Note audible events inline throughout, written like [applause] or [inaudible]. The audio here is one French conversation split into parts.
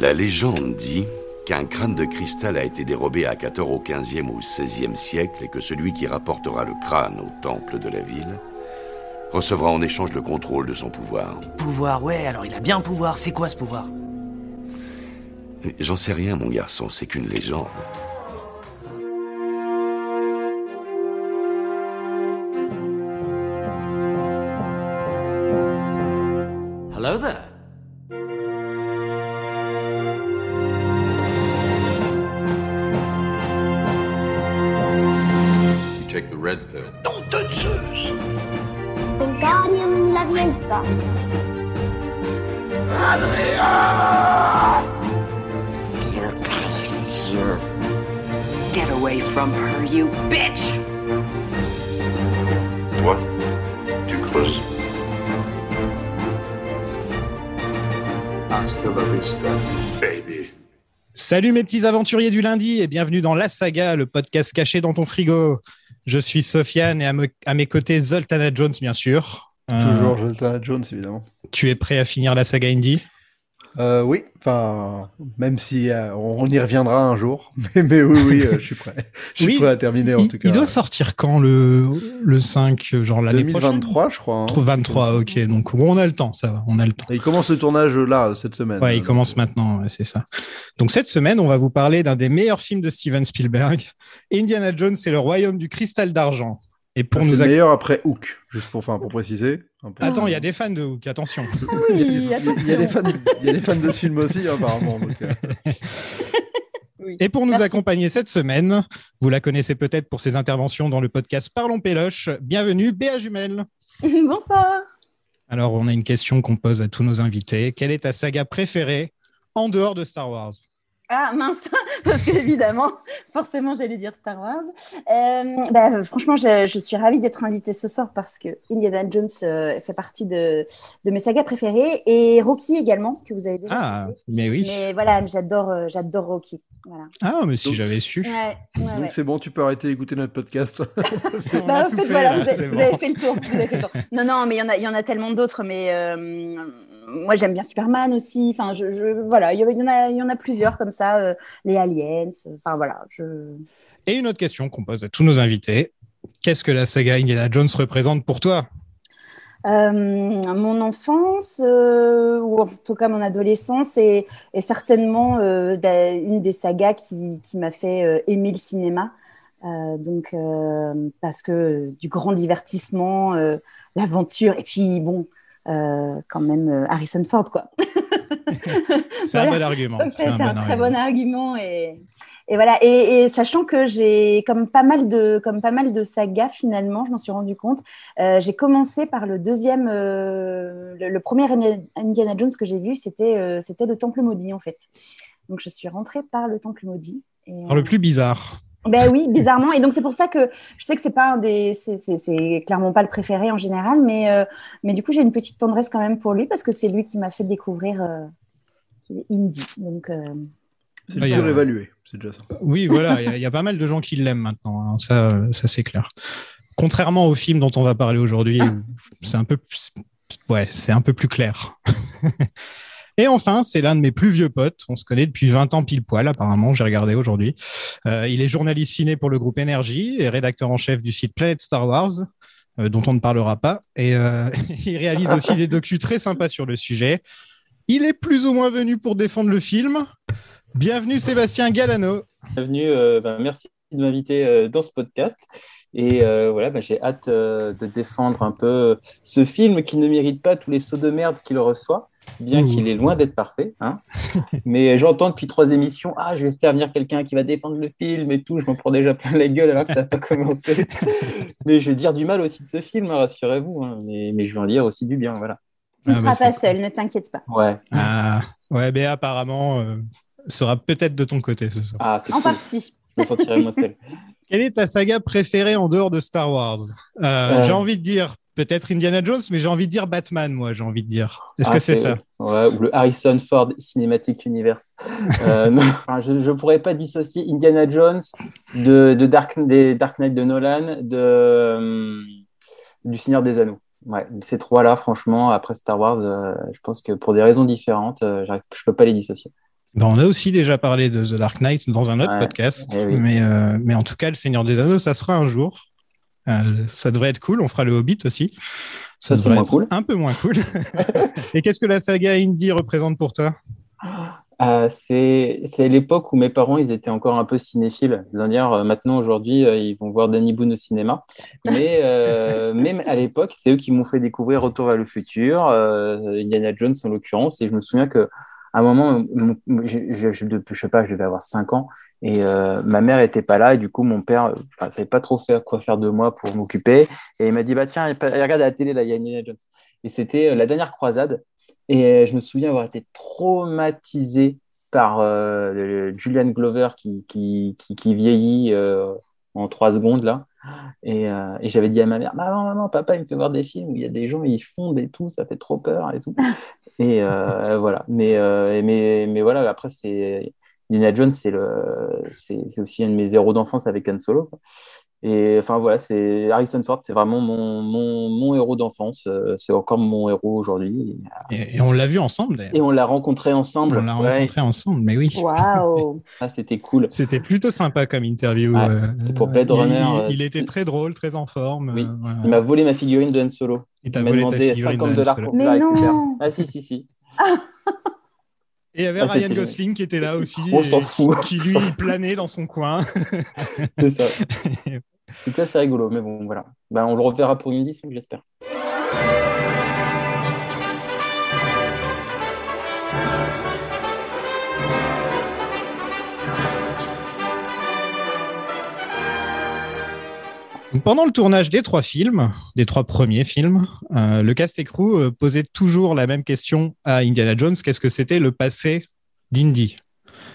La légende dit qu'un crâne de cristal a été dérobé à 14 au 15e ou 16e siècle et que celui qui rapportera le crâne au temple de la ville recevra en échange le contrôle de son pouvoir. Pouvoir, ouais, alors il a bien pouvoir. C'est quoi ce pouvoir? J'en sais rien, mon garçon, c'est qu'une légende. Salut mes petits aventuriers du lundi et bienvenue dans La Saga, le podcast caché dans ton frigo. Je suis Sofiane et à, me- à mes côtés Zoltana Jones, bien sûr. Euh, Toujours Jonathan Jones, évidemment. Tu es prêt à finir la saga Indie? Euh, oui, enfin, même si euh, on y reviendra un jour, [laughs] mais, mais oui, oui, euh, je suis prêt. [laughs] Je suis Oui, prêt à terminer en il, tout cas. il doit sortir quand le, le 5, genre l'année prochaine? 2023, je crois. hein. 23, ok. Donc bon, on a le temps, ça va, on a le temps. Et il commence le tournage là, cette semaine. Ouais, il commence maintenant, ouais, c'est ça. Donc cette semaine, on va vous parler d'un des meilleurs films de Steven Spielberg, [laughs] Indiana Jones et le royaume du cristal d'argent. Et pour ah, C'est nous ac- meilleur après Hook, juste pour, enfin, pour préciser. Attends, il y a des fans de Hook, attention. il, y a, il y a des fans, il y a des fans de ce film aussi, apparemment. donc, euh. [laughs] Et pour nous Merci. accompagner cette semaine, vous la connaissez peut-être pour ses interventions dans le podcast Parlons Péloche. Bienvenue, Béa Jumel. [laughs] Bonsoir. Alors, on a une question qu'on pose à tous nos invités. Quelle est ta saga préférée en dehors de Star Wars? Ah mince, [laughs] parce qu'évidemment, forcément, j'allais dire Star Wars. Euh, bah, franchement, je, je suis ravie d'être invitée ce soir parce que Indiana Jones euh, fait partie de, de mes sagas préférées et Rocky également, que vous avez déjà Ah, mais oui. Mais voilà, j'adore, euh, j'adore Rocky. Voilà. Ah, mais si j'avais su. Ouais, ouais, Donc ouais. c'est bon, tu peux arrêter d'écouter notre podcast. [laughs] [laughs] Bah, a en fait, fait, voilà, là, vous, avez, c'est vous bon. avez fait le tour. vous avez fait le tour. Non, non, mais il y en a, il y en a tellement d'autres. Mais euh, moi, j'aime bien Superman aussi. Enfin, je, je- voilà, il y, en a, il y en a plusieurs comme ça. euh, les aliens. euh, Enfin, voilà. Je... Et une autre question qu'on pose à tous nos invités. Qu'est-ce que la saga Indiana Jones représente pour toi? Euh, mon enfance, euh, ou en tout cas mon adolescence, est, est certainement euh, une des sagas qui, qui m'a fait aimer le cinéma. Donc, parce que du grand divertissement, l'aventure, et puis bon, euh, quand même euh, Harrison Ford, quoi. [laughs] C'est un Voilà. bon argument. C'est un bon un très argument. bon argument et, et voilà et, et sachant que j'ai comme pas mal de comme pas mal de sagas finalement je m'en suis rendu compte euh, j'ai commencé par le deuxième euh, le, le premier Indi- Indiana Jones que j'ai vu c'était euh, c'était le Temple maudit en fait donc je suis rentrée par le Temple maudit et, Alors, le plus bizarre. Ben oui, bizarrement. Et donc, c'est pour ça que je sais que c'est pas un des. c'est- C'est c'est clairement pas le préféré en général, mais, euh, mais du coup, j'ai une petite tendresse quand même pour lui parce que c'est lui qui m'a fait découvrir euh, qu'il est indie. Donc, euh, C'est Ah, le a- évalué, c'est déjà ça. Oui, voilà, il y a- il y, a pas mal de gens qui l'aiment maintenant. hein. Ça, euh, ça c'est clair. Contrairement au film dont on va parler aujourd'hui, où c'est un peu plus, ouais, c'est un peu plus clair. [laughs] Et enfin, c'est l'un de mes plus vieux potes. On se connaît depuis 20 ans pile poil, apparemment. J'ai regardé aujourd'hui. Euh, il est journaliste ciné pour le groupe Énergie et rédacteur en chef du site Planet Star Wars, euh, dont on ne parlera pas. Et euh, [laughs] il réalise aussi des docus très sympas sur le sujet. Il est plus ou moins venu pour défendre le film. Bienvenue Sébastien Galano. Bienvenue, ben, merci de m'inviter dans ce podcast. Et voilà, ben, j'ai hâte de défendre un peu ce film qui ne mérite pas tous les sauts de merde qu'il reçoit, bien qu'il est loin d'être parfait. hein. [laughs] Mais j'entends depuis trois émissions, ah, je vais faire venir quelqu'un qui va défendre le film et tout, je m'en prends déjà plein la gueule alors que ça n'a pas commencé. [laughs] mais je vais dire du mal aussi de ce film, hein, rassurez-vous, hein. mais, mais je vais en dire aussi du bien, voilà. tu ne Ah, bah, seras pas seul, ne t'inquiète pas. Ouais, Ah, ouais, mais apparemment, euh, sera peut-être de ton côté ce soir. ah, En cool. partie. Je me sentirai moi seul. [laughs] Quelle est ta saga préférée en dehors de Star Wars? Euh, Euh. J'ai envie de dire peut-être Indiana Jones, mais j'ai envie de dire Batman, moi, j'ai envie de dire. Est-ce Ah, que c'est ça Ouais, ou le Harrison Ford Cinematic Universe. Euh, [laughs] non, enfin, je ne pourrais pas dissocier Indiana Jones de, de Dark, des Dark Knight de Nolan, de, euh, du Seigneur des Anneaux. Ouais, ces trois-là, franchement, après Star Wars, euh, je pense que pour des raisons différentes, je ne peux pas les dissocier. Ben, on a aussi déjà parlé de The Dark Knight dans un autre Ouais, podcast, eh oui. mais, euh, mais en tout cas, Le Seigneur des Anneaux, ça se fera un jour. Euh, ça devrait être cool. On fera le Hobbit aussi. Ça, c'est devrait être cool. un peu moins cool. [laughs] Et qu'est-ce que la saga Indie représente pour toi? Euh, c'est l'époque où mes parents ils étaient encore un peu cinéphiles. Euh, maintenant aujourd'hui euh, ils vont voir Danny Boone au cinéma, mais [laughs] même à l'époque c'est eux qui m'ont fait découvrir Retour vers le futur, Indiana Jones en l'occurrence. Et je me souviens que à un moment, je, je sais pas, je devais avoir 5 ans et euh, ma mère était pas là et du coup mon père euh, enfin, savait pas trop faire quoi faire de moi pour m'occuper et il m'a dit bah tiens regarde à la télé là il y a Indiana Jones et c'était euh, la dernière croisade et je me souviens avoir été traumatisé par Julian Glover qui, qui, qui, vieillit en trois secondes là. Et, j'avais dit à ma mère, maman, maman, papa, il me fait voir des films où il y a des gens, ils fondent et tout, ça fait trop peur et tout. Et voilà. Mais, mais, mais voilà, après, c'est Indiana Jones, c'est le, c'est c'est aussi un de mes héros d'enfance avec Han Solo. quoi. Et enfin voilà, c'est Harrison Ford, c'est vraiment mon, mon, mon héros d'enfance. euh, C'est encore mon héros aujourd'hui. et, et on l'a vu ensemble d'ailleurs. Et on l'a rencontré ensemble. On l'a Ouais. rencontré ensemble, mais oui. Waouh [laughs] Ah, c'était cool. C'était plutôt sympa comme interview. Ouais, euh, c'était pour Blade il- Runner, Il, euh, il était très drôle, très en forme. Oui. euh, voilà. Il m'a volé ma figurine de Han Solo. Il t'a Il m'a volé ta demandé figurine 50 de Han dollars Solo. pour que je Mais récupère. non Ah si, si, si. [laughs] Et il y avait Ah, Ryan Gosling qui était là [laughs] aussi, On s'en fout. qui lui planait dans son coin. C'est ça. [laughs] C'était assez rigolo, mais bon, voilà. Ben, on le reverra pour une 10, j'espère. Pendant le tournage des trois films, des trois premiers films, euh, le cast et crew euh, posait toujours la même question à Indiana Jones qu'est-ce que c'était le passé d'Indy?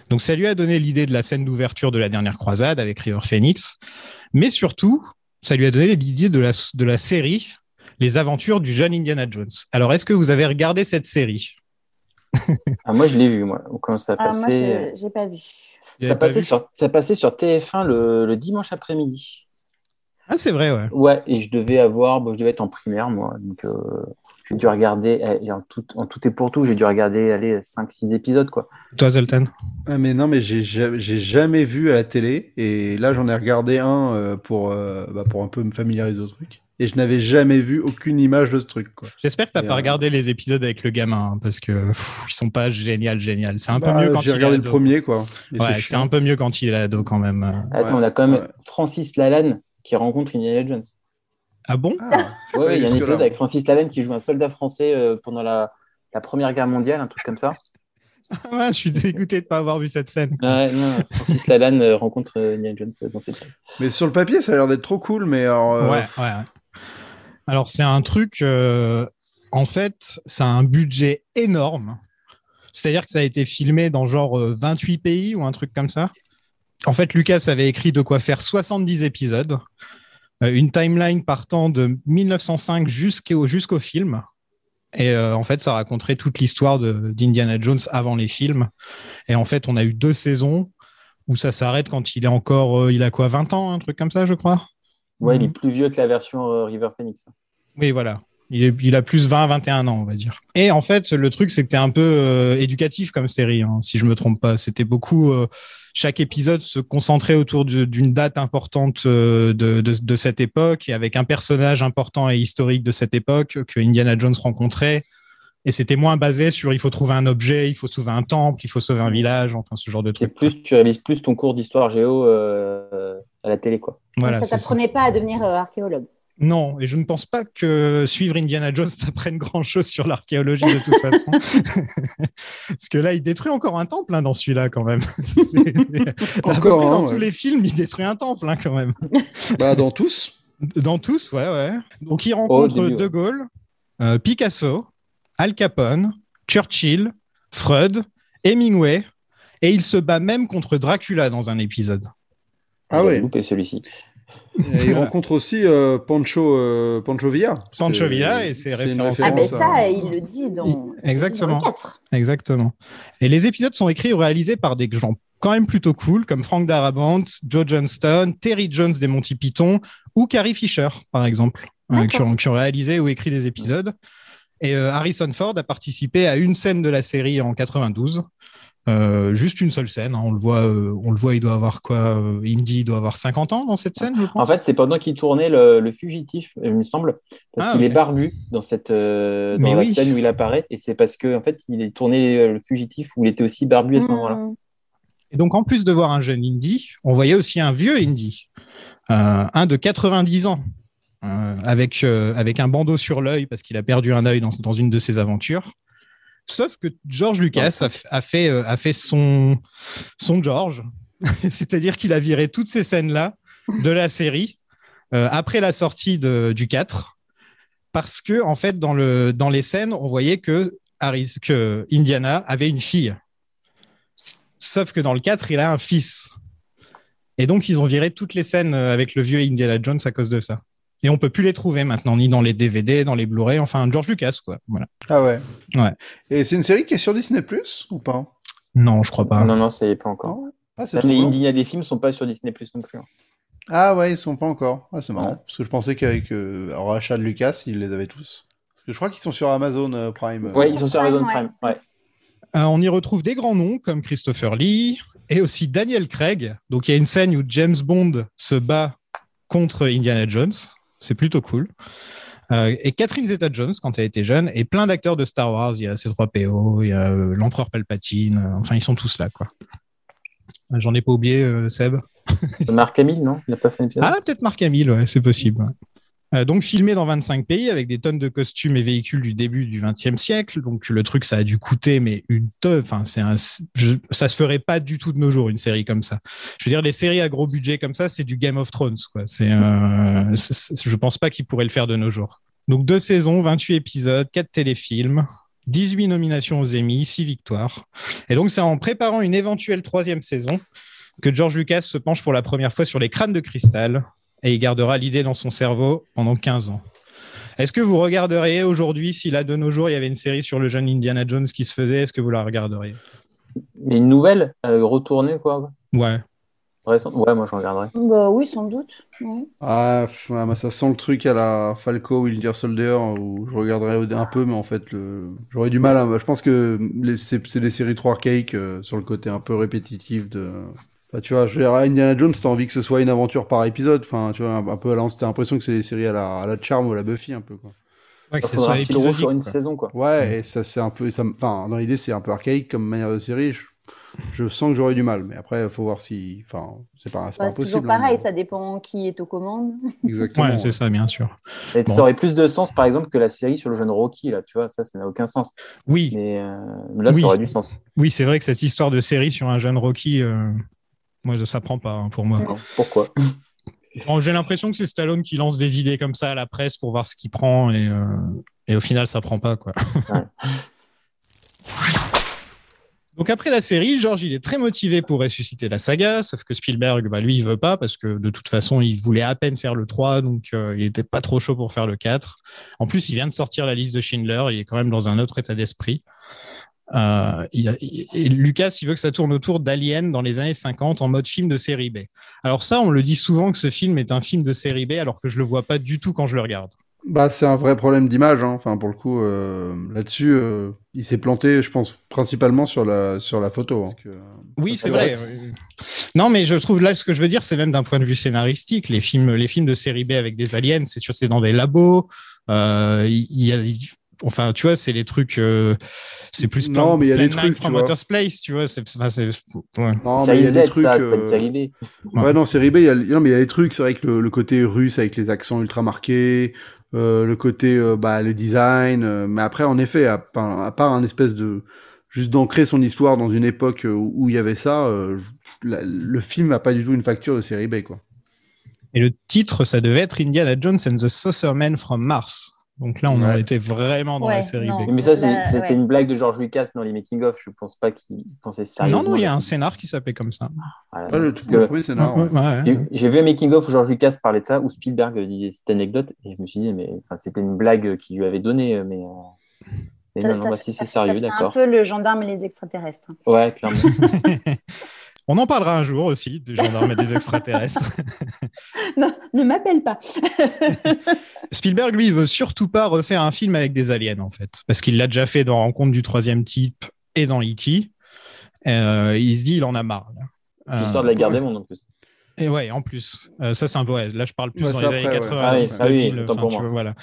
Donc ça lui a donné l'idée de la scène d'ouverture de la dernière croisade avec River Phoenix, mais surtout, ça lui a donné l'idée de la, de la série Les aventures du jeune Indiana Jones. Alors est-ce que vous avez regardé cette série? Ah, moi, je l'ai vu, moi, quand ça Ah, moi, je- j'ai pas vu. Ça passait, vu? sur, ça passait sur TF1 le, le dimanche après-midi. Ah c'est vrai, ouais. Ouais, et je devais avoir, bon, je devais être en primaire, moi. Donc, euh, j'ai dû regarder, eh, et en, tout, en tout et pour tout, j'ai dû regarder, allez, 5-6 épisodes, quoi. Toi Zoltan? Ah, mais non, mais j'ai ja- j'ai jamais vu à la télé. Et là, j'en ai regardé un euh, pour, euh, bah, pour un peu me familiariser au truc. Et je n'avais jamais vu aucune image de ce truc. Quoi. J'espère que t'as Et, pas euh, regardé les épisodes avec le gamin hein, parce que pff, ils sont pas génial, génial. C'est un peu Bah, mieux quand il J'ai est regardé le ado. premier, quoi. Ouais, c'est un peu mieux quand il est ado quand même. Attends, Ouais, on a quand même ouais. Francis Lalanne qui rencontre Indiana Jones. Ah bon? Ah, pas il y a un épisode avec Francis Lalanne qui joue un soldat français euh, pendant la, la Première Guerre mondiale, un truc comme ça. Ouais, je suis dégoûté de pas avoir vu cette scène. Ouais, non, Francis Lalanne euh, rencontre euh, Indiana Jones dans cette série. Mais sur le papier, ça a l'air d'être trop cool. Mais alors, euh, Ouais, ouais. Alors c'est un truc. euh, en fait, ça a un budget énorme. C'est-à-dire que ça a été filmé dans genre euh, 28 pays ou un truc comme ça? En fait, Lucas avait écrit de quoi faire 70 épisodes, euh, une timeline partant de 1905 jusqu'au film. Et euh, en fait, ça raconterait toute l'histoire d'Indiana Jones avant les films. Et en fait, on a eu deux saisons où ça s'arrête quand il est encore, euh, il a quoi, 20 ans, un truc comme ça, je crois? Ouais, il est Mhm. plus vieux que la version euh, River Phoenix. Oui, voilà. Il, est- il a plus 20, 21 ans, on va dire. Et en fait, le truc, c'était un peu éducatif comme série, hein, si je me trompe pas. C'était beaucoup. Chaque épisode se concentrait autour d'une date importante euh, de, de- de cette époque et avec un personnage important et historique de cette époque que Indiana Jones rencontrait. Et c'était moins basé sur il faut trouver un objet, il faut sauver un temple, il faut sauver un village, enfin ce genre de C'est trucs. plus, tu révises plus ton cours d'histoire géo euh, à la télé, quoi. Voilà, ça. t'apprenait pas à devenir euh, archéologue. Non, et je ne pense pas que suivre Indiana Jones [laughs] t'apprenne grand-chose sur l'archéologie de toute façon. [laughs] Parce que là, il détruit encore un temple hein, dans celui-là quand même. [laughs] C'est- Encore près dans ouais. tous les films, il détruit un temple hein, quand même. bah, dans tous. Dans tous, ouais, ouais. Donc il rencontre début, ouais. De Gaulle, euh, Picasso, Al Capone, Churchill, Freud, Hemingway, et il se bat même contre Dracula dans un épisode. Ah ouais. loupé celui-ci. Et il rencontre aussi euh, Pancho, euh, Pancho Villa. Pancho Villa et ses une références. Ah ben référence ça, à- il le dit dans, Exactement. dans le 4. Exactement. Et les épisodes sont écrits ou réalisés par des gens quand même plutôt cool, comme Frank Darabont, Joe Johnston, Terry Jones des Monty Python ou Carrie Fisher, par exemple, euh, qui, ont, qui ont réalisé ou écrit des épisodes. Et euh, Harrison Ford a participé à une scène de la série en 92. Euh, juste une seule scène. hein. On le voit, euh, on le voit. Il doit avoir quoi euh, Indy il doit avoir 50 ans dans cette scène, je pense. En fait, c'est pendant qu'il tournait le, le fugitif, il me semble, parce Ah, qu'il est barbu dans cette euh, dans Mais la oui. scène où il apparaît, et c'est parce que en fait, il est tourné le fugitif où il était aussi barbu à ce moment-là. Mmh. Et donc, en plus de voir un jeune Indy, on voyait aussi un vieux Indy, euh, un de 90 ans, euh, avec, euh, avec un bandeau sur l'œil parce qu'il a perdu un œil dans, dans une de ses aventures. Sauf que George Lucas a, f- a fait, euh, a fait son, son George, [laughs] c'est-à-dire qu'il a viré toutes ces scènes-là de la série euh, après la sortie de- du 4, parce que, en fait, dans, le, dans les scènes, on voyait que, Harris, que Indiana avait une fille. Sauf que dans le 4, il a un fils. Et donc, ils ont viré toutes les scènes euh, avec le vieux Indiana Jones à cause de ça. Et on peut plus les trouver maintenant, ni dans les DVD, dans les Blu-ray, enfin, George Lucas, quoi. Voilà. Ah ouais. Ouais. Et c'est une série qui est sur Disney Plus ou pas? Non, je crois pas. Non, non, ça y est pas encore. Ah, Même les. Indiana des films sont pas sur Disney Plus non plus. hein. Ah ouais, ils sont pas encore. Ah, c'est marrant. Ouais. Parce que je pensais qu'avec euh, de Lucas, ils les avaient tous. Parce que je crois qu'ils sont sur Amazon euh, Prime. Ouais, ils sont sur Prime, Amazon ouais. Prime. Ouais. Euh, on y retrouve des grands noms comme Christopher Lee et aussi Daniel Craig. Donc, il y a une scène où James Bond se bat contre Indiana Jones. C'est plutôt cool. Euh, et Catherine Zeta-Jones, quand elle était jeune, et plein d'acteurs de Star Wars. Il y a C3PO, il y a euh, l'empereur Palpatine. euh, enfin, ils sont tous là, quoi. J'en ai pas oublié, Seb. Marc Hamill, non? Il n'a pas fait un épisode? Ah, peut-être Marc Hamill, ouais, c'est possible. Euh, donc filmé dans 25 pays avec des tonnes de costumes et véhicules du début du XXe siècle. Donc le truc, ça a dû coûter, mais une. Enfin, c'est un, ça se ferait pas du tout de nos jours une série comme ça. Je veux dire, les séries à gros budget comme ça, c'est du Game of Thrones, quoi. C'est, euh, je pense pas qu'ils pourraient le faire de nos jours. Donc deux saisons, 28 épisodes, 4 téléfilms. 18 nominations aux Emmy, 6 victoires. Et donc, c'est en préparant une éventuelle troisième saison que George Lucas se penche pour la première fois sur les crânes de cristal et il gardera l'idée dans son cerveau pendant 15 ans. Est-ce que vous regarderiez aujourd'hui, si là de nos jours il y avait une série sur le jeune Indiana Jones qui se faisait, est-ce que vous la regarderiez? Mais une nouvelle, euh, retournée, quoi? Ouais. Ouais, moi, je regarderais. Bah oui, sans doute. ouais. Ah, bah, ça sent le truc à la Falco Winter Soldier où je regarderais un peu, mais en fait, le... j'aurais du mal. hein. Je pense que les- c'est des séries trop archaïques euh, sur le côté un peu répétitif de. Enfin, tu vois, je veux dire, Indiana Jones, t'as envie que ce soit une aventure par épisode. Enfin, tu vois, un, un peu à t'as l'impression que c'est des séries à la, à la Charm ou à la Buffy, un peu, quoi. Ouais, que Il ce faudra soit un fil rouge sur une quoi. saison, quoi. Ouais, et ça, c'est un peu. Ça, enfin, dans l'idée, c'est un peu archaïque comme manière de série. Je, je sens que j'aurais du mal, mais après, il faut voir si. Enfin, c'est pas, c'est pas Bah, c'est impossible. toujours hein, pareil, ça dépend qui est aux commandes. Exactement. Ouais, c'est ça, bien sûr. Et Bon. ça aurait plus de sens, par exemple, que la série sur le jeune Rocky, là, tu vois, ça, ça n'a aucun sens. Oui, Mais euh, là, Oui. ça aurait du sens. oui, c'est vrai que cette histoire de série sur un jeune Rocky, euh, moi, ça prend pas hein, pour moi. Non, Pourquoi? Bon, J'ai l'impression que c'est Stallone qui lance des idées comme ça à la presse pour voir ce qu'il prend et, euh, et au final, ça prend pas. Quoi. Ouais. Donc après la série, George, il est très motivé pour ressusciter la saga, sauf que Spielberg, bah, lui, il veut pas parce que de toute façon, il voulait à peine faire le 3, donc euh, il était pas trop chaud pour faire le 4. En plus, il vient de sortir la liste de Schindler, il est quand même dans un autre état d'esprit. Euh, il a- il- et Lucas, il veut que ça tourne autour d'Alien dans les années 50 en mode film de série B. Alors ça, on le dit souvent que ce film est un film de série B, alors que je le vois pas du tout quand je le regarde. Bah, c'est un vrai problème d'image. Hein. Enfin, pour le coup, euh, là-dessus, euh, il s'est planté, je pense, principalement sur la, sur la photo. hein. Oui, c'est vrai. oui. Non, mais je trouve là, ce que je veux dire, c'est même d'un point de vue scénaristique. Les films, les films de série B avec des aliens, c'est sûr, c'est dans des labos. Il y, a, enfin, tu vois, c'est les trucs. euh, c'est plus. Non, Plan- mais il y a des trucs, 9 from tu vois. Outer Space, tu vois. C'est, enfin, c'est- ouais. Non, Ça mais il y a des trucs. ça, c'est pas une euh, série B. Ouais, non, série B, il y a, non, mais il y a des trucs, c'est vrai que le, le côté russe avec les accents ultra marqués, euh, le côté, euh, bah, le design, euh, mais après, en effet, à, part- à part un espèce de, juste d'ancrer son histoire dans une époque où, il y avait ça, euh, la- le film n'a pas du tout une facture de série B, quoi. Et le titre, ça devait être Indiana Jones and the Saucerman from Mars. Donc là, on Ouais. aurait été vraiment dans la série non. B. Mais ça, Là, c'était ouais. une blague de George Lucas dans les making-of. Je pense pas qu'il pensait sérieusement. Non, non, il y a un scénar qui s'appelait comme ça. Voilà. Ouais, le, le que premier scénar. Ouais, ouais. ouais, ouais. j'ai- vu un making-of où George Lucas parlait de ça, où Spielberg disait cette anecdote, et je me suis dit, mais enfin, c'était une blague qu'il lui avait donnée, mais, euh, mais Ça- non, non, bah, si c'est sérieux, d'accord. un peu le gendarme et les extraterrestres. Ouais, clairement. [laughs] [laughs] On en parlera un jour aussi, des gendarmes et des [laughs] extraterrestres. Non, ne m'appelle pas. [laughs] Spielberg, lui, veut surtout pas refaire un film avec des aliens, en fait. Parce qu'il l'a déjà fait dans Rencontre du troisième type et dans E.T. Euh, il se dit, il en a marre. L'histoire de la guerre des mondes en plus. Et ouais, en plus. Euh, ça, c'est un peu. ouais, là, je parle plus Ouais, dans les années après, ouais. 90. Ah oui, ah oui, 2000, autant enfin, pour tu moi. vois, voilà.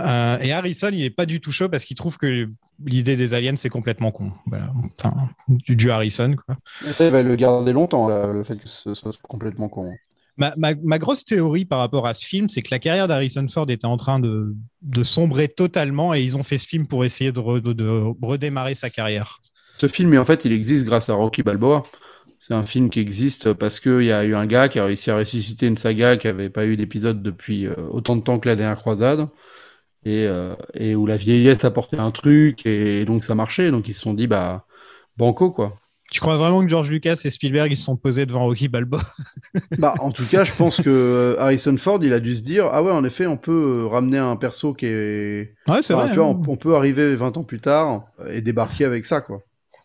Euh, et Harrison, il est pas du tout chaud parce qu'il trouve que l'idée des aliens, c'est complètement con. Voilà. Enfin, du, du Harrison, quoi. Ça, il va le garder longtemps, là, le fait que ce soit complètement con. Ma, ma- ma grosse théorie par rapport à ce film, c'est que la carrière d'Harrison Ford était en train de, de sombrer totalement et ils ont fait ce film pour essayer de, re- de- de redémarrer sa carrière. Ce film, en fait, il existe grâce à Rocky Balboa. C'est un film qui existe parce qu'il y a eu un gars qui a réussi à ressusciter une saga qui n'avait pas eu d'épisode depuis euh, autant de temps que la dernière croisade. Et, euh, et où la vieillesse apportait un truc et donc ça marchait. Donc ils se sont dit, bah, banco, quoi. Tu crois vraiment que George Lucas et Spielberg ils se sont posés devant Rocky Balboa? [laughs] Bah, en tout cas, je pense que euh, Harrison Ford, il a dû se dire, ah ouais, en effet, on peut euh, ramener un perso qui est. Ouais, c'est Enfin, vrai. tu vois, hein. on, on peut arriver 20 ans plus tard et débarquer avec ça, quoi.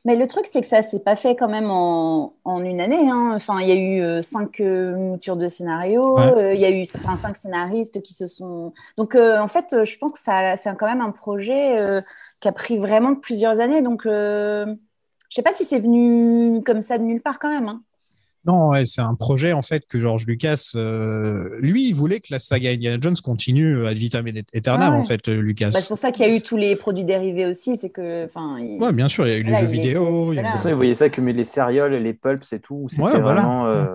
Mais le truc, c'est que ça s'est pas fait quand même en, en une année. hein. Enfin, il y a eu euh, cinq euh, moutures de scénario, Ouais. euh, il y a eu enfin, cinq scénaristes qui se sont. Donc, euh, en fait, je pense que ça, c'est quand même un projet qui a pris vraiment plusieurs années. Donc, je sais pas si c'est venu comme ça de nulle part quand même. hein. Non, ouais, c'est un projet en fait que George Lucas, euh, lui, il voulait que la saga Indiana Jones continue ad vitam aeternam Ah ouais. en fait, euh, Lucas. Bah, c'est pour ça qu'il y a eu tous les produits dérivés aussi. C'est que, enfin, il- Ouais, bien sûr, il y a eu Voilà, les jeux vidéo. il y a voilà. eu- De toute façon, ils voyaient ça comme les céréales, les pulps et tout. Ouais, voilà. vraiment. euh,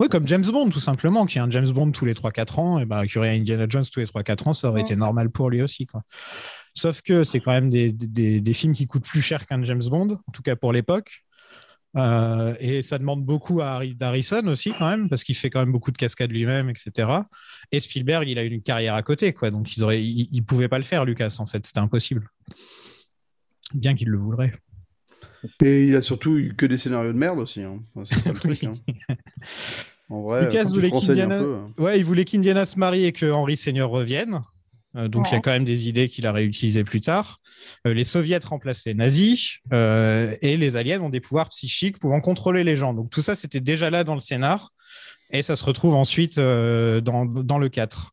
Ouais, comme James Bond, tout simplement, qui est un James Bond tous les 3-4 ans, et bah, qu'il y aurait un Indiana Jones tous les 3-4 ans, ça aurait Ouais. été normal pour lui aussi. Quoi. Sauf que c'est quand même des, des, des films qui coûtent plus cher qu'un James Bond, en tout cas pour l'époque. Euh, et ça demande beaucoup à Harry- d'Harrison aussi, quand même, parce qu'il fait quand même beaucoup de cascades lui-même, etc. Et Spielberg, il a une carrière à côté, quoi. Donc, ils auraient, ils, ils pouvaient pas le faire, Lucas, en fait. C'était impossible. Bien qu'il le voudrait. Et il a surtout eu que des scénarios de merde aussi. Hein. Enfin, c'est ça le truc. [laughs] hein. En vrai, Lucas voulait qu'Indiana- hein. Ouais, il voulait qu'Indiana se marie et que Henry Seigneur revienne. Euh, donc il y a quand même des idées qu'il a réutilisées plus tard. Euh, les soviets remplacent les nazis euh, et les aliens ont des pouvoirs psychiques pouvant contrôler les gens. Donc tout ça, c'était déjà là dans le scénar et ça se retrouve ensuite euh, dans, dans le 4.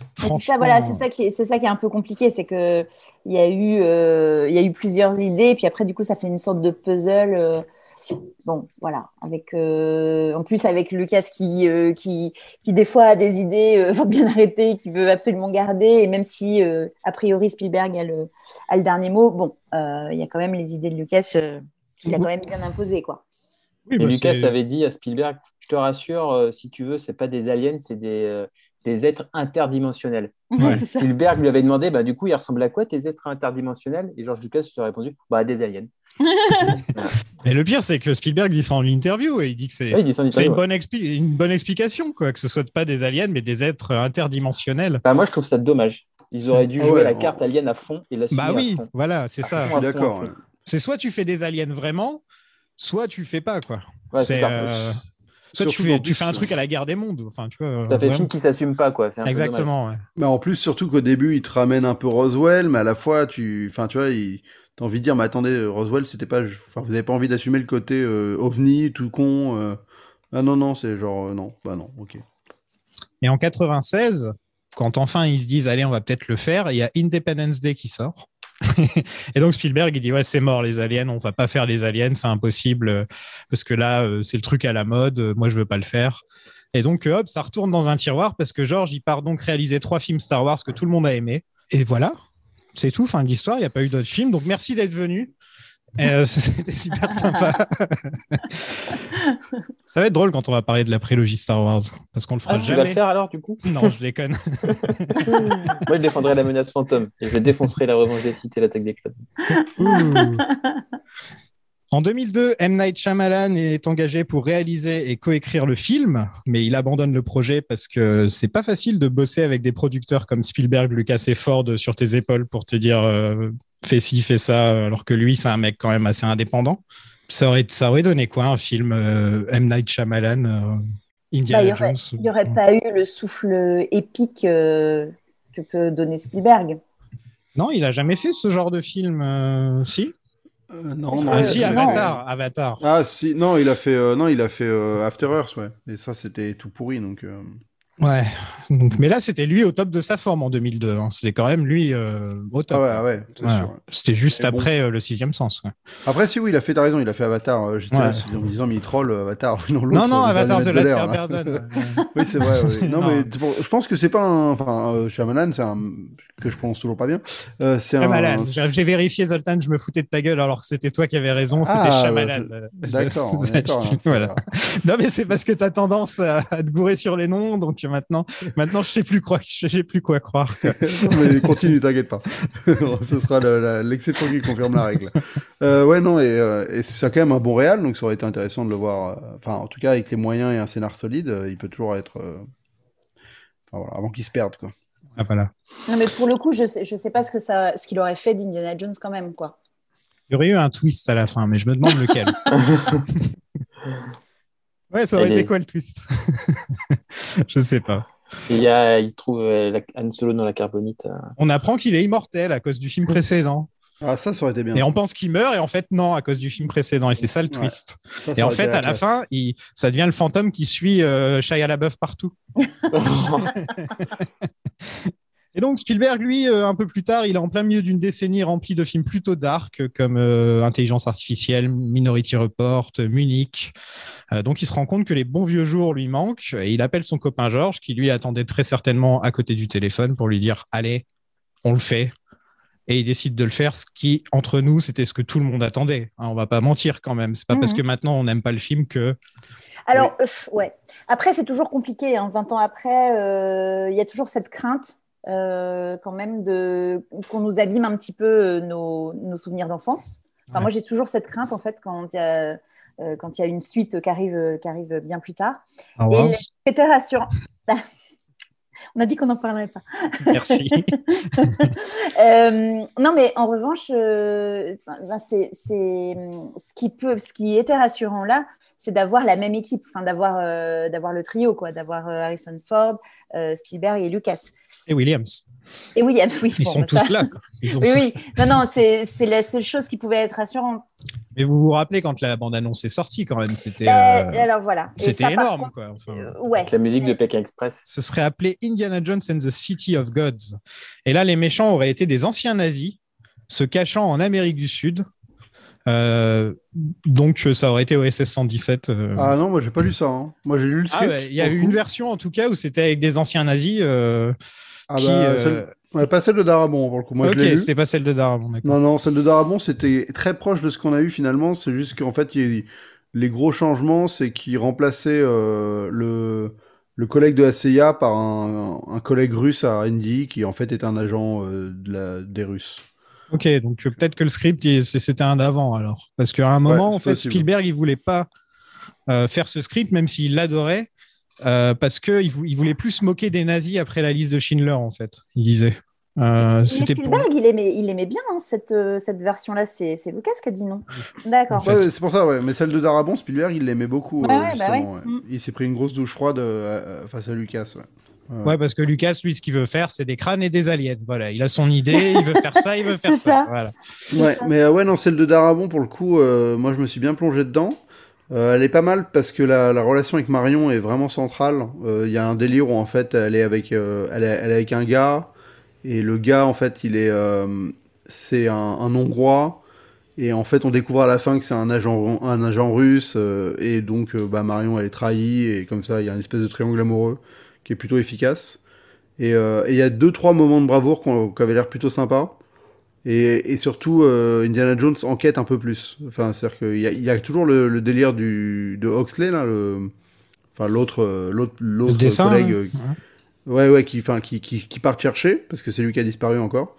Mais C'est ça, voilà, c'est ça qui est, c'est ça qui est un peu compliqué, c'est que il y a eu, y a eu plusieurs idées, puis après du coup ça fait une sorte de puzzle. Bon, voilà, avec euh, en plus avec Lucas qui, euh, qui, qui des fois a des idées euh, [laughs] bien arrêtées, qui veut absolument garder, et même si euh, a priori Spielberg a le, a le dernier mot, bon, euh, il y a quand même les idées de Lucas euh, qu'il a quand même bien imposées, quoi. Oui, bah, Lucas avait dit à Spielberg, je te rassure, euh, si tu veux, c'est pas des aliens, c'est des, euh, des êtres interdimensionnels. [laughs] Ouais. Ça. Spielberg lui avait demandé, bah, du coup, il ressemble à quoi tes êtres interdimensionnels? Et George Lucas lui a répondu, bah, des aliens. [laughs] Et le pire, c'est que Spielberg dit ça en interview et il dit que c'est Ouais, ça une, bonne expli- une bonne explication, quoi, que ce soit pas des aliens, mais des êtres interdimensionnels. Bah, moi, je trouve ça dommage. Ils auraient dû Ah jouer ouais, la on- carte alien à fond et l'assumer Bah oui, à fond. voilà, c'est ça. Je suis d'accord. C'est soit tu fais des aliens vraiment, soit tu le fais pas, quoi. Ouais, c'est C'est, ça. euh, Soit tu fais, tu un truc à la guerre des mondes. Enfin, tu vois, Ça fait vraiment. film qui s'assume pas, quoi. Un. Exactement. ouais. Bah, en plus, surtout qu'au début, il te ramène un peu Roswell, mais à la fois, tu, enfin, tu vois, il... t'as envie de dire, mais attendez, Roswell, c'était pas, enfin, vous avez pas envie d'assumer le côté euh, ovni, tout con. euh, Ah non, non, c'est genre, euh, non, bah non, ok. Et en 96, quand enfin ils se disent, allez, on va peut-être le faire, il y a Independence Day qui sort. [laughs] et donc Spielberg, il dit, ouais, c'est mort, les aliens, on va pas faire les aliens, c'est impossible, parce que là, euh, c'est le truc à la mode, euh, moi, je veux pas le faire. Et donc, euh, hop, ça retourne dans un tiroir, parce que George, il part donc réaliser trois films Star Wars que tout le monde a aimé. Et voilà, c'est tout, fin de l'histoire, il n'y a pas eu d'autres films. Donc, merci d'être venu. Euh, [laughs] C'était super sympa. [laughs] Ça va être drôle quand on va parler de la prélogie Star Wars, parce qu'on le fera Ah, tu vas jamais. le faire alors, du coup Non, je déconne. [laughs] Moi, je défendrai la menace fantôme et je défoncerai la revanche des sites et l'attaque des clubs. En 2002, M. Night Shyamalan est engagé pour réaliser et coécrire le film, mais il abandonne le projet parce que c'est pas facile de bosser avec des producteurs comme Spielberg, Lucas et Ford sur tes épaules pour te dire euh, fais ci, fais ça, alors que lui, c'est un mec quand même assez indépendant. Ça aurait, ça aurait donné quoi un film euh, M. Night Shyamalan, euh, Bah, il Indiana n'y aurait, Jones il y aurait pas eu le souffle épique euh, que peut donner Spielberg. Non, il a jamais fait ce genre de film, si? Euh, non, Ah non, si, euh, Avatar, Avatar. Ah si, non, il a fait, euh, non, il a fait euh, After Earth, ouais. Et ça, c'était tout pourri, donc. Ouais. Donc, mais là, c'était lui au top de sa forme en 2002. hein. C'était quand même lui euh, au top. Ah ouais, ah ouais, Voilà. C'était juste Mais bon. après euh, le sixième sens. ouais. Après, si oui, il a fait, t'as raison, il a fait Avatar. Euh, J'étais là en me disant, mais il troll Avatar. [laughs] Non, Non, non, Avatar The Last. Airbender. [laughs] oui, c'est vrai. oui. Non, Non. mais je pense que c'est pas un. Enfin, Shyamalan, c'est un. que je prononce toujours pas bien. C'est un. J'ai vérifié Zoltan, je me foutais de ta gueule alors que c'était toi qui avais raison, c'était Ah, Shyamalan. D'accord, [laughs] hein, Non, mais c'est parce que tu as tendance à te gourer sur les noms, donc maintenant, maintenant je sais plus quoi, je sais plus quoi croire. Non, [laughs] mais continue, t'inquiète pas. [laughs] Non, Ce sera le- l'exception qui confirme la règle. Euh, ouais, non, et, euh, et c'est quand même un bon réal, donc ça aurait été intéressant de le voir. euh, Enfin, en tout cas, avec les moyens et un scénar solide, il peut toujours être. euh, Enfin, voilà, avant qu'il se perde, quoi. Ah, voilà. Non, mais pour le coup, je sais, je sais pas ce que ça, ce qu'il aurait fait d'Indiana Jones quand même, quoi. Il y aurait eu un twist à la fin, mais je me demande lequel. [laughs] ouais, ça aurait Elle été est- quoi le twist? [laughs] Je sais pas. Il, y a, il trouve euh, Han Solo dans la carbonite. euh. On apprend qu'il est immortel à cause du film précédent. Ah, ça, ça aurait été bien. Et on pense qu'il meurt, et en fait, non, à cause du film précédent. Et c'est ça le Ouais. twist. Ça, ça Et en aurait été fait, à la classe. fin, il- ça devient le fantôme qui suit euh, Shia LaBeouf partout. [laughs] [laughs] Et donc Spielberg, lui, euh, un peu plus tard, il est en plein milieu d'une décennie remplie de films plutôt dark, comme euh, Intelligence artificielle, Minority Report, Munich. Euh, donc il se rend compte que les bons vieux jours lui manquent, et il appelle son copain Georges, qui lui attendait très certainement à côté du téléphone pour lui dire Allez, on le fait. Et il décide de le faire, ce qui, entre nous, c'était ce que tout le monde attendait. Hein, on va pas mentir quand même. C'est pas parce Mhm. que maintenant on n'aime pas le film que Alors, euh, ouais. Après, c'est toujours compliqué. hein. 20 ans après, euh, il y a toujours cette crainte euh, quand même de qu'on nous abîme un petit peu euh, nos, nos souvenirs d'enfance. Enfin, Ouais. Moi, j'ai toujours cette crainte en fait quand il y a euh, quand il y a une suite qui arrive qui arrive bien plus tard. Et c'était rassurant. [laughs] On a dit qu'on n'en parlerait pas. Merci. [laughs] Euh, non, mais en revanche, euh, ben, c'est, c'est- ce qui peut, ce qui était rassurant là, c'est d'avoir la même équipe, enfin d'avoir, euh, d'avoir le trio, quoi, d'avoir Harrison Ford, Spielberg et Lucas Et Williams. et Williams. Oui, Ils bon, sont bah, tous ça- là. quoi. Ils sont Oui, tous oui. Non, non, c'est, c'est la seule chose qui pouvait être rassurante. Mais vous vous rappelez quand la bande-annonce est sortie quand même, c'était Euh, euh, alors voilà. C'était énorme contre, quoi. Enfin, euh, ouais. La musique de Pékin Express. ce serait appelé Indiana Jones and the City of Gods. Et là, les méchants auraient été des anciens nazis se cachant en Amérique du Sud. Euh, donc ça aurait été OSS 117. euh. Ah non, moi j'ai pas lu ça. hein. Moi j'ai lu le Ah, script. il y a eu une version en tout cas où c'était avec des anciens nazis. euh, Ah qui, bah, celle- ouais, pas celle de Darabon pour le coup. Moi ok, c'était pas celle de Darabon. Non, non, celle de Darabon, c'était très proche de ce qu'on a eu finalement. C'est juste qu'en fait, il les gros changements, c'est qu'ils remplaçaient le, le collègue de la CIA par un, un collègue russe à Indy qui en fait est un agent de la, des Russes. Ok, donc euh, peut-être que le script, c'était un d'avant alors. Parce qu'à un moment, Ouais, en fait, possible. Spielberg, il voulait pas euh, faire ce script, même s'il l'adorait, euh, parce qu'il il voulait plus se moquer des nazis après la liste de Schindler, en fait, il disait. Euh, Mais c'était pour... Spielberg, il aimait, il aimait bien hein, cette, euh, cette version-là. C'est, Lucas qui a dit non. D'accord. En fait. Ouais, ouais, c'est pour ça, ouais. Mais celle de Darabon, Spielberg, il l'aimait beaucoup. Ouais, euh, ouais, bah ouais. ouais. Mm. Il s'est pris une grosse douche froide euh, euh, face à Lucas. Ouais. Parce que Lucas, lui, ce qu'il veut faire, c'est des crânes et des aliens. Voilà, il a son idée, il veut faire ça, il veut [laughs] faire C'est ça. ça. Voilà. Ouais, mais euh, ouais, non, celle de Darabon, pour le coup, euh, moi je me suis bien plongé dedans. Euh, elle est pas mal parce que la, la relation avec Marion est vraiment centrale. Euh, Il y a un délire où en fait elle est avec, euh, elle est, elle est avec un gars et le gars en fait il est, euh, c'est un, un Hongrois et en fait on découvre à la fin que c'est un agent, un agent russe euh, et donc euh, bah, Marion elle est trahie et comme ça il y a une espèce de triangle amoureux qui est plutôt efficace. Et euh, et il y a deux trois moments de bravoure qui qui avaient l'air plutôt sympas. Et, et surtout, euh, Indiana Jones enquête un peu plus. Enfin, c'est-à-dire qu'il y y a toujours le, le délire du, de Oxley, là, le, enfin, l'autre, euh, l'autre, l'autre collègue. Ouais, ouais, qui, enfin, qui, qui, qui part chercher, parce que c'est lui qui a disparu encore.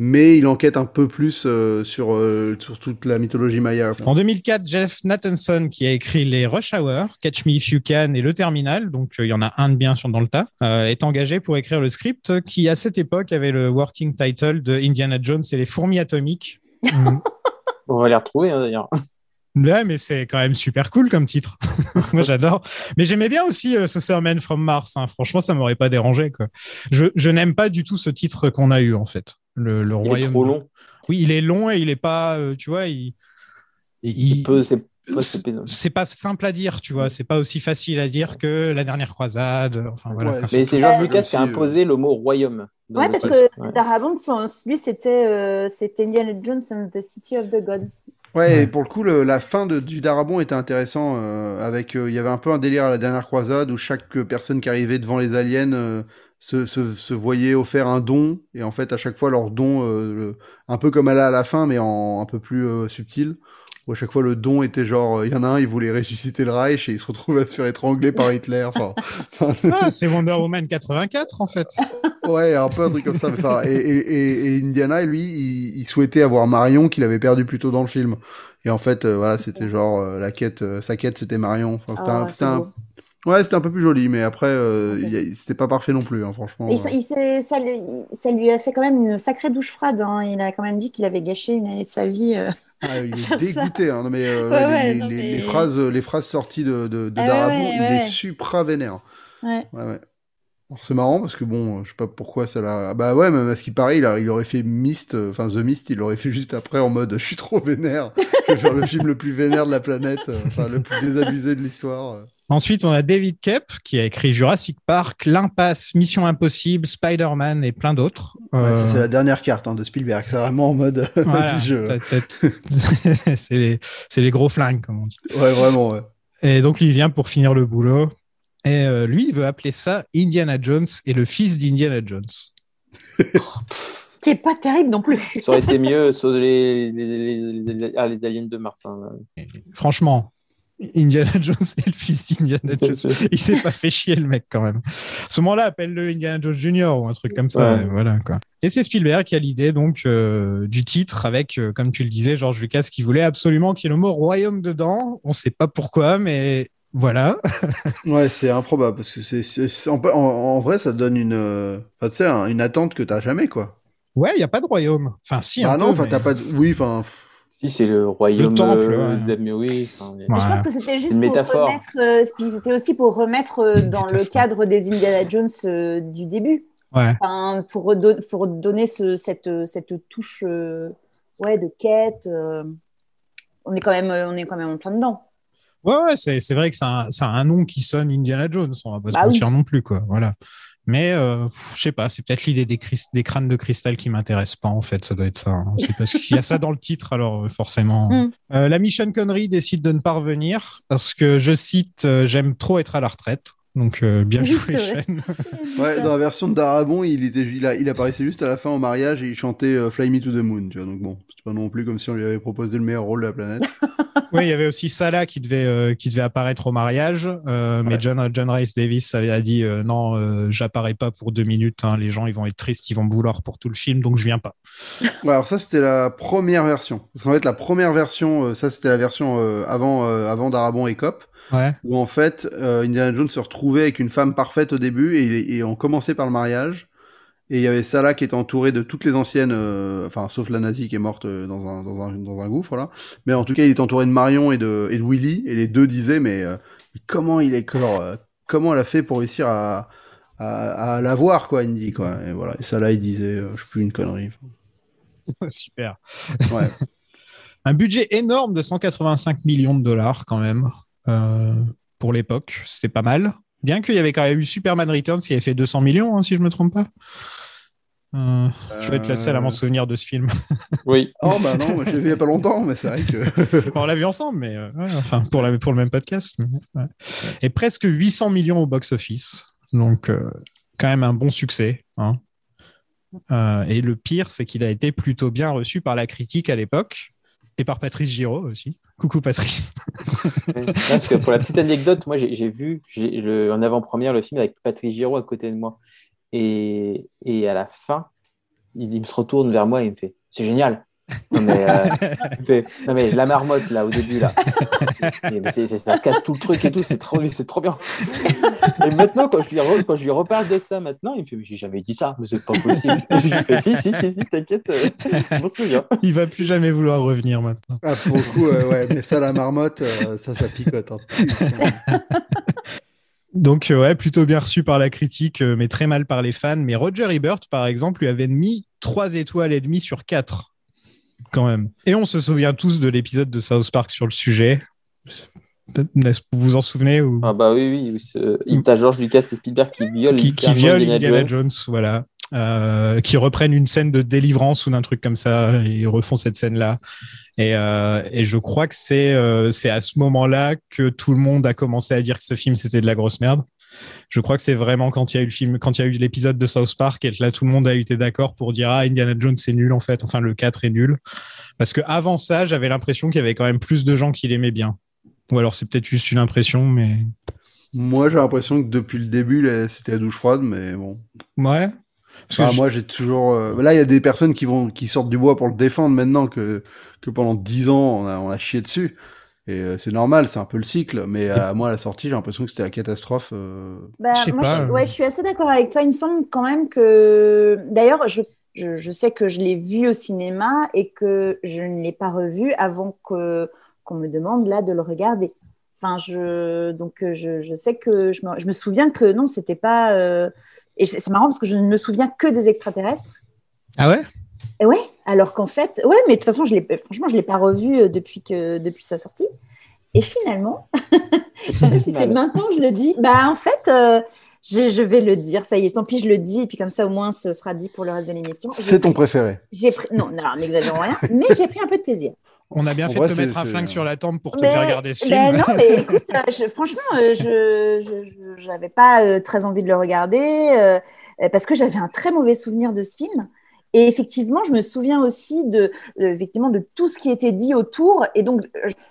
Mais il enquête un peu plus euh, sur, euh, sur toute la mythologie maya. quoi. En 2004, Jeff Nathanson, qui a écrit les Rush Hour, Catch Me If You Can et Le Terminal, donc euh, il y en a un de bien sur dans le tas, euh, est engagé pour écrire le script qui, à cette époque, avait le working title de Indiana Jones et les fourmis atomiques. [laughs] Mm. On va les retrouver hein, d'ailleurs. Ouais, mais c'est quand même super cool comme titre. [laughs] Moi, j'adore. Mais j'aimais bien aussi euh, ce Sermon from Mars. hein. Franchement, ça m'aurait pas dérangé. Quoi. Je, je n'aime pas du tout ce titre qu'on a eu, en fait. Le, le Il est royaume. trop long. Oui, il est long et il est pas, euh, tu vois, il, il- c'est c'est pas simple à dire, tu vois. C'est pas aussi facile à dire que la dernière croisade. Enfin, voilà, Ouais. Mais c'est George Lucas qui a euh, imposé le mot royaume. Ouais, parce que Ouais. Darabont, lui, c'était euh, c'était Indiana Jones and the City of the Gods. Ouais, et pour le coup, le- la fin de, du Darabon était intéressant. euh, avec, euh, il y avait un peu un délire à la dernière croisade où chaque personne qui arrivait devant les aliens euh, se, se, se voyait offert un don. Et en fait, à chaque fois, leur don, euh, le- un peu comme elle a à la fin, mais en un peu plus euh, subtil. Où à chaque fois, le don était genre, euh, il y en a un, il voulait ressusciter le Reich et il se retrouve à se faire étrangler par Hitler. [laughs] Ah, c'est Wonder Woman 84 en fait. Ouais, un peu un truc comme ça. mais et, et- et- et Indiana, lui, il, il souhaitait avoir Marion qu'il avait perdu plus tôt dans le film. Et en fait, euh, voilà, c'était genre euh, la quête, euh, sa quête, c'était Marion. Enfin, c'était Ah, un, ouais, c'était un peu plus joli, mais après, euh, Ok. il y a- c'était pas parfait non plus, hein, franchement. Et ça, il s'est- ça, lui, ça lui a fait quand même une sacrée douche froide. hein. Il a quand même dit qu'il avait gâché une année de sa vie. euh. Ah, il [laughs] est dégoûté. hein. Non, mais euh, Ouais, ouais, ouais, les, non, les- mais- les phrases, les phrases sorties de, de, de Ah ouais, il est supra vénère. Ouais. C'est marrant parce que bon, je sais pas pourquoi ça l'a. Bah ouais, même à ce qui paraît, il, a- il aurait fait Mist, euh, enfin The Mist, il l'aurait fait juste après en mode [laughs] je suis trop vénère. Je vais faire le film le plus vénère de la planète, euh, enfin le plus désabusé de l'histoire. Euh. Ensuite, on a David Kep qui a écrit Jurassic Park, L'Impasse, Mission Impossible, Spider-Man et plein d'autres. Euh, c'est la dernière carte hein, de Spielberg. C'est vraiment en mode voilà, je. t'as- [laughs] c'est les, gros flingues, comme on dit. Ouais, vraiment, ouais. Et donc, il vient pour finir le boulot. Et euh, lui, il veut appeler ça Indiana Jones et le fils d'Indiana Jones. [laughs] Qui est pas terrible non plus. Ça aurait été mieux sur les, les, les- les- les aliens de Mars. hein. Franchement, Indiana [laughs] Jones et le fils d'Indiana Jones. Il s'est pas fait chier, le mec, quand même. À ce moment-là, appelle-le Indiana Jones Jr. ou un truc comme ça. Ouais. et Voilà, quoi. Et c'est Spielberg qui a l'idée, donc, euh, du titre avec, euh, comme tu le disais, George Lucas qui voulait absolument qu'il y ait le mot royaume dedans. On sait pas pourquoi, mais voilà. [laughs] Ouais, c'est improbable parce que c'est, en, en- en vrai, ça donne une, euh, une attente que t'as jamais, quoi. Ouais, il n'y a pas de royaume. Enfin, si, ah un non, enfin, mais- t'as pas de, oui, enfin, Si, c'est le royaume. Le temple, euh, ouais. mais oui. enfin, Mais je pense que c'était juste Une pour métaphore. remettre, euh, c'était aussi pour remettre euh, dans le cadre des Indiana Jones euh, du début. Ouais. Enfin, pour, pour donner ce, cette, cette touche euh, ouais, de quête. euh, on, est quand même, on est quand même en plein dedans. Ouais, ouais, c'est, c'est vrai que ça a, un- ça a un nom qui sonne Indiana Jones, on va pas Bah se oui. mentir non plus, quoi. Voilà. Mais euh, je sais pas, c'est peut-être l'idée des crânes de cristal qui m'intéresse pas, en fait, ça doit être ça. hein. C'est parce qu'il y a ça dans le titre, alors euh, forcément. Mm. Euh, la Mission Connery décide de ne pas revenir parce que, je cite, euh, j'aime trop être à la retraite. Donc, euh, bien [laughs] Oui, joué. Shane. [laughs] ouais, dans la version de Darabon, il était, il, a, il apparaissait juste à la fin au mariage et il chantait euh, Fly Me to the Moon, tu vois. Donc bon, c'est pas non plus comme si on lui avait proposé le meilleur rôle de la planète. [laughs] Oui, il y avait aussi Salah qui devait, euh, qui devait apparaître au mariage, euh, mais. John, John Rice Davis avait a dit euh, non, euh, j'apparais pas pour deux minutes. hein, les gens, ils vont être tristes, ils vont me vouloir pour tout le film, donc je viens pas. Ouais, alors ça, c'était la première version. Parce qu'en fait, la première version, euh, ça, c'était la version euh, avant, euh, avant Darabon et Cop. Ouais. où en fait euh, Indiana Jones se retrouvait avec une femme parfaite au début et, et on commençait par le mariage. Et il y avait Salah qui était entouré de toutes les anciennes euh, enfin sauf la nazie qui est morte euh, dans un, dans un, dans un gouffre là. Mais en tout cas il était entouré de Marion et de, et de Willy. Et les deux disaient mais euh, comment il est genre, comment elle a fait pour réussir à à, à l'avoir quoi Indy quoi. Et voilà. Et Salah il disait je suis plus une connerie. [laughs] Super. ouais. [laughs] Un budget énorme de 185 millions de dollars quand même pour l'époque. C'était pas mal. Bien qu'il y avait quand même eu Superman Returns qui avait fait 200 millions, hein, si je me trompe pas. Euh, Je vais être le seul à m'en souvenir de ce film. Oui. [laughs] oh bah non moi je l'ai vu il y a pas longtemps mais c'est vrai que [laughs] on l'a vu ensemble, mais euh, ouais, enfin pour, la, pour le même podcast. mais, ouais. Et presque 800 millions au box-office. Donc, euh, quand même un bon succès. hein. Euh, et le pire, c'est qu'il a été plutôt bien reçu par la critique à l'époque et par Patrice Giraud aussi. Coucou Patrice. [laughs] Pour la petite anecdote, moi j'ai vu en avant-première le film avec Patrick Giraud à côté de moi. Et, et à la fin, il, il se retourne vers moi et il me fait C'est génial. Non mais, euh, [laughs] non mais la marmotte là au début là, [laughs] ça casse tout le truc et tout, c'est trop, c'est trop bien. Et maintenant quand je lui re- quand je lui reparle de ça maintenant, il me fait mais j'ai jamais dit ça, mais c'est pas possible. Je lui fais si si si si t'inquiète, euh, je m'en souviens. Il va plus jamais vouloir revenir maintenant. ah, pour le coup euh, ouais mais ça la marmotte euh, ça ça picote hein. [laughs] Donc, ouais, plutôt bien reçu par la critique, mais très mal par les fans. Mais Roger Ebert, par exemple, lui avait mis 3 étoiles et demie sur 4. Quand même. Et on se souvient tous de l'épisode de South Park sur le sujet. Vous vous en souvenez ou... Ah bah oui, oui. Ce... T'as George Lucas et Spielberg qui violent qui, qui viole Indiana, Jones. voilà. Euh, qui reprennent une scène de délivrance ou d'un truc comme ça. Ils refont cette scène-là. Et, euh, et, je crois que c'est euh, c'est à ce moment-là que tout le monde a commencé à dire que ce film c'était de la grosse merde. Je crois que c'est vraiment quand il y a eu le film, quand il y a eu l'épisode de South Park et que là tout le monde a été d'accord pour dire ah Indiana Jones c'est nul en fait. Enfin le 4 est nul. Parce que avant ça j'avais l'impression qu'il y avait quand même plus de gens qui l'aimaient bien. Ou alors c'est peut-être juste une impression, mais. Moi, j'ai l'impression que depuis le début, c'était la douche froide, mais bon. Ouais. Moi, j'ai toujours. Euh, là, il y a des personnes qui vont, qui sortent du bois pour le défendre maintenant que, que pendant dix ans, on a, on a chié dessus. Et euh, c'est normal, c'est un peu le cycle. Mais à moi, à la sortie, j'ai l'impression que c'était la catastrophe. Euh. Bah, je moi, je, ouais, je suis assez d'accord avec toi. Il me semble quand même que. D'ailleurs, je, je, je, sais que je l'ai vu au cinéma et que je ne l'ai pas revu avant que qu'on me demande là de le regarder. Enfin, je, donc euh, je, je sais que je me, je me, souviens que non, c'était pas. Euh, et c'est marrant parce que je ne me souviens que des extraterrestres. Ah ouais? Ouais, alors qu'en fait, ouais, mais de toute façon, je franchement, je ne l'ai pas revu euh, depuis, que, depuis sa sortie. Et finalement, [laughs] si c'est maintenant je le dis, bah en fait, je, je, vais le dire. Ça y est, tant pis, je le dis. Et puis comme ça, au moins, ce sera dit pour le reste de l'émission. C'est ton préféré J'ai pris... Non, non n'exagérons rien. mais j'ai pris un peu de plaisir. On a bien fait de te mettre un flingue sur la tempe pour te faire regarder ce ben film. non, mais [laughs] écoute, euh, franchement, euh, je n'avais pas euh, très envie de le regarder parce que j'avais un très mauvais souvenir de ce film. Et effectivement, je me souviens aussi de, effectivement, de tout ce qui était dit autour. Et donc,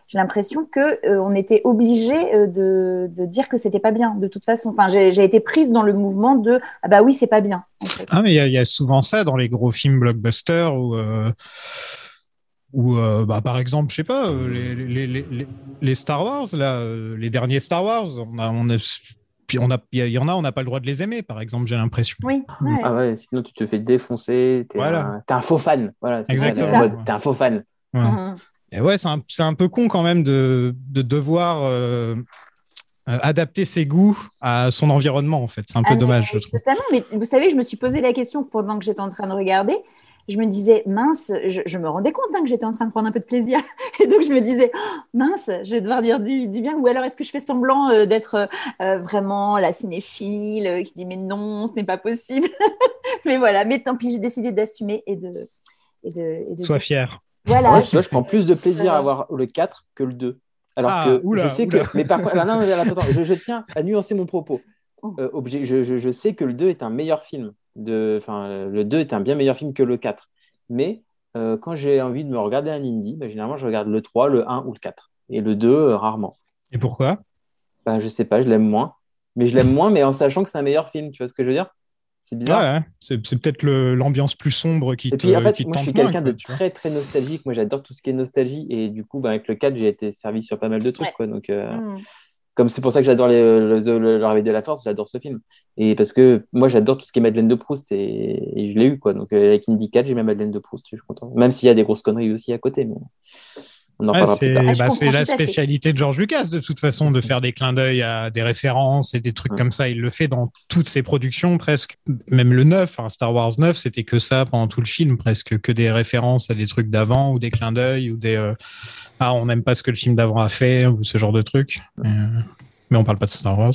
j'ai l'impression qu'on on était obligé de, de, dire que c'était pas bien, de toute façon. Enfin, j'ai été prise dans le mouvement de Ah bah oui, c'est pas bien. Ah, mais il y, a souvent ça dans les gros films blockbusters où ou euh, bah, par exemple, je sais pas, euh, les, les, les, les, Star Wars, là, euh, les derniers Star Wars, on a, on a, puis on a, il y en a, on n'a pas le droit de les aimer, par exemple, j'ai l'impression. Oui. Ah ouais, sinon tu te fais défoncer. T'es voilà. un, un, faux fan. Voilà. Exactement. T'es un faux fan. Ouais. Uh-huh. Et ouais, c'est un, un, peu con quand même de, de devoir euh, adapter ses goûts à son environnement, en fait. C'est un peu ah, dommage, je trouve. Totalement. Mais vous savez, je me suis posé la question pendant que j'étais en train de regarder je me disais, mince, je, me rendais compte hein, que j'étais en train de prendre un peu de plaisir. [laughs] Et donc, je me disais, oh, mince, je vais devoir dire du, bien. Ou alors, est-ce que je fais semblant euh, d'être euh, euh, vraiment la cinéphile qui dit, mais non, ce n'est pas possible. [laughs] mais voilà, mais tant pis, j'ai décidé d'assumer et de, et de, Sois fier. Voilà. je, je prends plus de plaisir à voir le 4 que le 2. Alors ah, que je sais que. Mais par contre, non, attends, je, je, tiens à nuancer mon propos. Oh. je, je, sais que le 2 est un meilleur film de, le 2 est un bien meilleur film que le 4. Mais euh, quand j'ai envie de me regarder un indie, bah, généralement, je regarde le 3, le 1 ou le 4. Et le 2, euh, rarement. Et pourquoi? Bah, Je sais pas, je l'aime moins. Mais je l'aime moins, mais en sachant que c'est un meilleur film. Tu vois ce que je veux dire? C'est bizarre. Ouais, c'est, peut-être l'ambiance plus sombre qui Et puis, en fait, moi, je suis quelqu'un de très, très nostalgique. Moi, j'adore tout ce qui est nostalgie. Et du coup, bah, avec le 4, j'ai été servi sur pas mal de trucs. Quoi, donc, euh, mmh comme c'est pour ça que j'adore le, réveil de la force, j'adore ce film. Et parce que moi, j'adore tout ce qui est Madeleine de Proust et, je l'ai eu, quoi. Donc, euh, avec Indy 4, j'ai ma Madeleine de Proust, je suis content. Même s'il y a des grosses conneries aussi à côté. On en parlera plus tard. Bah, c'est la spécialité de George Lucas, de toute façon, de faire des clins d'œil à des références et des trucs comme ça. Il le fait dans toutes ses productions, presque. Même le 9, hein, Star Wars 9, c'était que ça pendant tout le film, presque que des références à des trucs d'avant ou des clins d'œil ou des. Euh, ah, on n'aime pas ce que le film d'avant a fait ou ce genre de truc. Euh, mais on parle pas de Star Wars.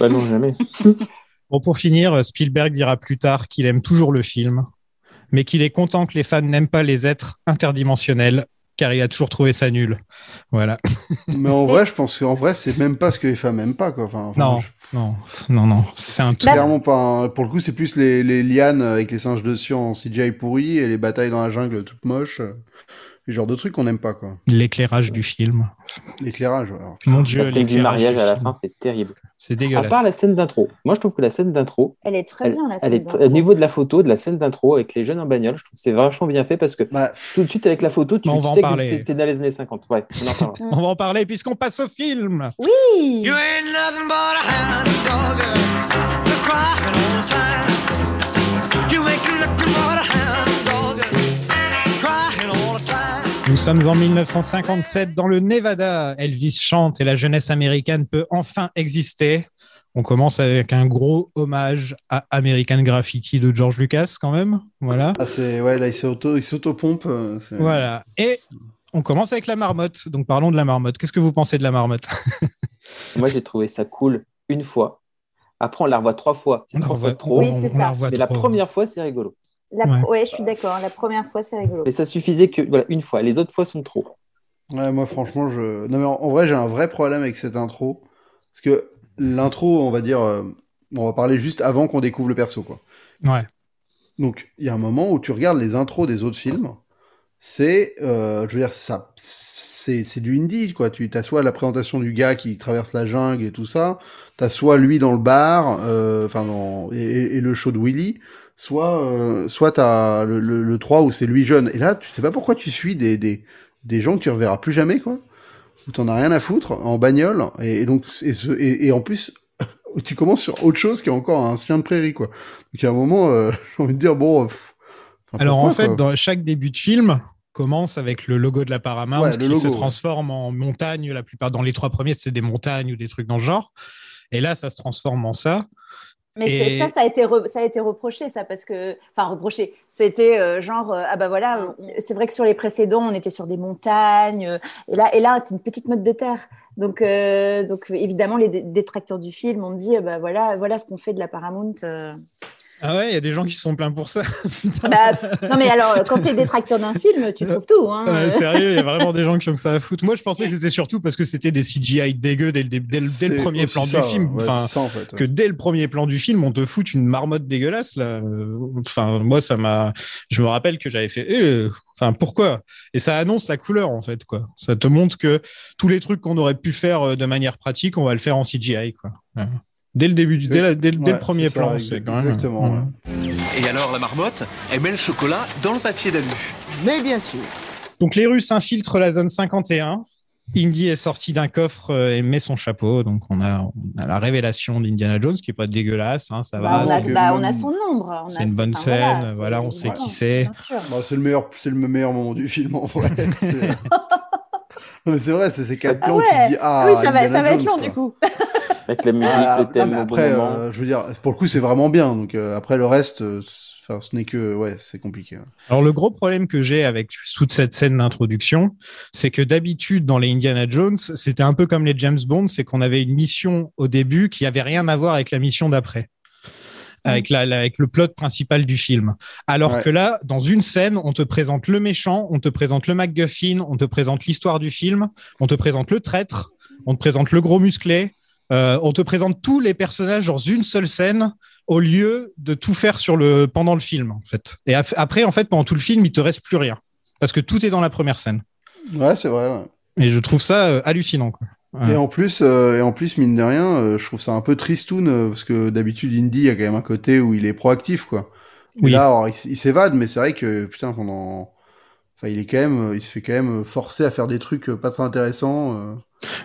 Bah non, jamais. [laughs] bon, pour finir, Spielberg dira plus tard qu'il aime toujours le film, mais qu'il est content que les fans n'aiment pas les êtres interdimensionnels car il a toujours trouvé ça nul. Voilà. [laughs] Mais en vrai, je pense qu'en vrai, c'est même pas ce que les femmes n'aiment pas. Quoi. Enfin, non, non, non, non, C'est un truc. Clairement pas. Pour le coup, c'est plus les, les, lianes avec les singes dessus en CGI pourri et les batailles dans la jungle toutes moches le genre de trucs qu'on n'aime pas, quoi. L'éclairage du film. L'éclairage, Mon Dieu. La scène du mariage à la fin, c'est terrible. C'est dégueulasse. À part la scène d'intro. Moi, je trouve que la scène d'intro. Elle est très bien, la scène elle est Au niveau de la photo, de la scène d'intro avec les jeunes en bagnole, je trouve que c'est vachement bien fait parce que bah, tout de suite, avec la photo, tu, sais que t'es dans les années 50. Ouais, on, [laughs] on va en parler puisqu'on passe au film. Oui! You sommes en 1957 dans le Nevada. Elvis chante et la jeunesse américaine peut enfin exister. On commence avec un gros hommage à American Graffiti de George Lucas quand même. Voilà. Ah, c'est ouais là il s'auto il s'auto-pompe. Euh, voilà. Et On commence avec la marmotte. Donc parlons de la marmotte. Qu'est-ce que vous pensez de la marmotte? [laughs] Moi, j'ai trouvé ça cool une fois. Après, on la revoit trois fois. On la revoit- trop. Oui, c'est la ça. revoit Mais la trop. première fois, c'est rigolo. La... Ouais. Ouais. je suis d'accord. La première fois, c'est rigolo. Mais ça suffisait que voilà, une fois. Les autres fois sont trop. Ouais, moi, franchement, je. Non, mais en, en vrai, j'ai un vrai problème avec cette intro. Parce que l'intro, on va dire. euh, On va parler juste avant qu'on découvre le perso, quoi. Ouais. Donc, il y a un moment où tu regardes les intros des autres films. C'est. euh, je veux dire, ça. C'est c'est du indie, quoi. Tu as soit la présentation du gars qui traverse la jungle et tout ça. T'as soit lui dans le bar. euh, Enfin, dans. Et, et- et le show de Willy. Soit, euh, soit t'as le, le, le 3 où c'est lui jeune. Et là, tu sais pas pourquoi tu suis des, des, des gens que tu reverras plus jamais, quoi. Où t'en as rien à foutre, en bagnole. Et, et donc, et, ce- et, et en plus, [laughs] tu commences sur autre chose qui est encore un chien de prairie, quoi. Donc, à un moment, euh, [laughs] j'ai envie de dire, bon. euh, pff, enfin, Alors en fait, quoi dans chaque début de film commence avec le logo de la Paramount Ouais, qui logo, se ouais. transforme en montagne. La plupart dans les trois premiers, c'est des montagnes ou des trucs dans le genre. Et là, ça se transforme en ça. Mais Et- ça, ça a, été re- ça a été reproché, ça, parce que. Enfin, reproché. C'était euh, genre, euh, ah bah voilà, euh, c'est vrai que sur les précédents, on était sur des montagnes. euh, et là, et là c'est une petite motte de terre. Donc, euh, donc évidemment, les dé- détracteurs du film ont dit, ah bah voilà, voilà ce qu'on fait de la Paramount. Euh. Ah ouais, il y a des gens qui se sont plaints pour ça. Putain. Bah, non, mais alors, quand tu es détracteur d'un film, tu trouves tout. Hein. Ouais, sérieux, il y a vraiment des gens qui ont que ça à foutre. Moi, je pensais que c'était surtout parce que c'était des CGI dégueux dès le, dé- dès le, dès le C'est premier plan ça, du film. ouais, enfin, ça, en fait, ouais. que dès le premier plan du film, on te fout une marmotte dégueulasse là. Euh, Enfin, moi, ça m'a. Je me rappelle que j'avais fait. Eh, Enfin, pourquoi? Et ça annonce la couleur en fait, quoi. Ça te montre que tous les trucs qu'on aurait pu faire euh, de manière pratique, on va le faire en CGI, quoi. Dès le début, du- dès, la- dès le- dès Ouais, le premier plan, c'est quand même. exactement, ouais. Et alors la marmotte, elle met le chocolat dans le papier d'alu. Mais bien sûr. Donc les Russes infiltrent la zone 51. Indy est sorti d'un coffre euh, et met son chapeau. Donc on a, on a la révélation d'Indiana Jones qui est pas dégueulasse, hein, ça Bah, va. on, a, bah, on a son nombre. on c'est une bonne enfin, scène, voilà, on sait voilà, qui c'est. Bah, c'est le meilleur, c'est le meilleur moment du film en vrai. C'est- [laughs] non mais c'est vrai, c'est ces quatre Ah plans ouais. qui te dis ah. oui, ça va, ça va être long quoi. du coup. [laughs] Avec la musique, Ah, le non, thème mais au après, bon euh, je veux dire, pour le coup, c'est vraiment bien. Donc euh, après le reste, euh, enfin, ce n'est que ouais, c'est compliqué. Alors le gros problème que j'ai avec toute cette scène d'introduction, c'est que d'habitude dans les Indiana Jones, c'était un peu comme les James Bond, c'est qu'on avait une mission au début qui avait rien à voir avec la mission d'après. Avec, la, la- avec le plot principal du film. Alors Ouais. que là, dans une scène, on te présente le méchant, on te présente le MacGuffin, on te présente l'histoire du film, on te présente le traître, on te présente le gros musclé, euh, on te présente tous les personnages dans une seule scène au lieu de tout faire sur le pendant le film en fait. Et après en fait pendant tout le film il te reste plus rien parce que tout est dans la première scène. Ouais, c'est vrai. ouais. Et je trouve ça euh, hallucinant quoi. Ouais. Et en plus, euh, et en plus, mine de rien, euh, je trouve ça un peu tristoun euh, parce que d'habitude, Indy, il y a quand même un côté où il est proactif, quoi. Oui. Là, alors, il, s'évade, mais c'est vrai que putain, pendant, enfin, il est quand même, il se fait quand même forcer à faire des trucs euh, pas très intéressants. euh.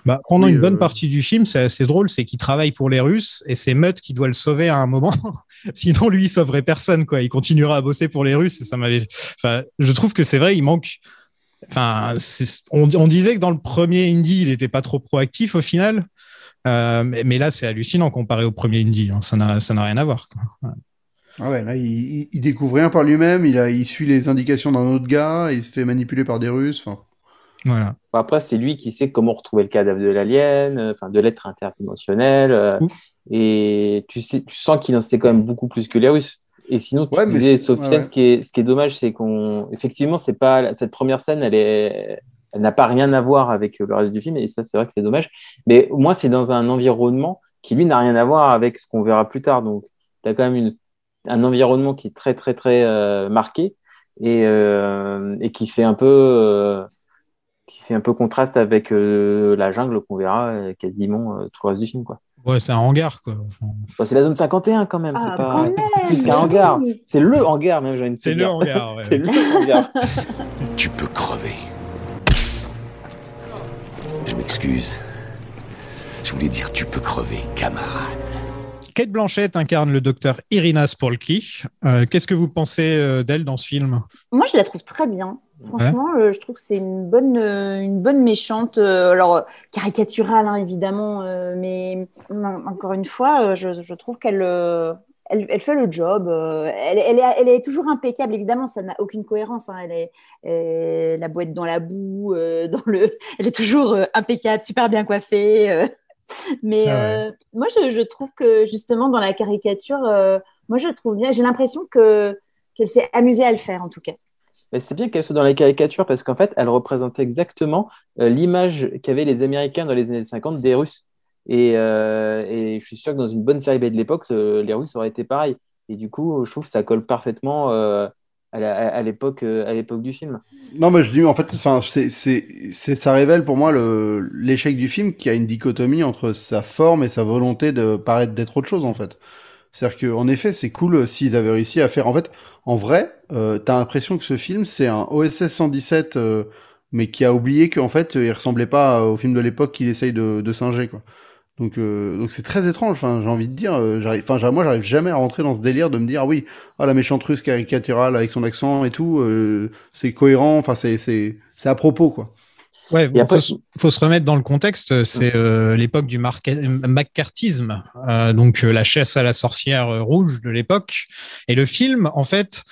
Bah, pendant Oui, une bonne euh, partie du film, c'est assez drôle, c'est qu'il travaille pour les Russes et c'est Mutt qui doit le sauver à un moment. [laughs] Sinon, lui, il sauverait personne, quoi. Il continuera à bosser pour les Russes et ça m'avait. Enfin, je trouve que c'est vrai, il manque. Enfin, on, on disait que dans le premier Indie, il était pas trop proactif au final. Euh, mais, mais là, c'est hallucinant comparé au premier Indie. hein. Ça n'a ça n'a rien à voir. Quoi. Ah ouais, là, il, il, il découvre rien par lui-même. Il a, il suit les indications d'un autre gars. Il se fait manipuler par des Russes. Enfin, Voilà. Bon, Après, c'est lui qui sait comment retrouver le cadavre de l'alien, euh, enfin de l'être interdimensionnel. euh, et tu, sais, tu sens qu'il en sait quand même beaucoup plus que les Russes. Et sinon, tu Ouais, disais, Sofiane, ouais, ouais. ce, qui est, ce qui est dommage, c'est qu'on. Effectivement, c'est pas cette première scène, elle est. Elle n'a pas rien à voir avec le reste du film, et ça, c'est vrai que c'est dommage. Mais au moins, c'est dans un environnement qui, lui, n'a rien à voir avec ce qu'on verra plus tard. Donc, tu as quand même une, un environnement qui est très, très, très euh, marqué et, euh, et qui fait un peu. euh, qui fait un peu contraste avec euh, la jungle qu'on verra quasiment euh, tout le reste du film. Quoi. Ouais, c'est un hangar, quoi. Enfin, Bon, c'est la zone 51 quand même, Ah, c'est pas quand même, plus qu'un hangar. C'est le hangar même, [laughs] c'est le hangar. ouais. c'est le hangar. Tu peux crever. Je m'excuse. Je voulais dire tu peux crever, camarade. Kate Blanchett incarne le docteur Irina Spolky. Euh, Qu'est-ce que vous pensez euh, d'elle dans ce film? Moi, je la trouve très bien. Franchement, euh, je trouve que c'est une bonne, euh, une bonne méchante. alors, caricaturale, hein, évidemment, mais encore une fois, je, je trouve qu'elle elle, elle fait le job. euh, elle, elle est, elle est toujours impeccable. Évidemment, ça n'a aucune cohérence. hein. Elle est la boîte dans la boue, euh, dans le. [laughs] Elle est toujours euh, impeccable, super bien coiffée. [laughs] Mais Ça, ouais. euh, moi, je, je trouve que justement dans la caricature, euh, moi, je trouve bien. J'ai l'impression que qu'elle s'est amusée à le faire, en tout cas. Mais c'est bien qu'elle soit dans la caricature parce qu'en fait, elle représente exactement euh, l'image qu'avaient les Américains dans les années 50 des Russes. Et, euh, et je suis sûr que dans une bonne série B de l'époque, euh, les Russes auraient été pareils. Et du coup, je trouve que ça colle parfaitement à l'époque euh, à l'époque du film. Non, mais je dis, en fait, enfin, c'est, c'est, c'est, ça révèle pour moi le, l'échec du film qui a une dichotomie entre sa forme et sa volonté de paraître d'être autre chose, en fait. C'est-à-dire que, en effet, c'est cool euh, s'ils avaient réussi à faire, en fait, en vrai, euh, t'as l'impression que ce film, c'est un OSS 117, euh, mais qui a oublié qu'en fait, il ressemblait pas au film de l'époque qu'il essaye de, de singer, quoi. Donc, euh, donc c'est très étrange. Enfin, j'ai envie de dire, euh, j'arrive, enfin, moi, j'arrive jamais à rentrer dans ce délire de me dire, ah oui, ah la méchante russe caricaturale avec son accent et tout, euh, c'est cohérent. Enfin, c'est, c'est, c'est à propos, quoi. Ouais, bon, après- faut, se- faut se remettre dans le contexte. C'est euh, l'époque du McCarthyisme, euh, donc euh, la chasse à la sorcière euh, rouge de l'époque. Et le film, en fait,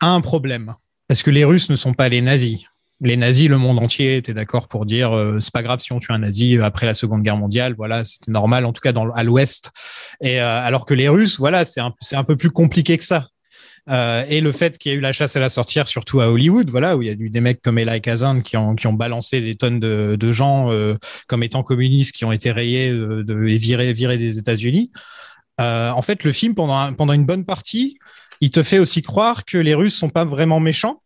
a un problème parce que les Russes ne sont pas les nazis. Les nazis, le monde entier était d'accord pour dire euh, c'est pas grave si on tue un nazi après la Seconde Guerre mondiale. Voilà, c'était normal, en tout cas dans, à l'Ouest. Et euh, alors que les Russes, voilà, c'est un, un peu plus compliqué que ça. Euh, et le fait qu'il y a eu la chasse à la sorcière, surtout à Hollywood, voilà, où il y a eu des mecs comme Eli Kazan qui ont, qui ont balancé des tonnes de, de gens euh, comme étant communistes, qui ont été rayés euh, de, et virés, virés des États-Unis. Euh, en fait, le film, pendant, pendant une bonne partie, il te fait aussi croire que les Russes sont pas vraiment méchants.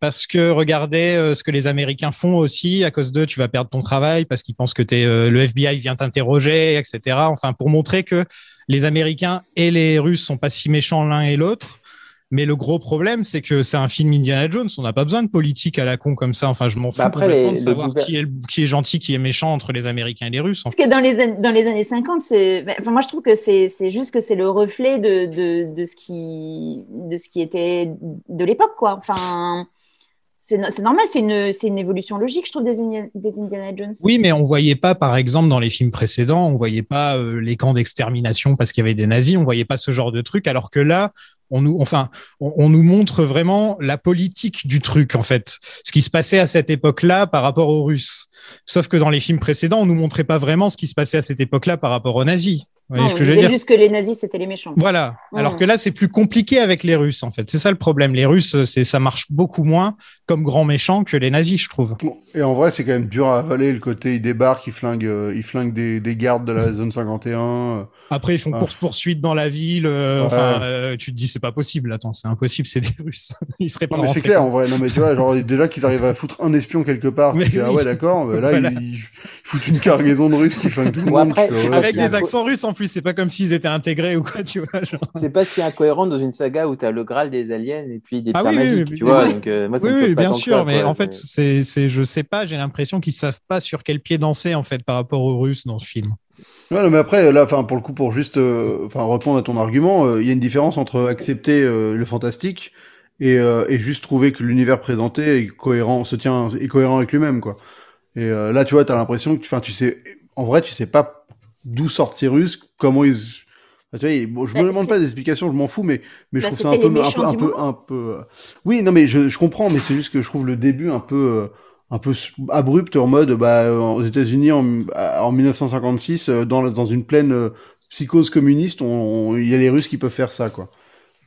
Parce que regardez euh, ce que les Américains font aussi, à cause d'eux, tu vas perdre ton travail parce qu'ils pensent que t'es, euh, le FBI vient t'interroger, etc. Enfin, pour montrer que les Américains et les Russes sont pas si méchants l'un et l'autre. Mais le gros problème, c'est que c'est un film Indiana Jones. On n'a pas besoin de politique à la con comme ça. Enfin, je m'en fous Bah après, complètement les- de savoir qui, est, le- qui est gentil, qui est méchant entre les Américains et les Russes. en Parce que dans les, an- dans les années 50, c'est, ben, enfin, moi je trouve que c'est, c'est juste que c'est le reflet de, de, de, ce qui, de ce qui était de l'époque, quoi. Enfin, c'est, no- c'est normal, c'est une, évolution logique, je trouve, des, Indi- des Indiana Jones. Oui, mais on voyait pas, par exemple, dans les films précédents, on voyait pas euh, les camps d'extermination parce qu'il y avait des nazis, on voyait pas ce genre de truc, alors que là, on nous, montre vraiment la politique du truc, en fait, ce qui se passait à cette époque-là par rapport aux Russes. Sauf que dans les films précédents, on nous montrait pas vraiment ce qui se passait à cette époque-là par rapport aux nazis. Vous voyez Non, ce on que je veux disait dire juste que les nazis, c'était les méchants. Voilà. Alors que là, c'est plus compliqué avec les Russes, en fait. C'est ça le problème. Les Russes, c'est ça marche beaucoup moins comme grands méchants que les nazis, je trouve. Et en vrai, c'est quand même dur à avaler le côté, il débarque, il flingue, euh, il flingue des, des gardes de la [laughs] zone 51. euh. Après, ils font Ah. course-poursuite dans la ville. euh, Ouais. Enfin, euh, tu te dis, c'est pas possible. Attends, c'est impossible, c'est des [laughs] Russes. ils seraient pas Non, mais c'est clair, en vrai. Non, mais tu vois, genre, déjà qu'ils arrivent à foutre un espion quelque part, Mais tu ah ouais, d'accord, bah là, [laughs] Voilà. ils, ils foutent une cargaison de Russes qui flinguent tout le monde. après, ouais, Avec des accents russes en plus, c'est pas comme s'ils étaient intégrés ou quoi, tu vois. genre. C'est pas si incohérent dans une saga où tu as le Graal des aliens et puis des Ah oui, oui, magiques, oui, tu vois. oui. Donc, euh, moi, ça Oui, me oui, choque pas bien sûr, ça, mais quoi. en fait, c'est, c'est, je sais pas, j'ai l'impression qu'ils savent pas sur quel pied danser en fait par rapport aux Russes dans ce film. Ouais, non, mais après, là, enfin, pour le coup, pour juste, euh, enfin, répondre à ton argument, euh, il y a une différence entre accepter euh, le fantastique et, euh, et juste trouver que l'univers présenté est cohérent, se tient, est cohérent avec lui-même, quoi. Et euh, là, tu vois, t'as l'impression que, enfin, tu sais, en vrai, tu sais pas d'où sortent ces Russes, comment ils, Enfin, tu vois, bon, je me Bah, demande c'est- pas des explications, je m'en fous, mais, mais je Bah, trouve ça un peu, un peu, méchants un du peu, moment. un peu, oui, non, mais je, je comprends, mais c'est juste que je trouve le début un peu, euh, un peu abrupt en mode, bah, euh, aux États-Unis en, en 1956, euh, dans, dans une pleine euh, psychose communiste, il y a les Russes qui peuvent faire ça, quoi.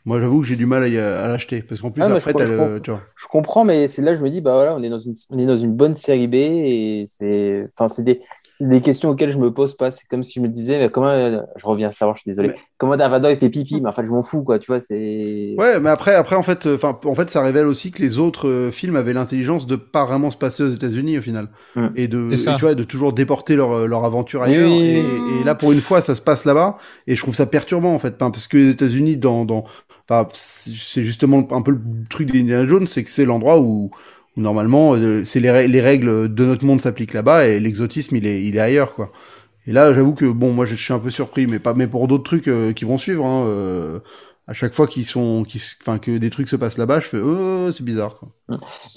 Moi, j'avoue que j'ai du mal à, à l'acheter, parce qu'en plus, Ah, après, je, t'as je le, comprends- tu vois. je comprends, mais c'est là que je me dis, bah voilà, on est dans une, on est dans une bonne série B et c'est, enfin, c'est des, des questions auxquelles je me pose pas. C'est comme si je me disais, mais comment, euh, je reviens à Star Wars, je suis désolé. Mais- Comment Darth Vader il fait pipi, mais en fait, je m'en fous, quoi, tu vois, c'est. Ouais, mais après, après en fait, euh, enfin, en fait, ça révèle aussi que les autres euh, films avaient l'intelligence de pas vraiment se passer aux États-Unis au final, Mm. et de, et tu vois, de toujours déporter leur leur aventure ailleurs. oui, et, oui. et là, pour une fois, ça se passe là-bas, et je trouve ça perturbant en fait, parce que les États-Unis, dans, dans, enfin, c'est c'est justement un peu le truc d'Indiana Jones, c'est que c'est l'endroit où, normalement, euh, c'est les, rè- les règles de notre monde s'appliquent là-bas, et l'exotisme, il est, il est ailleurs, quoi. Et là, j'avoue que bon, moi, je suis un peu surpris, mais pas, mais pour d'autres trucs euh, qui vont suivre. Hein, euh, à chaque fois qu'ils sont, que des trucs se passent là-bas, je fais, oh, c'est bizarre. Quoi.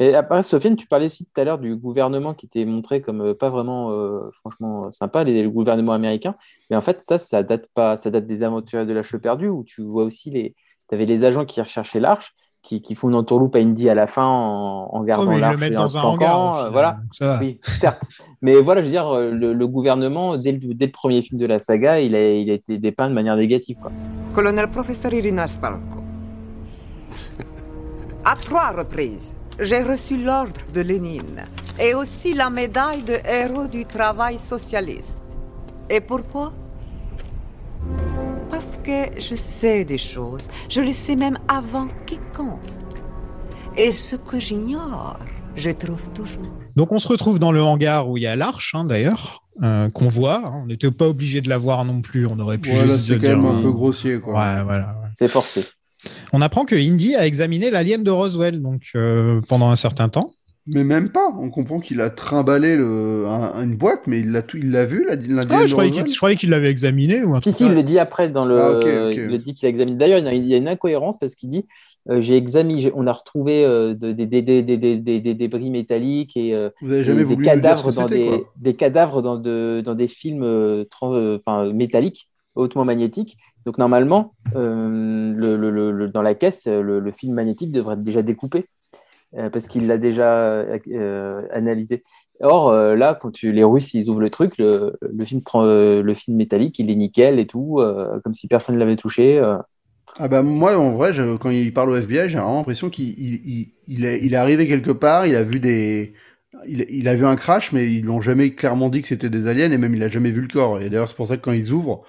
Et après, Sofiane, tu parlais aussi tout à l'heure du gouvernement qui était montré comme pas vraiment, franchement, sympa, les, le gouvernement américain. Mais en fait, ça, ça date pas, ça date des aventures de Cheveux perdue où tu vois aussi les, tu avais les agents qui recherchaient l'arche. Qui, qui, font une entourloupe à Indy à la fin en, en gardant Oh, mais ils l'arche le dans un hangar, euh, voilà. donc ça va. Oui, certes. Mais voilà, je veux dire, euh, le, le gouvernement, dès le, dès le premier film de la saga, il a, il a été dépeint de manière négative. Quoi. Colonel Professeur Irina Spalko. [laughs] À trois reprises, j'ai reçu l'ordre de Lénine et aussi la médaille de héros du travail socialiste. Et pourquoi? Parce que je sais des choses. Je les sais même avant quiconque. Et ce que j'ignore, je trouve toujours. Donc on se retrouve dans le hangar où il y a l'arche, hein, d'ailleurs, euh, qu'on voit. hein. On n'était pas obligé de la voir non plus. On aurait pu c'est quand dire, même un peu grossier, quoi. Ouais, voilà. ouais. C'est forcé. On apprend que Indy a examiné l'alien de Roswell donc euh, pendant un certain temps. Mais même pas. On comprend qu'il a trimballé le, un- une boîte, mais il l'a tout, il l'a vu, la- Ah, je croyais qu'il je croyais qu'il l'avait examiné ou un Si, truc si, il le dit après dans le. Ah. Il le dit qu'il a examiné. D'ailleurs, il y a- une incohérence parce qu'il dit euh, j'ai examiné, j'ai- on a retrouvé euh, de- des, des- des- des- des- des- des débris métalliques et euh, Vous avez et jamais des voulu cadavres dans des, quoi. des cadavres dans, de, dans des films euh, tran- euh, enfin, métalliques, hautement magnétiques. Donc normalement, euh, le, le- le- le- dans la caisse, le, le film magnétique devrait être déjà découpé. Euh, parce qu'il l'a déjà euh, analysé. Or, euh, là, quand les Russes ils ouvrent le truc, le, film, euh, le film métallique, il est nickel et tout, euh, comme si personne ne l'avait touché. euh. Ah bah moi en vrai quand il parle au FBI j'ai vraiment l'impression qu'il il, il, il est, arrivé quelque part il a vu des il, a vu un crash mais ils l'ont jamais clairement dit que c'était des aliens et même il a jamais vu le corps et d'ailleurs c'est pour ça que quand ils ouvrent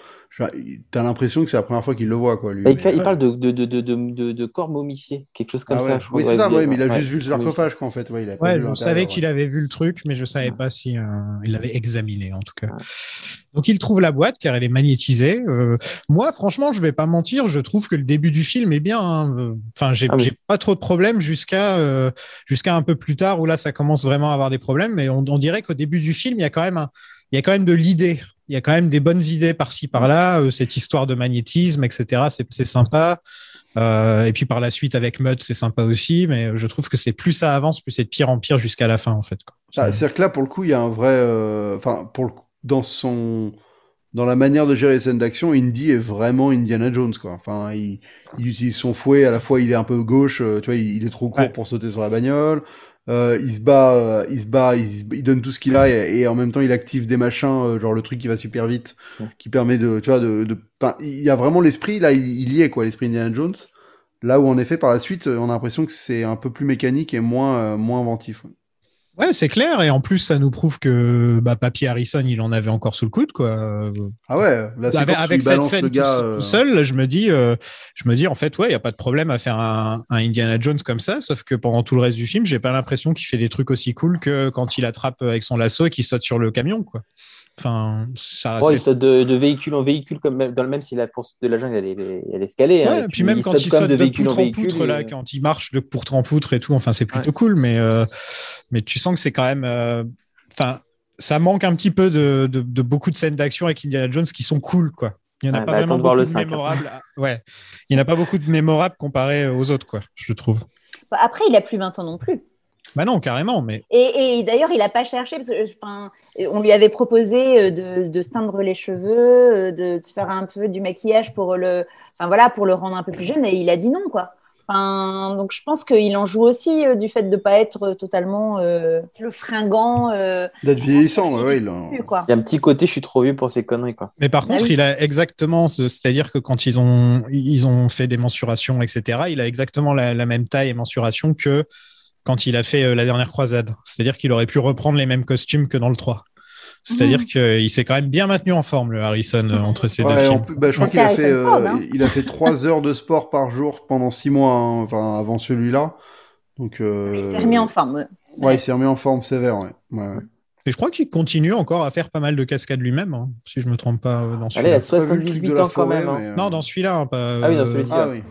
t'as l'impression que c'est la première fois qu'il le voit quoi lui. Bah, il, parle de, de, de, de, de, de- de corps momifiés, quelque chose comme Ah ça. je crois. oui c'est ça Ouais, mais il a ouais, juste vu le sarcophage quoi en fait ouais il a pas je savais ouais. qu'il avait vu le truc, mais je savais pas si euh, il l'avait examiné en tout cas. Donc il trouve la boîte car elle est magnétisée. Euh, moi, franchement, je vais pas mentir, je trouve que le début du film est bien. hein. Euh, Enfin, j'ai Ah oui. pas trop de problèmes jusqu'à euh, jusqu'à un peu plus tard où là, ça commence vraiment à avoir des problèmes. Mais on, on dirait qu'au début du film, il y a quand même un, il y a quand même de l'idée. Il y a quand même des bonnes idées par-ci par-là. euh, cette histoire de magnétisme, etc. C'est sympa. Euh, et puis par la suite avec Mutt, c'est sympa aussi. Mais je trouve que c'est plus ça avance, plus c'est de pire en pire jusqu'à la fin en fait. Ah, C'est-à-dire que là, pour le coup, il y a un vrai. euh, Enfin, pour le coup, dans son. Dans la manière de gérer les scènes d'action, Indy est vraiment Indiana Jones, quoi. Enfin, il, il utilise son fouet, à la fois il est un peu gauche, tu vois, il, il est trop court Ouais. pour sauter sur la bagnole. Euh, il se bat, euh, il se bat, il, se- il donne tout ce qu'il a et, et en même temps il active des machins, euh, genre le truc qui va super vite, qui permet de, tu vois, de, de, enfin, il y a vraiment l'esprit là, il, il y est quoi, l'esprit Indiana Jones. Là où en effet par la suite, on a l'impression que c'est un peu plus mécanique et moins, euh, moins inventif. ouais. Ouais, c'est clair. Et en plus, ça nous prouve que bah, Papy Harrison, il en avait encore sous le coude, quoi. Ah ouais, là avec avec cette scène le gars. tout euh, seul, je me dis, euh, je me dis en fait, ouais, il y a pas de problème à faire un, un Indiana Jones comme ça, sauf que pendant tout le reste du film, j'ai pas l'impression qu'il fait des trucs aussi cool que quand il attrape avec son lasso et qu'il saute sur le camion, quoi. Enfin, ça. Il saute de, de véhicule en véhicule, comme même, dans le même si la poursuite de la jungle, elle est, elle est escalée. Ouais, hein, et puis même quand il saute de, véhicule poutre en en là, quand il marche de poutre en poutre et tout, enfin, c'est plutôt cool, mais, euh, mais tu sens que c'est quand même. euh, Enfin, ça manque un petit peu de, de, de beaucoup de scènes d'action avec Indiana Jones qui sont cool, quoi. Il n'y en a Ouais, pas bah, vraiment de beaucoup de 5, hein. mémorables. à- Ouais, il n'y en a pas beaucoup de mémorables comparé aux autres, quoi, je trouve. Bah, Après, il a plus 20 ans non plus. Bah non, carrément, mais Et, et d'ailleurs, il n'a pas cherché, parce que, enfin, on lui avait proposé euh, de, de se teindre les cheveux, euh, de, de faire un peu du maquillage pour le, enfin, voilà, pour le rendre un peu plus jeune, et il a dit non, quoi. Enfin, donc je pense qu'il en joue aussi euh, du fait de ne pas être totalement euh, le fringant. euh, D'être vieillissant, ouais, ouais, il y a un petit côté, je suis trop vieux pour ces conneries. Quoi. Mais par Bah contre, oui. il a exactement, ce- c'est-à-dire que quand ils ont, ils ont fait des mensurations, etc., il a exactement la, la même taille et mensuration que quand il a fait euh, la dernière croisade. C'est-à-dire qu'il aurait pu reprendre les mêmes costumes que dans le 3. C'est-à-dire Mhm. qu'il s'est quand même bien maintenu en forme, le Harrison, euh, entre ces deux Ouais, films. bah, je crois qu'il a fait, Ford, euh, hein. il a fait trois heures de sport par jour pendant six mois, hein, enfin avant celui-là. Donc, euh, Il s'est remis en forme. ouais. Ouais, il s'est remis en forme sévère, ouais. Et je crois qu'il continue encore à faire pas mal de cascades lui-même, hein, si je me trompe pas dans Allez, celui-là. il a J'ai pas vu le truc 78 de la ans quand même. hein. mais, euh, Non, dans celui-là, hein, pas. Ah oui, dans euh, celui-ci. Ah oui.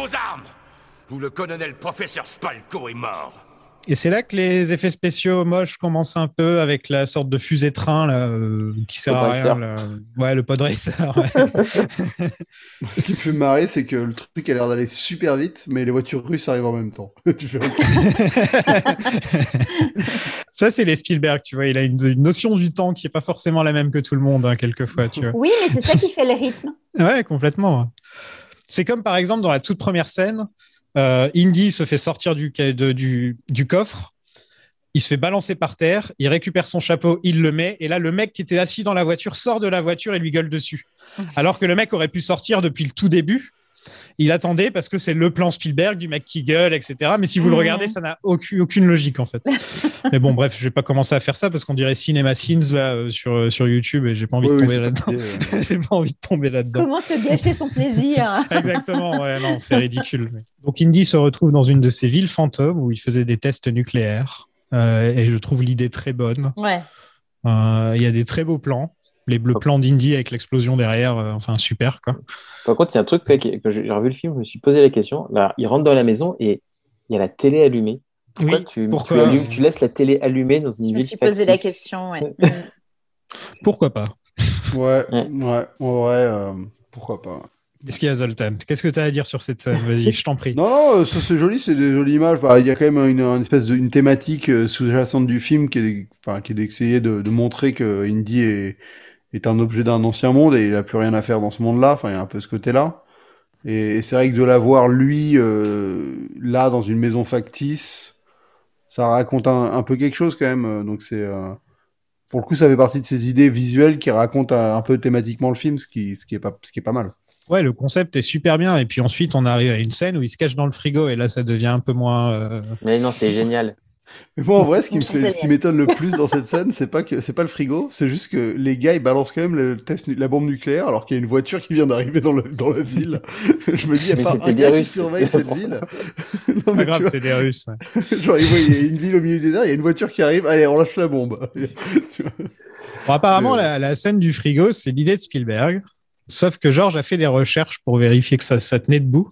Vos armes Ou le colonel professeur Spalko est mort. Et c'est là que les effets spéciaux moches commencent un peu avec la sorte de fusée train là, euh, qui sert à rien. Là. Ouais, le pod racer. Ouais. [laughs] Ce qui me fait marrer, c'est que le truc a l'air d'aller super vite, mais les voitures russes arrivent en même temps. [laughs] tu fais [laughs] Ça, c'est les Spielberg, tu vois. Il a une, une, notion du temps qui est pas forcément la même que tout le monde, hein, quelquefois, tu vois. Oui, mais c'est ça qui fait le rythme. Ouais, complètement. C'est comme par exemple dans la toute première scène, euh, Indy se fait sortir du, de, du, du, coffre, il se fait balancer par terre, il récupère son chapeau, il le met, et là, le mec qui était assis dans la voiture sort de la voiture et lui gueule dessus. Alors que le mec aurait pu sortir depuis le tout début. Il attendait parce que c'est le plan Spielberg du mec qui gueule, etc. Mais si vous le regardez, ça n'a aucune, aucune, logique en fait. [laughs] Mais bon, bref, je vais pas commencer à faire ça parce qu'on dirait Cinema Scenes là euh, sur, sur YouTube et j'ai pas envie Oui, de tomber là-dedans. [laughs] j'ai pas envie de tomber là-dedans. Comment se gâcher son plaisir [laughs] Exactement, ouais, non, c'est ridicule. mais- Donc Indy se retrouve dans une de ces villes fantômes où il faisait des tests nucléaires. Euh, et je trouve l'idée très bonne. Ouais. Euh, Il y a des très beaux plans. Les bleus plans d'Indy avec l'explosion derrière, euh, enfin super quoi. Par contre, il y a un truc ouais, que j'ai revu le film, je me suis posé la question. Là, il rentre dans la maison et il y a la télé allumée. Pourquoi, Oui, tu, pourquoi tu, allumes- tu laisses la télé allumée dans une Je me ville suis posé la question. Ouais. [laughs] [laughs] Pourquoi pas? Ouais, ouais, vrai, euh, pourquoi pas. Qu'est-ce qu'il y a Zoltan? Qu'est-ce que tu as à dire sur cette scène? Vas-y, [laughs] je t'en prie. Non, non, euh, ça c'est joli, c'est des jolies images. Bah, Il y a quand même une, une espèce de une thématique sous-jacente du film qui est, enfin, qui est d'essayer de, de montrer que Indy est, est un objet d'un ancien monde et il a plus rien à faire dans ce monde-là. Enfin, il y a un peu ce côté-là. Et, et c'est vrai que de la voir lui euh, là dans une maison factice, ça raconte un, un peu quelque chose quand même. euh, Donc c'est euh, pour le coup, ça fait partie de ces idées visuelles qui racontent un, un peu thématiquement le film, ce qui, ce qui est pas, ce qui est pas mal. Ouais, le concept est super bien. Et puis ensuite, on arrive à une scène où il se cache dans le frigo et là, ça devient un peu moins. euh, Mais non, c'est génial. Mais moi, en vrai, ce qui me fait, ce qui m'étonne le [laughs] plus dans cette scène, c'est pas que c'est pas le frigo, c'est juste que les gars ils balancent quand même le test, nu- la bombe nucléaire alors qu'il y a une voiture qui vient d'arriver dans, le, dans la ville. [laughs] Je me dis, il y a Mais pas c'était un des gars qui Russes. surveille cette [laughs] ville. non Pas mais tu grave, vois, c'est des Russes. ouais. genre il y a une ville au milieu du désert, il y a une voiture qui arrive, allez, on lâche la bombe. Bon, apparemment, Euh. la, la scène du frigo, c'est l'idée de Spielberg. Sauf que George a fait des recherches pour vérifier que ça, ça tenait debout.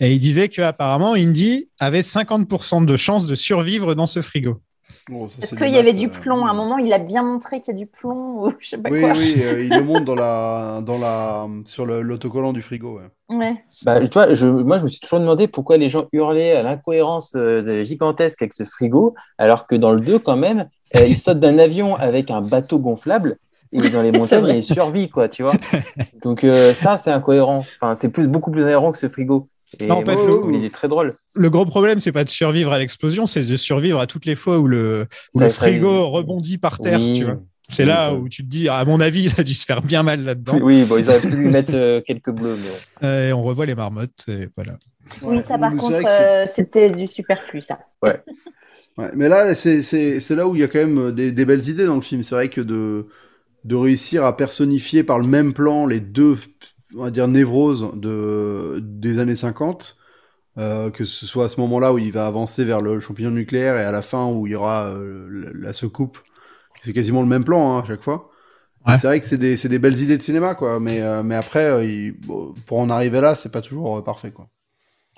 Et il disait qu'apparemment, Indy avait 50% de chances de survivre dans ce frigo. Bon, ça, Est-ce qu'il y avait du plomb À un moment, il a bien montré qu'il y a du plomb ou je sais pas Oui, quoi. oui, euh, il le [laughs] montre dans la, dans la, sur l'autocollant du frigo. Ouais. Ouais. Bah, tu vois, je, moi, je me suis toujours demandé pourquoi les gens hurlaient à l'incohérence euh, gigantesque avec ce frigo, alors que dans le 2, quand même, euh, ils sautent d'un avion avec un bateau gonflable et dans les [laughs] montagnes, vrai. il survit, quoi, tu vois. Donc, euh, ça, c'est incohérent. Enfin, c'est plus, beaucoup plus incohérent que ce frigo. Et Non, en fait, moi, je le- il est très drôle. Le gros problème, c'est pas de survivre à l'explosion, c'est de survivre à toutes les fois où le, où serait- frigo rebondit par terre. Oui. Tu vois. C'est Oui, là oui. où tu te dis, à mon avis, [laughs] il a dû se faire bien mal là-dedans. Oui, bon, ils auraient pu lui mettre euh, quelques bleus, mais bon. [laughs] Euh, Et on revoit les marmottes. Et voilà. Oui, ça par contre, euh, c'était du superflu, ça. Ouais, [laughs] mais là, c'est là où il y a quand même des, des belles idées dans le film. C'est vrai que de, de réussir à personnifier par le même plan les deux, on va dire, névroses de, des années 50, euh, que ce soit à ce moment-là où il va avancer vers le champignon nucléaire et à la fin où il y aura euh, la, la secoupe. C'est quasiment le même plan hein, à chaque fois. Ouais. C'est vrai que c'est des, c'est des belles idées de cinéma, quoi. Mais, euh, mais après, euh, il- bon, pour en arriver là, c'est pas toujours euh, parfait, quoi.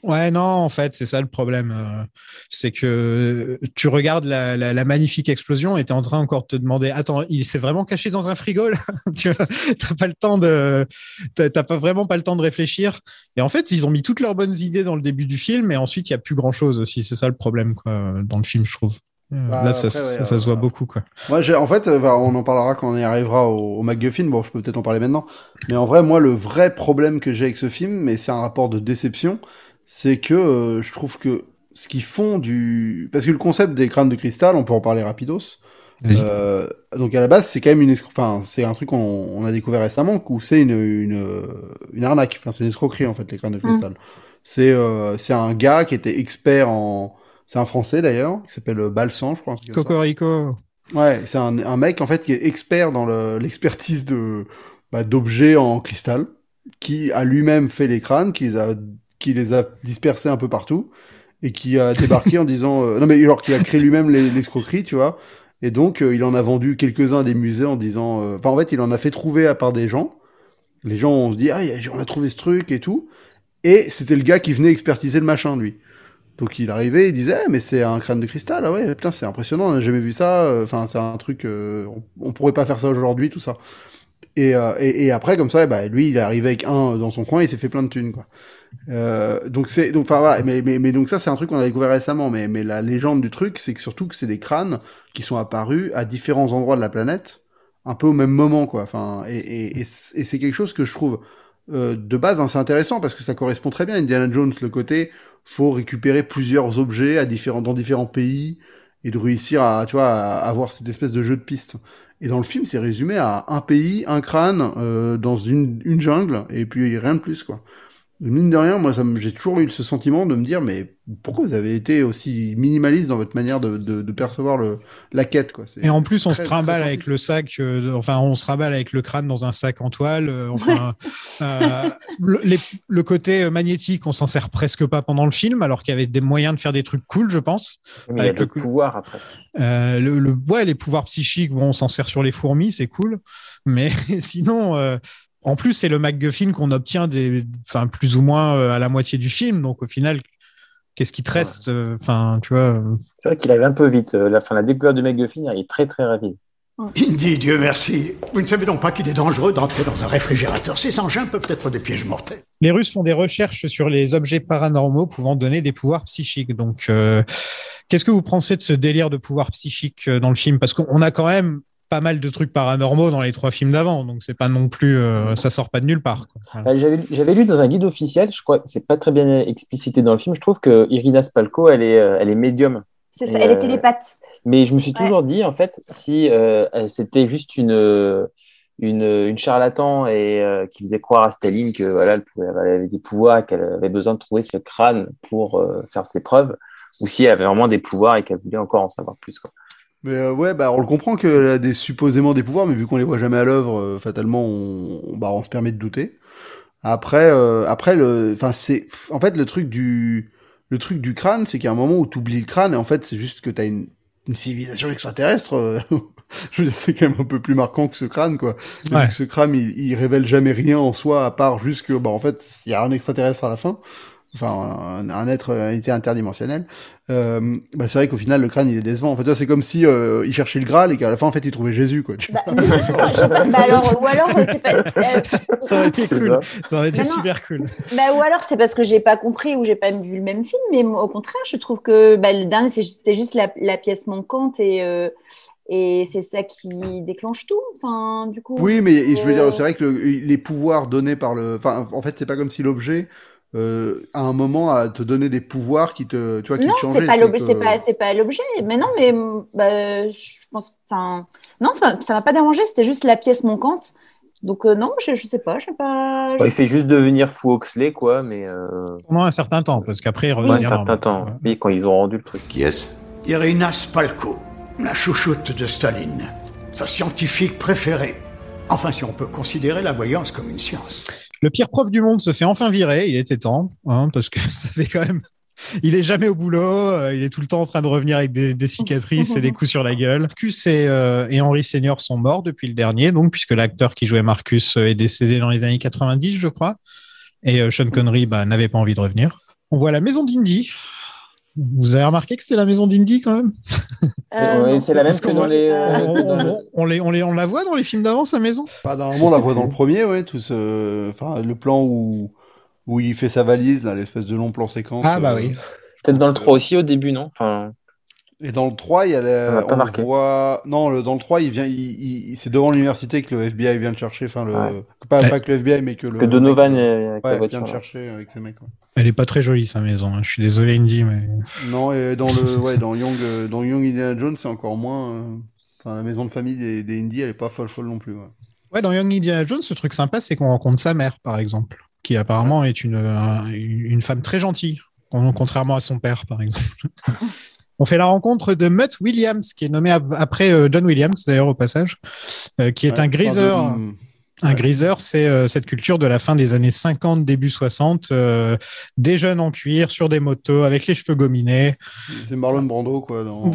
Ouais, non, en fait, c'est ça le problème. euh, C'est que tu regardes la, la- la magnifique explosion et tu es en train encore de te demander Attends, il s'est vraiment caché dans un frigo là? [laughs] Tu t'as pas le temps de. T'as pas vraiment pas le temps de réfléchir. Et en fait, ils ont mis toutes leurs bonnes idées dans le début du film, et ensuite, il y a plus grand chose aussi. C'est ça le problème, quoi, dans le film, je trouve. Euh, Bah, là, ça, ouais, ça, ça se voit euh, beaucoup, quoi. Moi, en fait, euh, bah, on en parlera quand on y arrivera au, au MacGuffin. Bon, je peux peut-être en parler maintenant. Mais en vrai, moi, le vrai problème que j'ai avec ce film, mais c'est un rapport de déception, c'est que euh, je trouve que ce qu'ils font du... Parce que le concept des crânes de cristal, on peut en parler rapidos. Euh, donc à la base, c'est quand même une enfin, c'est un truc qu'on on a découvert récemment, où c'est une, une, une arnaque. Enfin, c'est une escroquerie, en fait, les crânes de cristal. C'est euh, c'est un gars qui était expert en... C'est un Français, d'ailleurs, qui s'appelle Balsan, je crois. Cocorico. Ouais, c'est un, un mec en fait qui est expert dans le- l'expertise de bah, d'objets en cristal, qui a lui-même fait les crânes, qui les a qui les a dispersés un peu partout et qui a débarqué en disant euh, non mais genre qui a créé lui-même les- l'escroquerie, tu vois. Et donc euh, il en a vendu quelques-uns des musées en disant euh, enfin en fait, il en a fait trouver à part des gens. Les gens ont dit ah on a trouvé ce truc et tout et c'était le gars qui venait expertiser le machin lui. Donc il arrivait, il disait, Eh, mais c'est un crâne de cristal, ah ouais, putain, c'est impressionnant, on n'a jamais vu ça, euh, enfin, c'est un truc, euh, on, on pourrait pas faire ça aujourd'hui, tout ça. Et, euh, et, et après, comme ça, bah, lui, il est arrivé avec un dans son coin, il s'est fait plein de thunes, quoi. Euh, donc c'est donc enfin mais, mais donc ça c'est un truc qu'on a découvert récemment mais mais la légende du truc c'est que surtout que c'est des crânes qui sont apparus à différents endroits de la planète un peu au même moment quoi. Enfin et et, c'est quelque chose que je trouve euh, de base assez intéressant parce que ça correspond très bien à Indiana Jones le côté faut récupérer plusieurs objets à différents dans différents pays et de réussir à tu vois avoir cette espèce de jeu de piste. Et dans le film c'est résumé à un pays un crâne euh, dans une une jungle et puis rien de plus quoi Mine de rien, moi, j'ai toujours eu ce sentiment de me dire, mais pourquoi vous avez été aussi minimaliste dans votre manière de, de, de percevoir le, la quête, quoi? Et en plus, on très- se trimballe avec le sac, euh, enfin, on se trimballe avec le crâne dans un sac en toile. euh, enfin, [laughs] euh, le, les- le côté magnétique, on s'en sert presque pas pendant le film, alors qu'il y avait des moyens de faire des trucs cool, je pense. Mais il y a Avec le pouvoir après. Euh, le, le- ouais, les pouvoirs psychiques, bon, on s'en sert sur les fourmis, c'est cool. Mais [laughs] sinon, euh, en plus, c'est le MacGuffin qu'on obtient des, enfin, plus ou moins euh, à la moitié du film. Donc, au final, qu'est-ce qui te reste euh, Enfin, tu vois. euh, C'est vrai qu'il arrive un peu vite. La, fin, la découverte de McGuffin elle est très très rapide. Indy, Dieu merci. Vous ne savez donc pas qu'il est dangereux d'entrer dans un réfrigérateur. Ces engins peuvent être des pièges mortels. Les Russes font des recherches sur les objets paranormaux pouvant donner des pouvoirs psychiques. Donc, euh, qu'est-ce que vous pensez de ce délire de pouvoir psychique dans le film? Parce qu'on a quand même pas mal de trucs paranormaux dans les trois films d'avant, donc c'est pas non plus, euh, ça sort pas de nulle part. Voilà. Euh, J'avais lu dans un guide officiel, je crois que c'est pas très bien explicité dans le film, je trouve que Irina Spalko, elle est, euh, elle est médium. C'est ça, elle euh, est télépathe. Mais je me suis toujours dit, en fait, si euh, c'était juste une, euh, une, une charlatan et euh, qui faisait croire à Staline que voilà, elle, pouvait- elle avait des pouvoirs, qu'elle avait besoin de trouver ce crâne pour euh, faire ses preuves, ou si elle avait vraiment des pouvoirs et qu'elle voulait encore en savoir plus. Quoi. Mais euh, ouais, bah on le comprend qu'elle a des supposément des pouvoirs, mais vu qu'on les voit jamais à l'œuvre, euh, fatalement, on, on- bah, on se permet de douter. Après, euh, après le, enfin c'est, en fait le truc du, le truc du crâne, c'est qu'il y a un moment où tu oublies le crâne et en fait c'est juste que t'as une, une civilisation extraterrestre. euh, [laughs] je veux dire, c'est quand même un peu plus marquant que ce crâne, quoi. Ouais. que ce crâne, il, il révèle jamais rien en soi à part juste que, bah en fait, il y a un extraterrestre à la fin. Enfin, un, un être, un été interdimensionnel. Euh, bah c'est vrai qu'au final, le crâne, il est décevant. En fait, c'est comme si euh, il cherchait le Graal et qu'à la fin, en fait, il trouvait Jésus, quoi. Tu Bah, je bah alors, ou alors, euh, c'est pas. euh, Ça aurait été C'est cool. ça. Ça. aurait été Mais non. super cool. bah, ou alors c'est parce que j'ai pas compris ou j'ai pas vu le même film, mais au contraire, je trouve que bah, le dernier c'était juste la, la pièce manquante et euh, et c'est ça qui déclenche tout. Enfin, du coup. Oui, mais je veux euh, dire, c'est vrai que le- les pouvoirs donnés par le, enfin, en fait, c'est pas comme si l'objet, euh, à un moment, a te donné des pouvoirs qui te, tu vois, qui Non, te changeaient. c'est pas l'objet, que- c'est pas, c'est pas l'objet. Mais non, mais bah, je pense, enfin, non, ça, ça m'a pas dérangé. C'était juste la pièce manquante. Donc euh, non, je, je sais pas, je sais pas. Bon, il fait juste devenir fou Oxley, quoi, mais euh, Pendant un certain temps, parce qu'après, il pendant un revient. certain temps. Oui, quand ils ont rendu le truc. Qui est-ce Irina Spalko, la chouchoute de Staline. Sa scientifique préférée. Enfin, si on peut considérer la voyance comme une science. Le pire prof du monde se fait enfin virer. Il était temps, hein, parce que [laughs] ça fait quand même. Il est jamais au boulot. euh, il est tout le temps en train de revenir avec des, cicatrices et des coups sur la gueule. Marcus et, euh, et Henry Senior sont morts depuis le dernier, donc puisque l'acteur qui jouait Marcus euh, est décédé dans les années 90, je crois. Et euh, Sean Connery bah, n'avait pas envie de revenir. On voit la maison d'Indy. Vous avez remarqué que c'était la maison d'Indy quand même? Euh, Ouais, c'est la même Parce que dans les. euh, on, le- on- on les, on, les, on la voit dans les films d'avant, sa maison? Pas normalement, on la voit dans le premier, ouais, tout ce, enfin, le plan où, où il fait sa valise, l'espèce de long plan séquence. Ah bah euh, oui. Peut-être dans le 3 aussi au début, non? Enfin, Et dans le 3, il y a On la, on marqué. voit, non, le, dans le 3, il vient, il, il- c'est devant l'université que le FBI vient le chercher, enfin, le, Ouais. pas, Ouais. pas que le FBI, mais que le. Que Donovan mec, est avec ouais, sa vient le chercher avec ses mecs, ouais. Elle est pas très jolie sa maison. hein. Je suis désolé Indy, mais Non, et dans le, ouais, dans Young, euh, dans Young Indiana Jones, c'est encore moins, euh, enfin, la maison de famille des, des Indies, elle est pas folle folle non plus, ouais. Ouais, dans Young Indiana Jones, ce truc sympa, c'est qu'on rencontre sa mère, par exemple, qui apparemment est une, un- une femme très gentille, con- contrairement à son père, par exemple. [laughs] On fait la rencontre de Mutt Williams, qui est nommé ap- après euh, John Williams, d'ailleurs, au passage, euh, qui est Ouais, un griseur. de- Un griseur, c'est euh, cette culture de la fin des années 50, début 60, euh, des jeunes en cuir, sur des motos, avec les cheveux gominés. C'est Marlon Brando, quoi, dans, euh,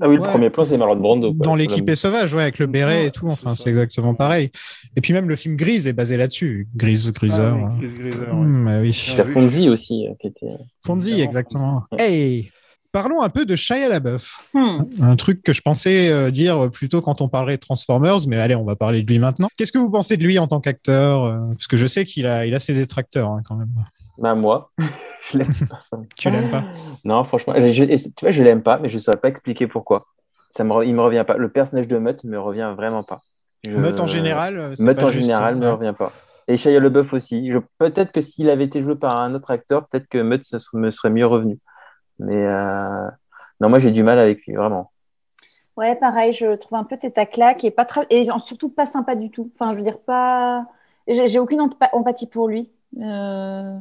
Ah oui, le Ouais. premier plan, c'est Marlon Brando. quoi. Dans l'équipe est sauvage, ouais, avec le béret et tout. Enfin, c'est exactement pareil. Et puis même le film Grise est basé là-dessus. Grise, Griseur. Ah oui, Chris Griseur. Hmm, bah oui. Il y a Fonzie aussi, euh, qui était. Fonzie, exactement. Hey, parlons un peu de Shia LaBeouf. Hmm. Un truc que je pensais euh, dire plutôt quand on parlait de Transformers, mais allez, on va parler de lui maintenant. Qu'est-ce que vous pensez de lui en tant qu'acteur euh, Parce que je sais qu'il a, il a ses détracteurs hein, quand même. Bah, moi, [laughs] je l'aime pas. Tu l'aimes pas? Non, franchement, je- tu vois, je l'aime pas, mais je ne saurais pas expliquer pourquoi. Ça me, il me revient pas. Le personnage de Mutt me revient vraiment pas. Je- Mutt en général, pas en juste, général hein. me revient pas. Et Shia LeBeouf aussi. Je- Peut-être que s'il avait été joué par un autre acteur, peut-être que serait- me serait mieux revenu. Mais euh, non, moi j'ai du mal avec lui, vraiment. Ouais, pareil, je trouve un peu tête à claque et, pas et surtout pas sympa du tout. Enfin, je veux dire, pas. J'ai aucune empa- empathie pour lui. Euh,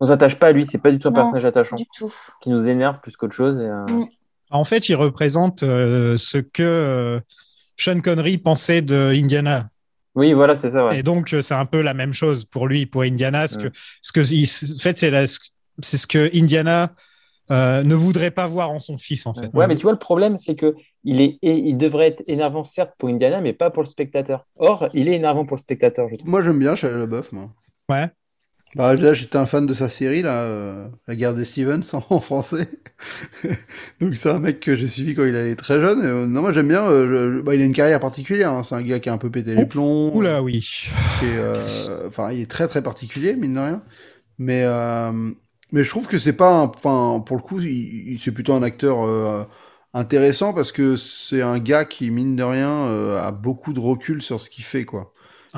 On s'attache pas à lui, c'est pas du tout un Non, personnage attachant. du tout. Qui nous énerve plus qu'autre chose. Et, euh, Mm. En fait, il représente euh, ce que euh, Sean Connery pensait de Indiana. Oui, voilà, c'est ça. ouais. Et donc, c'est un peu la même chose pour lui, pour Indiana. Ce que, ce que, il- en fait, c'est ce que Indiana euh, ne voudrait pas voir en son fils, en fait. Ouais, mais tu vois, le problème, c'est que il, est, et il devrait être énervant, certes, pour Indiana, mais pas pour le spectateur. Or, il est énervant pour le spectateur, je trouve. Moi, j'aime bien Shia LaBeouf, moi. Ouais. Bah, là, j'étais un fan de sa série, là, euh, La guerre des Stevens, en, français. [laughs] Donc, c'est un mec que j'ai suivi quand il était très jeune. Et, euh, non, moi, j'aime bien. euh, je- je- bah, il a une carrière particulière. hein. C'est un gars qui a un peu pété les plombs. Oula, oui. euh, Enfin, il est très, très particulier, mine de rien. Mais, euh, mais je trouve que c'est pas. Enfin, pour le coup, il, il- c'est plutôt un acteur euh, intéressant parce que c'est un gars qui, mine de rien, euh, a beaucoup de recul sur ce qu'il fait, quoi.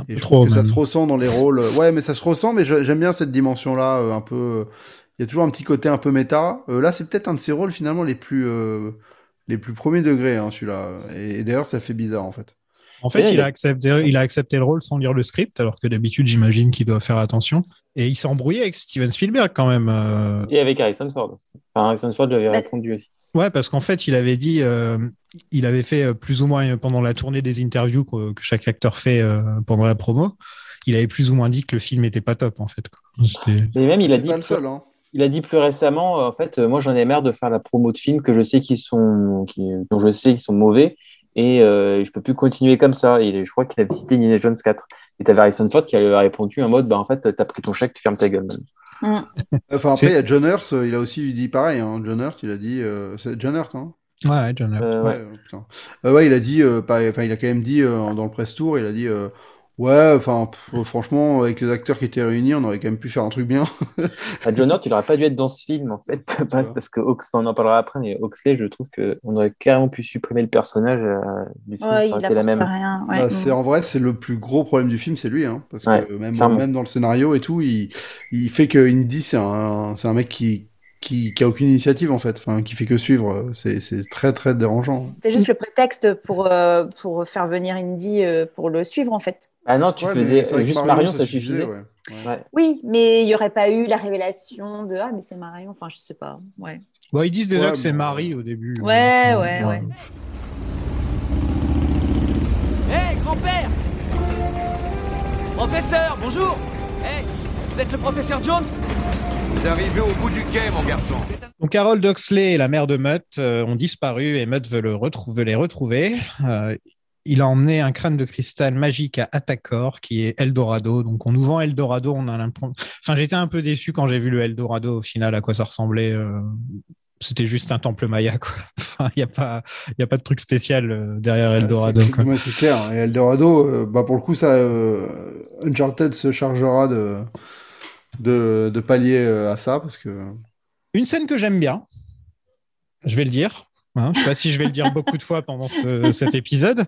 Et je trop, trouve que ça se ressent dans les rôles. Ouais, mais ça se ressent, mais j'aime bien cette dimension-là, euh, un peu. euh, Il y a toujours un petit côté un peu méta. Euh, là, c'est peut-être un de ses rôles finalement les plus euh, les plus premiers degrés, hein, celui-là. Et, et d'ailleurs, ça fait bizarre en fait. En fait, Et il a, accepté, il a accepté le rôle sans lire le script, alors que d'habitude, j'imagine qu'il doit faire attention. Et il s'est embrouillé avec Steven Spielberg quand même. euh, Et avec Harrison Ford. Enfin, Harrison Ford lui avait Mais- répondu aussi. Ouais, parce qu'en fait, il avait dit, euh, il avait fait euh, plus ou moins pendant la tournée des interviews que, que chaque acteur fait euh, pendant la promo, il avait plus ou moins dit que le film était pas top en fait. Mais même, il a dit. pas le seul, hein. Il a dit plus récemment, en fait, moi j'en ai marre de faire la promo de films que je sais qu'ils sont, qui, dont je sais qu'ils sont mauvais et euh, je peux plus continuer comme ça. Et je crois qu'il avait cité Indiana Jones 4. Et t'avais Harrison Ford qui avait répondu en mode, bah en fait, t'as pris ton chèque, ferme ta gueule. Mm. Enfin, après, il y a John Hurt, euh, il a aussi dit pareil. Hein. John Hurt, il a dit. euh, c'est John Hurt, hein Ouais, John Hurt. Euh, Ouais, ouais. euh. Euh, il a dit. euh, pas- Enfin, il a quand même dit euh, dans le press tour, il a dit. Ouais, enfin, franchement, avec les acteurs qui étaient réunis, on aurait quand même pu faire un truc bien. [laughs] Bah, John Hurt, il aurait pas dû être dans ce film, en fait, parce, parce que Ox, on en parlera après, mais Oxley, je trouve qu'on aurait clairement pu supprimer le personnage euh, du film, Ouais, ça il aurait été la même. rien. ouais. Bah, c'est en vrai, c'est le plus gros problème du film, c'est lui, hein, parce Ouais, que même, dans le scénario et tout, il, il fait que Indy, c'est un, c'est un mec qui, qui, qui a aucune initiative en fait, enfin, qui fait que suivre. C'est, c'est très très dérangeant. C'est juste le prétexte pour, euh, pour faire venir Indy euh, pour le suivre, en fait. Ah non, tu Ouais, faisais juste Marion, Marion, ça ça suffisait, suffisait. ouais. Ouais. Oui, mais il n'y aurait pas eu la révélation de Ah, mais c'est Marion. Enfin, je sais pas. Ouais, Bon, ils disent déjà Ouais, que c'est Marie au début. ouais, ouais. ouais. Hé, grand-père Professeur, bonjour Hé, vous êtes le professeur Jones? Vous arrivez au bout du quai, mon garçon. Donc Harold Oxley et la mère de Mutt euh, ont disparu et Mutt veut, le veut les retrouver. Euh, il a emmené un crâne de cristal magique à Atakor, qui est Eldorado. Donc on nous vend Eldorado, on a l'impression. Enfin, j'étais un peu déçu quand j'ai vu le Eldorado au final, à quoi ça ressemblait. euh, C'était juste un temple maya, quoi. [laughs] Enfin, il n'y a, pas- il y a pas de truc spécial euh, derrière Eldorado. C'est, ouais, clair. Et Eldorado, euh, bah, pour le coup, ça, euh, Uncharted se chargera de, de, de pallier à ça, parce que. Une scène que j'aime bien, je vais le dire. Hein, je ne sais pas si je vais le dire beaucoup de fois pendant ce- cet épisode.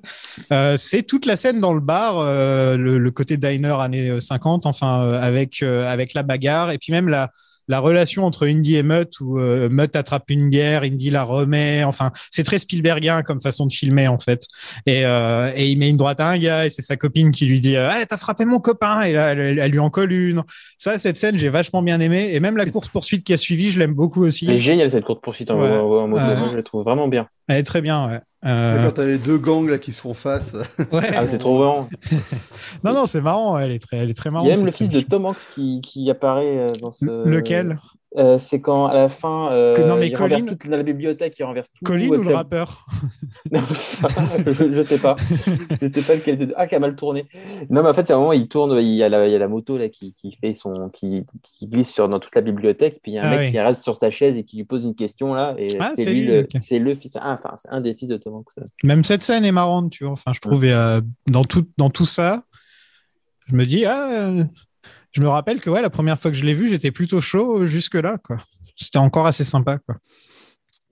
Euh, c'est toute la scène dans le bar, euh, le, côté diner années 50, enfin euh, avec euh, avec la bagarre et puis même la la relation entre Indy et Mutt où euh, Mutt attrape une bière, Indy la remet. Enfin, c'est très Spielbergien comme façon de filmer en fait. Et, euh, et il met une droite à un gars et c'est sa copine qui lui dit ah t'as frappé mon copain et là elle, elle lui en colle une. Ça cette scène j'ai vachement bien aimé et même la course poursuite qui a suivi je l'aime beaucoup aussi. Elle est géniale cette courte poursuite en, Ouais. en- je la trouve vraiment bien. Elle est très bien, ouais. Euh, Quand t'as les deux gangs là qui se font face. [laughs] ouais. Ah, c'est trop bon. [laughs] Non, non, c'est marrant. Elle est très, elle est très Il marrante. y a même le fils de. Tom Hanks qui, qui apparaît euh, dans ce. Lequel? Euh, c'est quand à la fin, euh, Que- non, mais il renverse Colin- tout dans la bibliothèque, il renverse tout. Colin ou le rappeur [laughs] [laughs] Non, ça, je, je sais pas. Je sais pas lequel des deux. Ah, qui a mal tourné. Non, mais en fait, c'est un moment, il tourne, il y a la, il y a la moto là, qui, qui fait son, qui, qui glisse sur, dans toute la bibliothèque, puis il y a un Ah mec oui. qui reste sur sa chaise et qui lui pose une question là, et Ah, c'est lui, lui, le, ok. c'est le fils, ah, enfin, c'est un des fils de Tom Hanks. Même cette scène est marrante, tu vois. Enfin, je trouve euh, dans tout dans tout ça, je me dis ah, je me rappelle que la première fois que je l'ai vu, j'étais plutôt chaud jusque là quoi. C'était encore assez sympa quoi.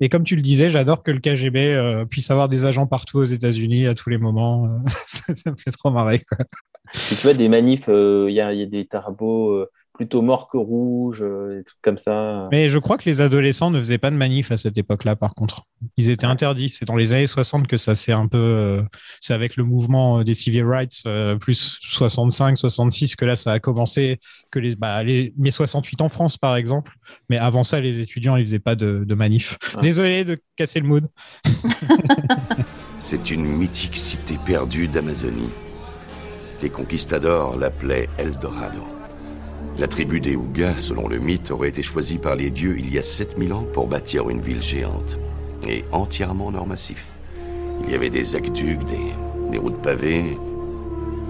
Et comme tu le disais, j'adore que le KGB euh, puisse avoir des agents partout aux États-Unis à tous les moments. [laughs] ça, me fait trop marrer quoi. Tu vois, des manifs, euh, il y, a, des tarabots euh, plutôt morts que rouges, euh, des trucs comme ça. Mais je crois que les adolescents ne faisaient pas de manif à cette époque-là, par contre. Ils étaient interdits. C'est dans les années 60 que ça s'est un peu. euh, c'est avec le mouvement euh, des civil rights, euh, plus 65, 66, que là, ça a commencé. Que les, bah, les, mai 68 en France, par exemple. Mais avant ça, les étudiants, ils faisaient pas de, de manif. Désolé de casser le mood. [laughs] C'est une mythique cité perdue d'Amazonie. Les conquistadors l'appelaient Eldorado. La tribu des Ougas, selon le mythe, aurait été choisie par les dieux il y a 7000 ans pour bâtir une ville géante et entièrement en or massif. Il y avait des aqueducs, des, routes pavées,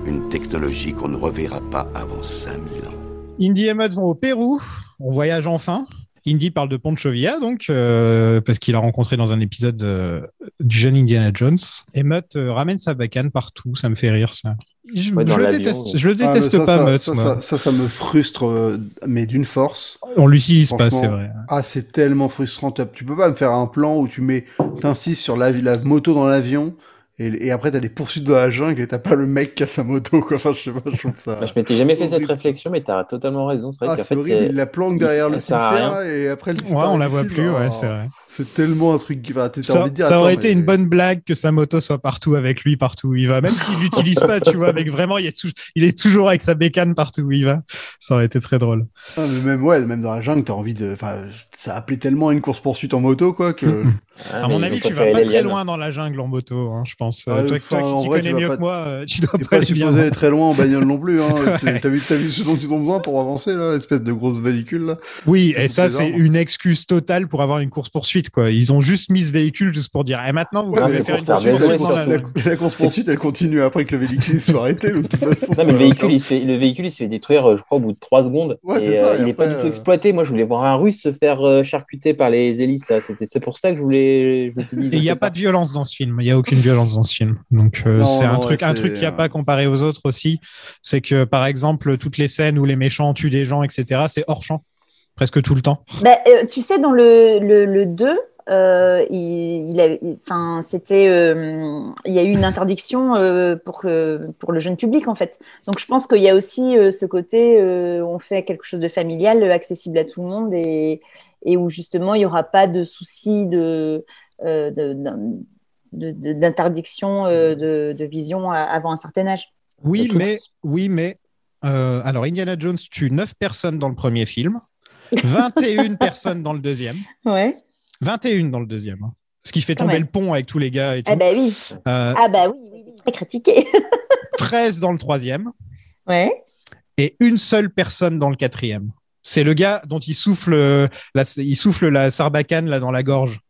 une technologie qu'on ne reverra pas avant 5000 ans. Indy et Mutt vont au Pérou. On voyage enfin. Indy parle de Poncho Villa, donc, euh, parce qu'il a rencontré dans un épisode euh, du jeune Indiana Jones. Et euh, ramène sa bacane partout. Ça me fait rire, ça. Je, Ouais, dans je le déteste, je le Ah, ça, pas, ça, Mutt. ça, moi. ça, ça, ça me frustre, euh, mais d'une force. On l'utilise pas, c'est vrai. Ah, c'est tellement frustrant. Tu tu peux pas me faire un plan où tu mets, t'insistes sur la, la moto dans l'avion et, et après t'as des poursuites dans la jungle et t'as pas le mec qui a sa moto. Quoi. Enfin, je sais pas, je trouve ça. Bah, je m'étais jamais fait cette réflexion, mais tu as totalement raison. C'est vrai Ah, c'est horrible. Il la planque il- derrière le cimetière et après elle Ouais, disparaît on la voit plus, ouais, Oh, c'est vrai. C'est tellement un truc qui va. T'as Ça, envie de dire, ça aurait été une bonne blague que sa moto soit partout avec lui, partout où il va, même s'il l'utilise pas, tu vois, avec vraiment, il, est tou- il est toujours avec sa bécane partout où il va. Ça aurait été très drôle. Ah, mais même, ouais, même dans la jungle, t'as envie de. Enfin, ça appelait tellement à une course-poursuite en moto, quoi, que. [laughs] Ah, à mon avis, tu vas pas très loin dans la jungle en moto, hein, je pense. Ah, toi, enfin, toi en qui t'y connais mieux que moi, euh, tu dois pas pas supposé être très loin en bagnole non plus. Hein. [laughs] T'as t'as vu, t'as vu ce dont ils ont besoin pour avancer, là, espèce de grosse véhicule, là. Oui, et ça, c'est arbres. une excuse totale pour avoir une course-poursuite, quoi. Ils ont juste mis ce véhicule juste pour dire, et maintenant, vous Ouais, pouvez faire une course-poursuite la course-poursuite, elle continue après que le véhicule soit arrêté, de toute façon. Non, mais ça le véhicule, il se fait, le véhicule, il se fait détruire, euh, je crois, au bout de 3 secondes. Et euh, et il n'est pas du tout exploité. Moi, je voulais voir un russe se faire charcuter par les hélices. là. C'était- C'est pour ça que je voulais. Et il n'y a pas ça. de violence dans ce film. Il n'y a aucune violence dans ce film. Donc, euh, Non, c'est un non, truc, ouais, un truc qu'il n'y a pas comparé aux autres aussi. C'est que, par exemple, toutes les scènes où les méchants tuent des gens, etc., c'est hors champ. Presque tout le temps. Bah, euh, tu sais, dans le, le, le 2, euh, il, il a- il- enfin, c'était, euh, il y a eu une interdiction euh, pour, pour le jeune public, en fait. Donc, je pense qu'il y a aussi ce côté, on fait quelque chose de familial, accessible à tout le monde, et, et où justement, il n'y aura pas de souci de, de- d'un- de- de- d'interdiction de, vision avant un certain âge. Oui, mais, oui, mais, alors, Indiana Jones tue 9 personnes dans le premier film, 21 personnes dans le deuxième, Ouais. 21 dans le deuxième. hein. Ce qui fait Quand tomber même. le pont avec tous les gars et tout. Ah bah oui. Euh, Ah bah oui, oui, oui, très critiqué. [laughs] 13 dans le troisième ouais. et une seule personne dans le quatrième. C'est le gars dont il souffle, euh, la, il souffle la sarbacane là dans la gorge.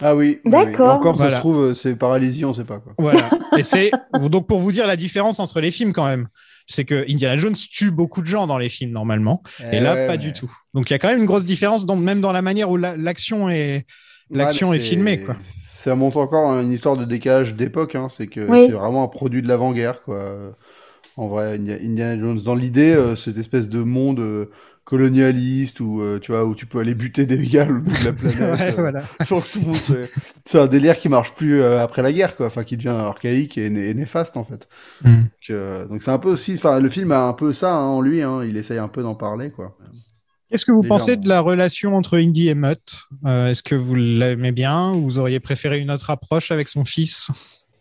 Ah oui. D'accord. oui. Encore, ça se trouve, euh, c'est paralysie, on sait pas, quoi. Voilà. Et c'est donc pour vous dire la différence entre les films quand même. C'est que Indiana Jones tue beaucoup de gens dans les films normalement, et là ouais, pas mais- du tout. Donc il y a quand même une grosse différence, même dans la manière où la- l'action est l'action Ouais, est mais filmée quoi. Ça montre encore une histoire de décalage d'époque, hein. c'est que Oui. c'est vraiment un produit de l'avant-guerre, quoi. En vrai, Indi- Indiana Jones, dans l'idée, euh, cette espèce de monde euh, colonialiste où euh, tu vois où tu peux aller buter des gars au bout de la [laughs] planète. Ouais, euh, voilà. [laughs] sans que tout le monde fait- C'est un délire qui marche plus euh, après la guerre, quoi. Enfin, qui devient archaïque et, né- et néfaste, en fait. Mm. Donc, euh, donc c'est un peu aussi. Enfin, le film a un peu ça hein, en lui. Hein. Il essaye un peu d'en parler, quoi. Qu'est-ce que vous Légèrement. pensez de la relation entre Indy et Mutt? Euh, Est-ce que vous l'aimez bien ou vous auriez préféré une autre approche avec son fils?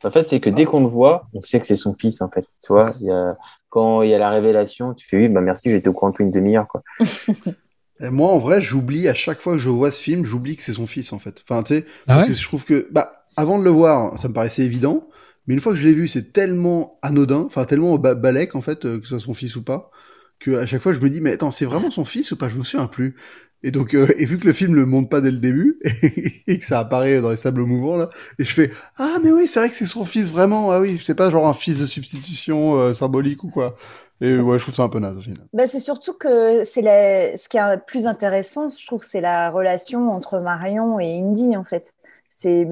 En fait, c'est que dès qu'on le voit, on sait que c'est son fils, en fait. Tu vois, il y a... quand il y a la révélation, tu fais oui, bah merci, j'étais au courant depuis une demi-heure, quoi. [laughs] Et moi, en vrai, j'oublie à chaque fois que je vois ce film, j'oublie que c'est son fils, en fait. Enfin, tu sais, Ah parce ouais que je trouve que, bah, avant de le voir, ça me paraissait évident, mais une fois que je l'ai vu, c'est tellement anodin, enfin, tellement ba balèque, en fait, euh, que ce soit son fils ou pas, que à chaque fois, je me dis, mais attends, c'est vraiment son fils ou pas? Je me souviens plus. Et donc, euh, et vu que le film ne monte pas dès le début, [laughs] et que ça apparaît dans les sables mouvants, là, et je fais, ah, mais oui, c'est vrai que c'est son fils, vraiment, ah oui, c'est pas genre un fils de substitution euh, symbolique ou quoi. Et ouais, je trouve ça un peu naze au final. Bah, c'est surtout que c'est la... ce qui est plus intéressant, je trouve, c'est la relation entre Marion et Indy, en fait. C'est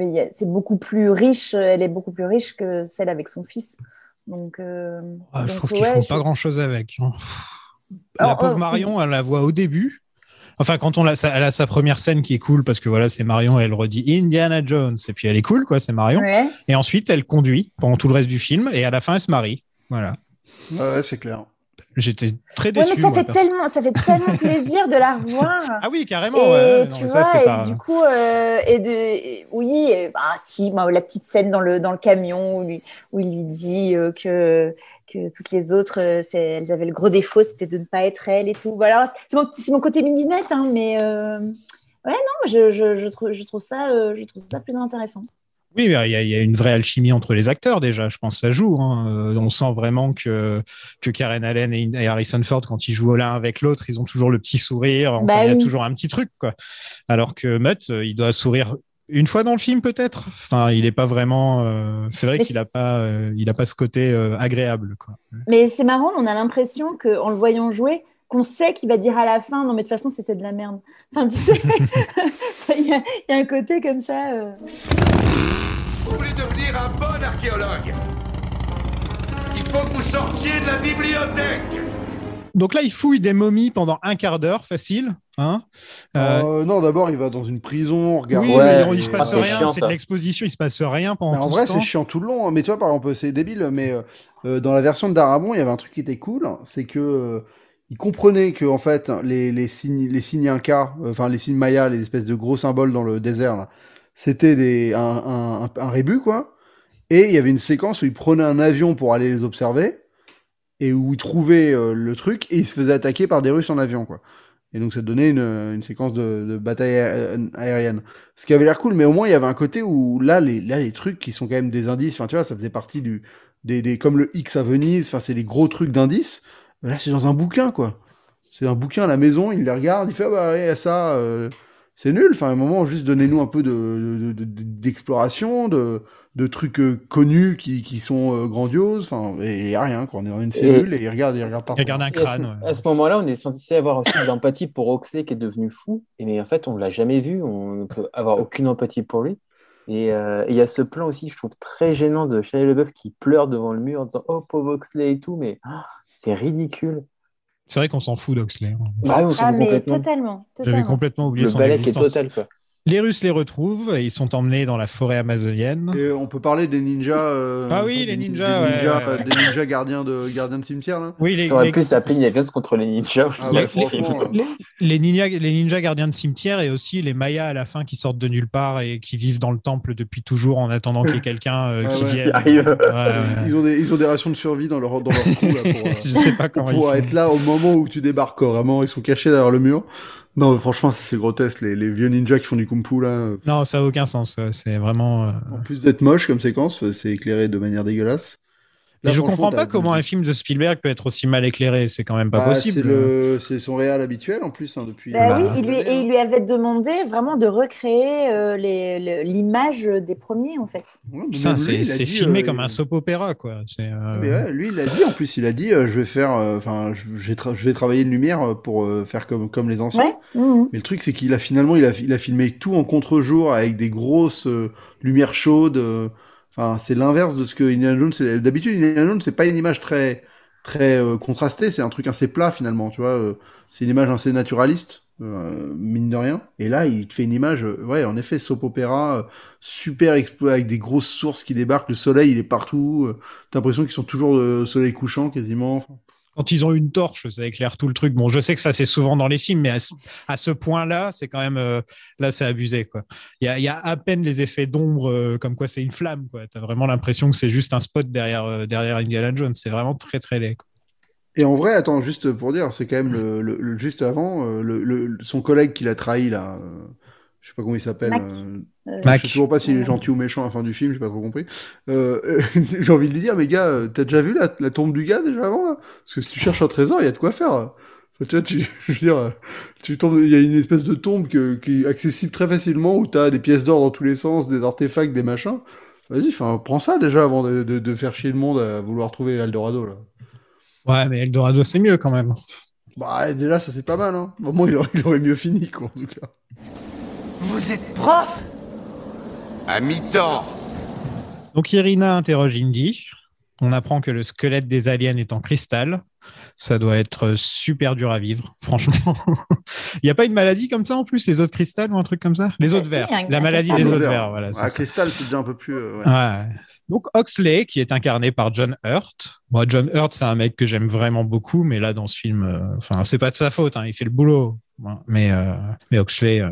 beaucoup plus riche, elle est beaucoup plus riche que celle avec son fils. Donc, euh, Ah, je donc, trouve qu'ils ouais, font je- pas grand chose avec. hein. La Alors, pauvre Marion, elle la voit au début. Enfin, quand on l'a, ça- elle a sa première scène qui est cool parce que voilà, c'est Marion, elle redit Indiana Jones et puis elle est cool, quoi, c'est Marion. Ouais. Et ensuite, elle conduit pendant tout le reste du film et à la fin, elle se marie. Voilà. Ouais, c'est clair. J'étais très Ouais, déçu. mais ça moi, fait tellement, ça fait tellement [laughs] plaisir de la revoir. Ah oui, carrément. Et ouais, ouais, non, tu ça, vois, c'est et pas- du coup, euh, et de, et- oui, et, bah, si, bah, la petite scène dans le dans le camion où, lui- où il lui dit euh, que que toutes les autres, euh, elles avaient le gros défaut, c'était de ne pas être elle et tout. Voilà, c'est mon, c'est mon côté midinette, hein, mais euh, ouais, non, je, je, je trouve je trouve ça euh, je trouve ça plus intéressant. Oui, il y, a- il y a une vraie alchimie entre les acteurs déjà. Je pense que ça joue. hein. Euh, On sent vraiment que que Karen Allen et, et Harrison Ford, quand ils jouent l'un avec l'autre, ils ont toujours le petit sourire. Enfin, Bah il y a oui. toujours un petit truc, quoi. Alors que Mutt, il doit sourire une fois dans le film peut-être. Enfin, il est pas vraiment. euh, C'est vrai qu'il a pas, euh, il a pas ce côté euh, agréable, quoi. Mais c'est marrant, on a l'impression que en le voyant jouer, qu'on sait qu'il va dire à la fin, non mais de toute façon c'était de la merde. Enfin, tu sais, [laughs] il y, a- il y a un côté comme ça. Vous voulez devenir un bon archéologue, il faut que vous sortiez de la bibliothèque. Donc là, il fouille des momies pendant un quart d'heure, facile. Hein Euh, Euh, non, d'abord, il va dans une prison, regarde. oui, Ouais, mais il se passe rien. C'est de l'exposition. Il se passe rien pendant Mais en tout vrai, ce c'est chiant tout le long. hein. Mais toi, par exemple, c'est débile, mais euh, dans la version de Darabon, il y avait un truc qui était cool, c'est que euh, il comprenait que en fait, les, les signes, les signes Inca, euh, enfin les signes Maya, les espèces de gros symboles dans le désert, là, c'était un, un, un, rébut, quoi. Et il y avait une séquence où il prenait un avion pour aller les observer et où il trouvait euh, le truc et il se faisait attaquer par des Russes en avion, quoi. Et donc ça donnait une, une séquence de, de bataille aé- aérienne. Ce qui avait l'air cool, mais au moins il y avait un côté où là les, là, les trucs qui sont quand même des indices, enfin tu vois, ça faisait partie du, des, des, comme le X à Venise, enfin c'est les gros trucs d'indices. Là c'est dans un bouquin, quoi. C'est un bouquin à la maison, il les regarde, il fait, ah bah ça, euh, c'est nul. Enfin, à un moment, juste donnez-nous un peu de, de- de- de- d'exploration, de, de trucs euh, connus qui, qui sont euh, grandioses. Enfin, et il y a rien, quoi. On est dans une cellule et il regarde, il regarde partout. Regarde un Et à ce, crâne. ouais. à ce moment-là, on est censé avoir aussi de l'empathie pour Oxley qui est devenu fou, et mais en fait, on ne l'a jamais vu, on ne peut avoir aucune empathie pour lui. Et euh, et il y a ce plan aussi, je trouve très gênant de Shia LaBeouf qui pleure devant le mur en disant Oh pauvre Oxley et tout, mais ah, c'est ridicule. C'est vrai qu'on s'en fout d'Oxley. hein. Bah Ah fout mais totalement. totalement, J'avais totalement. complètement oublié Le son qui est existence. total, quoi. Les Russes les retrouvent et ils sont emmenés dans la forêt amazonienne. Et on peut parler des ninjas. euh, Ah oui, des les nin- ninjas, des ninjas, ouais, euh, ouais. des ninjas gardiens de gardiens de cimetière là. Oui, les, Ça aurait les- pu s'appeler contre les ninjas. Ah ouais, Les- les- ninjas, les ninjas gardiens de cimetière et aussi les Mayas à la fin qui sortent de nulle part et qui vivent dans le temple depuis toujours en attendant qu'il y ait quelqu'un euh, Ah qui ouais. vienne. Ils ont des ils ont des rations de survie dans leur dans leur trou là pour. [laughs] euh, Je sais pas pour comment ils pouvoir font. être là au moment où tu débarques. Vraiment, ils sont cachés derrière le mur. Non, franchement, c'est grotesque, les, les vieux ninjas qui font du kung fu, là. Non, ça a aucun sens. C'est vraiment. euh, En plus d'être moche comme séquence, c'est éclairé de manière dégueulasse. Mais Là, je comprends pas comment un film de Spielberg peut être aussi mal éclairé. C'est quand même pas Bah, possible. C'est son réal habituel, en plus, hein, depuis... Bah Bah, oui, il lui, et il lui avait demandé vraiment de recréer euh, les- l'image des premiers, en fait. Ouais, c'est filmé euh, comme il- un soap opéra, quoi. Euh, Mais ouais, lui, il a dit, en plus, il a dit, euh, je vais faire, enfin, je, je vais tra- je vais travailler une lumière pour euh, faire comme, comme les anciens. Ouais. mhm. Mais le truc, c'est qu'il a finalement, il a, il a filmé tout en contre-jour avec des grosses euh, lumières chaudes. C'est l'inverse de ce que Indiana Jones. D'habitude, Indiana Jones, c'est pas une image très, très euh, contrastée. C'est un truc assez plat finalement, tu vois. euh, c'est une image assez naturaliste, euh, mine de rien. Et là, il te fait une image, euh, ouais, en effet, soap opéra, euh, super avec des grosses sources qui débarquent. Le soleil, il est partout. T'as l'impression qu'ils sont toujours au soleil couchant quasiment. Quand ils ont une torche, ça éclaire tout le truc. Bon, je sais que ça c'est souvent dans les films, mais à ce, point-là, c'est quand même euh, là, c'est abusé quoi. Il y a, à peine les effets d'ombre, euh, comme quoi c'est une flamme quoi. T'as vraiment l'impression que c'est juste un spot derrière euh, derrière Indiana Jones. C'est vraiment très très laid. Et en vrai, attends, juste pour dire, c'est quand même le, juste avant, son collègue qui l'a trahi là, je sais pas comment il s'appelle. Mac. euh, Euh. Je sais toujours pas s'il est gentil ou méchant à la fin du film, j'ai pas trop compris. Euh, euh, [laughs] j'ai envie de lui dire, mais gars, euh, t'as déjà vu la, la tombe du gars déjà avant là? Parce que si tu cherches un trésor, il y a de quoi faire. Tu vois, tu, [laughs] je veux dire, tu tombes, il y a une espèce de tombe que, qui est accessible très facilement où tu as des pièces d'or dans tous les sens, des artefacts, des machins. Vas-y, enfin, prends ça déjà avant de, de- de faire chier le monde à vouloir trouver Eldorado là. Ouais, mais Eldorado, c'est mieux quand même. Bah, déjà, ça c'est pas mal, hein. Au moins, il aurait, il aurait mieux fini, quoi, en tout cas. Vous êtes prof? À mi-temps Donc Irina interroge Indy. On apprend que le squelette des aliens est en cristal. Ça doit être super dur à vivre, [laughs] franchement. Il n'y a pas une maladie comme ça en plus, les autres cristals ou un truc comme ça? Les autres verts. La maladie des autres vert. verts, voilà. Ah, ça. Cristal, c'est déjà un peu plus. euh, ouais. Ouais. Donc Oxley, qui est incarné par John Hurt. Moi, John Hurt, c'est un mec que j'aime vraiment beaucoup, mais là, dans ce film, euh, enfin, c'est pas de sa faute, hein, il fait le boulot. Ouais, Mais, euh, mais Oxley, euh,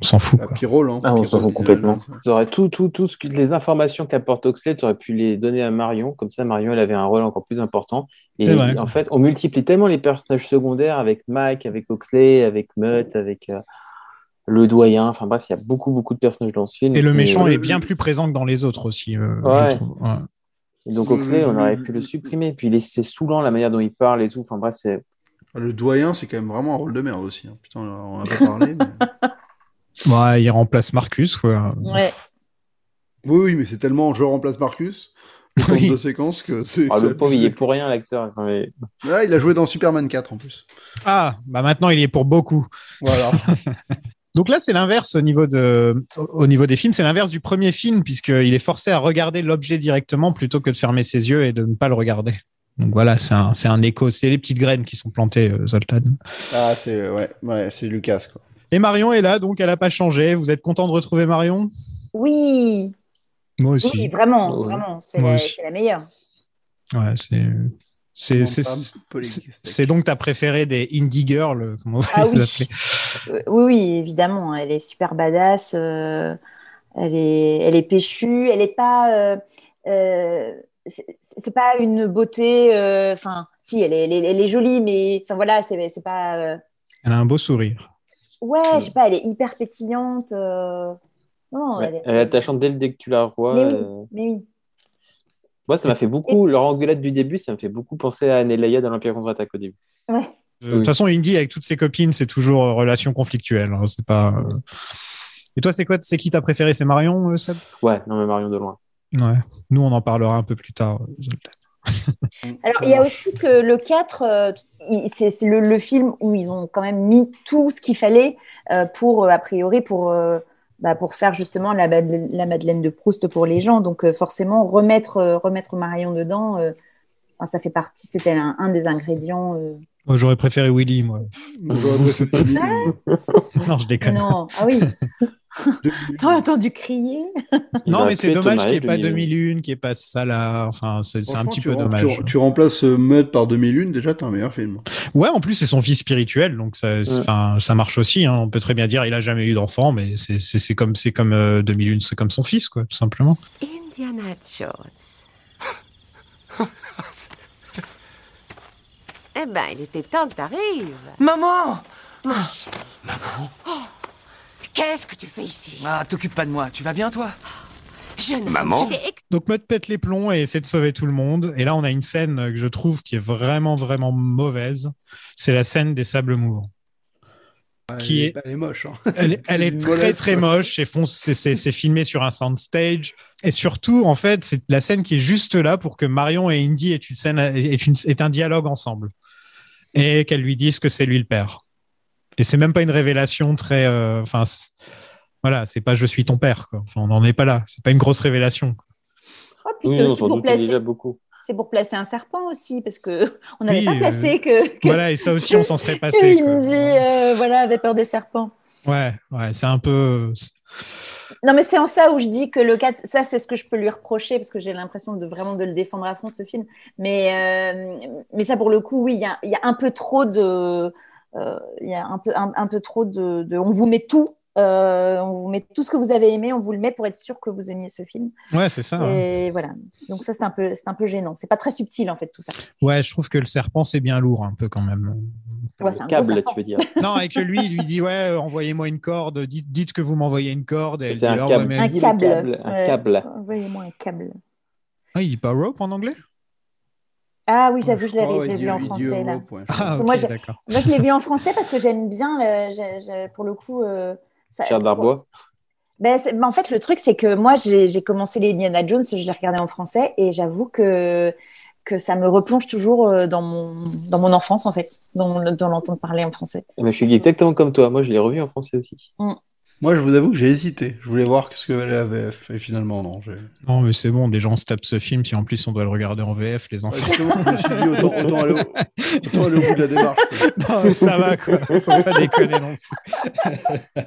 on s'en fout. Quoi. Hein. Ah, on s'en fout complètement. aurais tout, tout, tout ce que, les informations qu'apporte Oxley, tu aurais pu les donner à Marion. Comme ça, Marion, elle avait un rôle encore plus important. Et C'est vrai. en fait, on multiplie tellement les personnages secondaires avec Mike, avec Oxley, avec Mutt, avec euh, le doyen. Enfin bref, il y a beaucoup, beaucoup de personnages dans ce film. Et le méchant est bien plus présent que dans les autres aussi, euh, Ouais. je trouve. Ouais. et donc Le- Oxley, le- on aurait pu le supprimer. Puis c'est saoulant la manière dont il parle et tout. Enfin bref, c'est. Le doyen, c'est quand même vraiment un rôle de merde aussi. hein. Putain, on en a pas parlé. mais- [laughs] Ouais, il remplace Marcus, quoi. Ouais. Oui, oui, mais c'est tellement je remplace Marcus, le temps Oui. de séquence que c'est. Ah, le pauvre, il est pour rien, l'acteur. Mais- Ouais, il a joué dans Superman 4 en plus. Ah, bah maintenant il est pour beaucoup. Voilà. [laughs] Donc là, c'est l'inverse au niveau de, au au niveau des films, c'est l'inverse du premier film puisqu'il est forcé à regarder l'objet directement plutôt que de fermer ses yeux et de ne pas le regarder. Donc voilà, c'est un, c'est un écho, c'est les petites graines qui sont plantées, euh, Zoltan. ah, c'est ouais, ouais, c'est Lucas quoi. Et Marion est là, donc elle n'a pas changé. Vous êtes content de retrouver Marion? Oui, Moi aussi. oui, vraiment, Ouais. vraiment, c'est la, meilleure. Ouais, c'est, c'est, donc ta préférée des indie girls, comment on va Ah les oui. appeler. Euh, Oui, oui, évidemment, elle est super badass. euh, elle est, elle est péchue. Elle est pas. euh, euh, c'est pas une beauté. euh, Enfin, si, elle est, elle est, elle est jolie, mais enfin voilà, c'est c'est pas. euh, Elle a un beau sourire. Ouais, je sais pas, elle est hyper pétillante. euh, Non, Ouais, elle est. Elle est attachante dès, le- dès que tu la revois. Mais oui, euh, mais oui. Moi, ça m'a fait beaucoup. Leur engueulade du début, ça me fait beaucoup penser à Anelaya dans l'Empire contre-attaque au début. Ouais. Euh, De toute façon, Indy avec toutes ses copines, c'est toujours euh, relation conflictuelle. hein, c'est pas. euh. Et toi, c'est quoi C'est qui t'as préféré C'est Marion, euh, Seb? Ouais, non, mais Marion de loin. Ouais. Nous, on en parlera un peu plus tard. Zoltan. [laughs] Alors, il y a aussi que le 4, euh, c'est le, film où ils ont quand même mis tout ce qu'il fallait euh, pour, euh, a priori, pour, bah, pour faire justement la, Madeleine- de Proust pour les gens. Donc, forcément, remettre, remettre Marion dedans, ça fait partie, c'était un des ingrédients. Moi, j'aurais préféré Willy, moi. Moi, J'aurais préféré Tommy. [laughs] non, je déconne. Non, ah oui, [laughs] t'as entendu crier? Non, mais c'est dommage qu'il n'y ait pas 2001. 2001, qu'il n'y ait pas Salah. Enfin, c'est c'est un petit peu rem- dommage. Tu, tu remplaces euh, Mud par 2001, déjà, t'as un meilleur film. Ouais, en plus, c'est son fils spirituel, donc ça, ça marche aussi. hein. On peut très bien dire il a jamais eu d'enfant, mais c'est- comme, c'est comme euh, 2001, c'est comme son fils, quoi, tout simplement. Indiana Jones. [laughs] eh ben, il était temps que t'arrives. Maman Maman Qu'est-ce que tu fais ici? Ah, t'occupe pas de moi. Tu vas bien, toi? Je. Maman je Donc Mud pète les plombs et essaie de sauver tout le monde. Et là, on a une scène que je trouve qui est vraiment, vraiment mauvaise. C'est la scène des sables mouvants. Qui elle, est- elle est moche. hein. Elle, est- elle [laughs] très très moche c'est filmé sur un soundstage et surtout en fait c'est la scène qui est juste là pour que Marion et Indy aient une scène aient, une- aient un dialogue ensemble et qu'elle lui dise que c'est lui le père et c'est même pas une révélation très euh, enfin c'est- voilà c'est pas je suis ton père quoi. On n'en est pas là c'est pas une grosse révélation quoi. Puis Oui, c'est aussi pour placer, déjà beaucoup. c'est pour placer un serpent aussi, parce que [laughs] on n'avait Oui, pas euh, placé que, que, voilà et ça aussi on s'en serait [laughs] passé. Indy, euh, voilà, avait peur des serpents. ouais ouais c'est un peu Non, mais c'est en ça où je dis que le 4, ça, c'est ce que je peux lui reprocher parce que j'ai l'impression de vraiment de le défendre à fond, ce film. Mais, euh, mais ça, pour le coup, oui, il y a, un peu trop de. euh, Il y a un peu, un, peu trop de- On vous met tout. Euh, on vous met tout ce que vous avez aimé, on vous le met pour être sûr que vous aimiez ce film. ouais c'est ça ouais. Et voilà. Donc, ça, c'est un, peu- c'est un peu gênant. C'est pas très subtil, en fait, tout ça. ouais je trouve que le serpent c'est bien lourd un peu quand même Ouais, un Câble, tu veux dire. Non, et que lui, il lui dit ouais, euh, envoyez-moi une corde, dites, dites que vous m'envoyez une corde. Et elle dit C'est un ah, câble. ouais, mais- Un câble. câble, un ouais. câble. Envoyez-moi un câble. Ah, il dit pas rope en anglais? Ah oui, j'avoue, je l'ai crois, je l'ai vu en français là. Ah, moi, ok, je, d'accord. moi, je l'ai vu en français parce que j'aime bien, le- j'ai- pour le coup. euh, Pierre Darbois. Ben, ben, en fait, le truc, c'est que moi, j'ai commencé les Indiana Jones, je l'ai regardé en français et j'avoue que, que ça me replonge toujours euh, dans mon, dans mon enfance, en fait, dans, le- dans l'entendre parler en français. Ben, je suis exactement comme toi. Moi, je l'ai revu en français aussi. Moi, je vous avoue que j'ai hésité. Je voulais voir ce que valait la VF. Et finalement, non. Non, mais c'est bon, déjà on se tape ce film, si en plus on doit le regarder en VF, les Ouais, enfants. justement, je me suis dit, autant, autant aller, au, autant aller au bout de la démarche. quoi. [laughs] Non, mais ça va, quoi. Faut pas [laughs] déconner non plus. [laughs]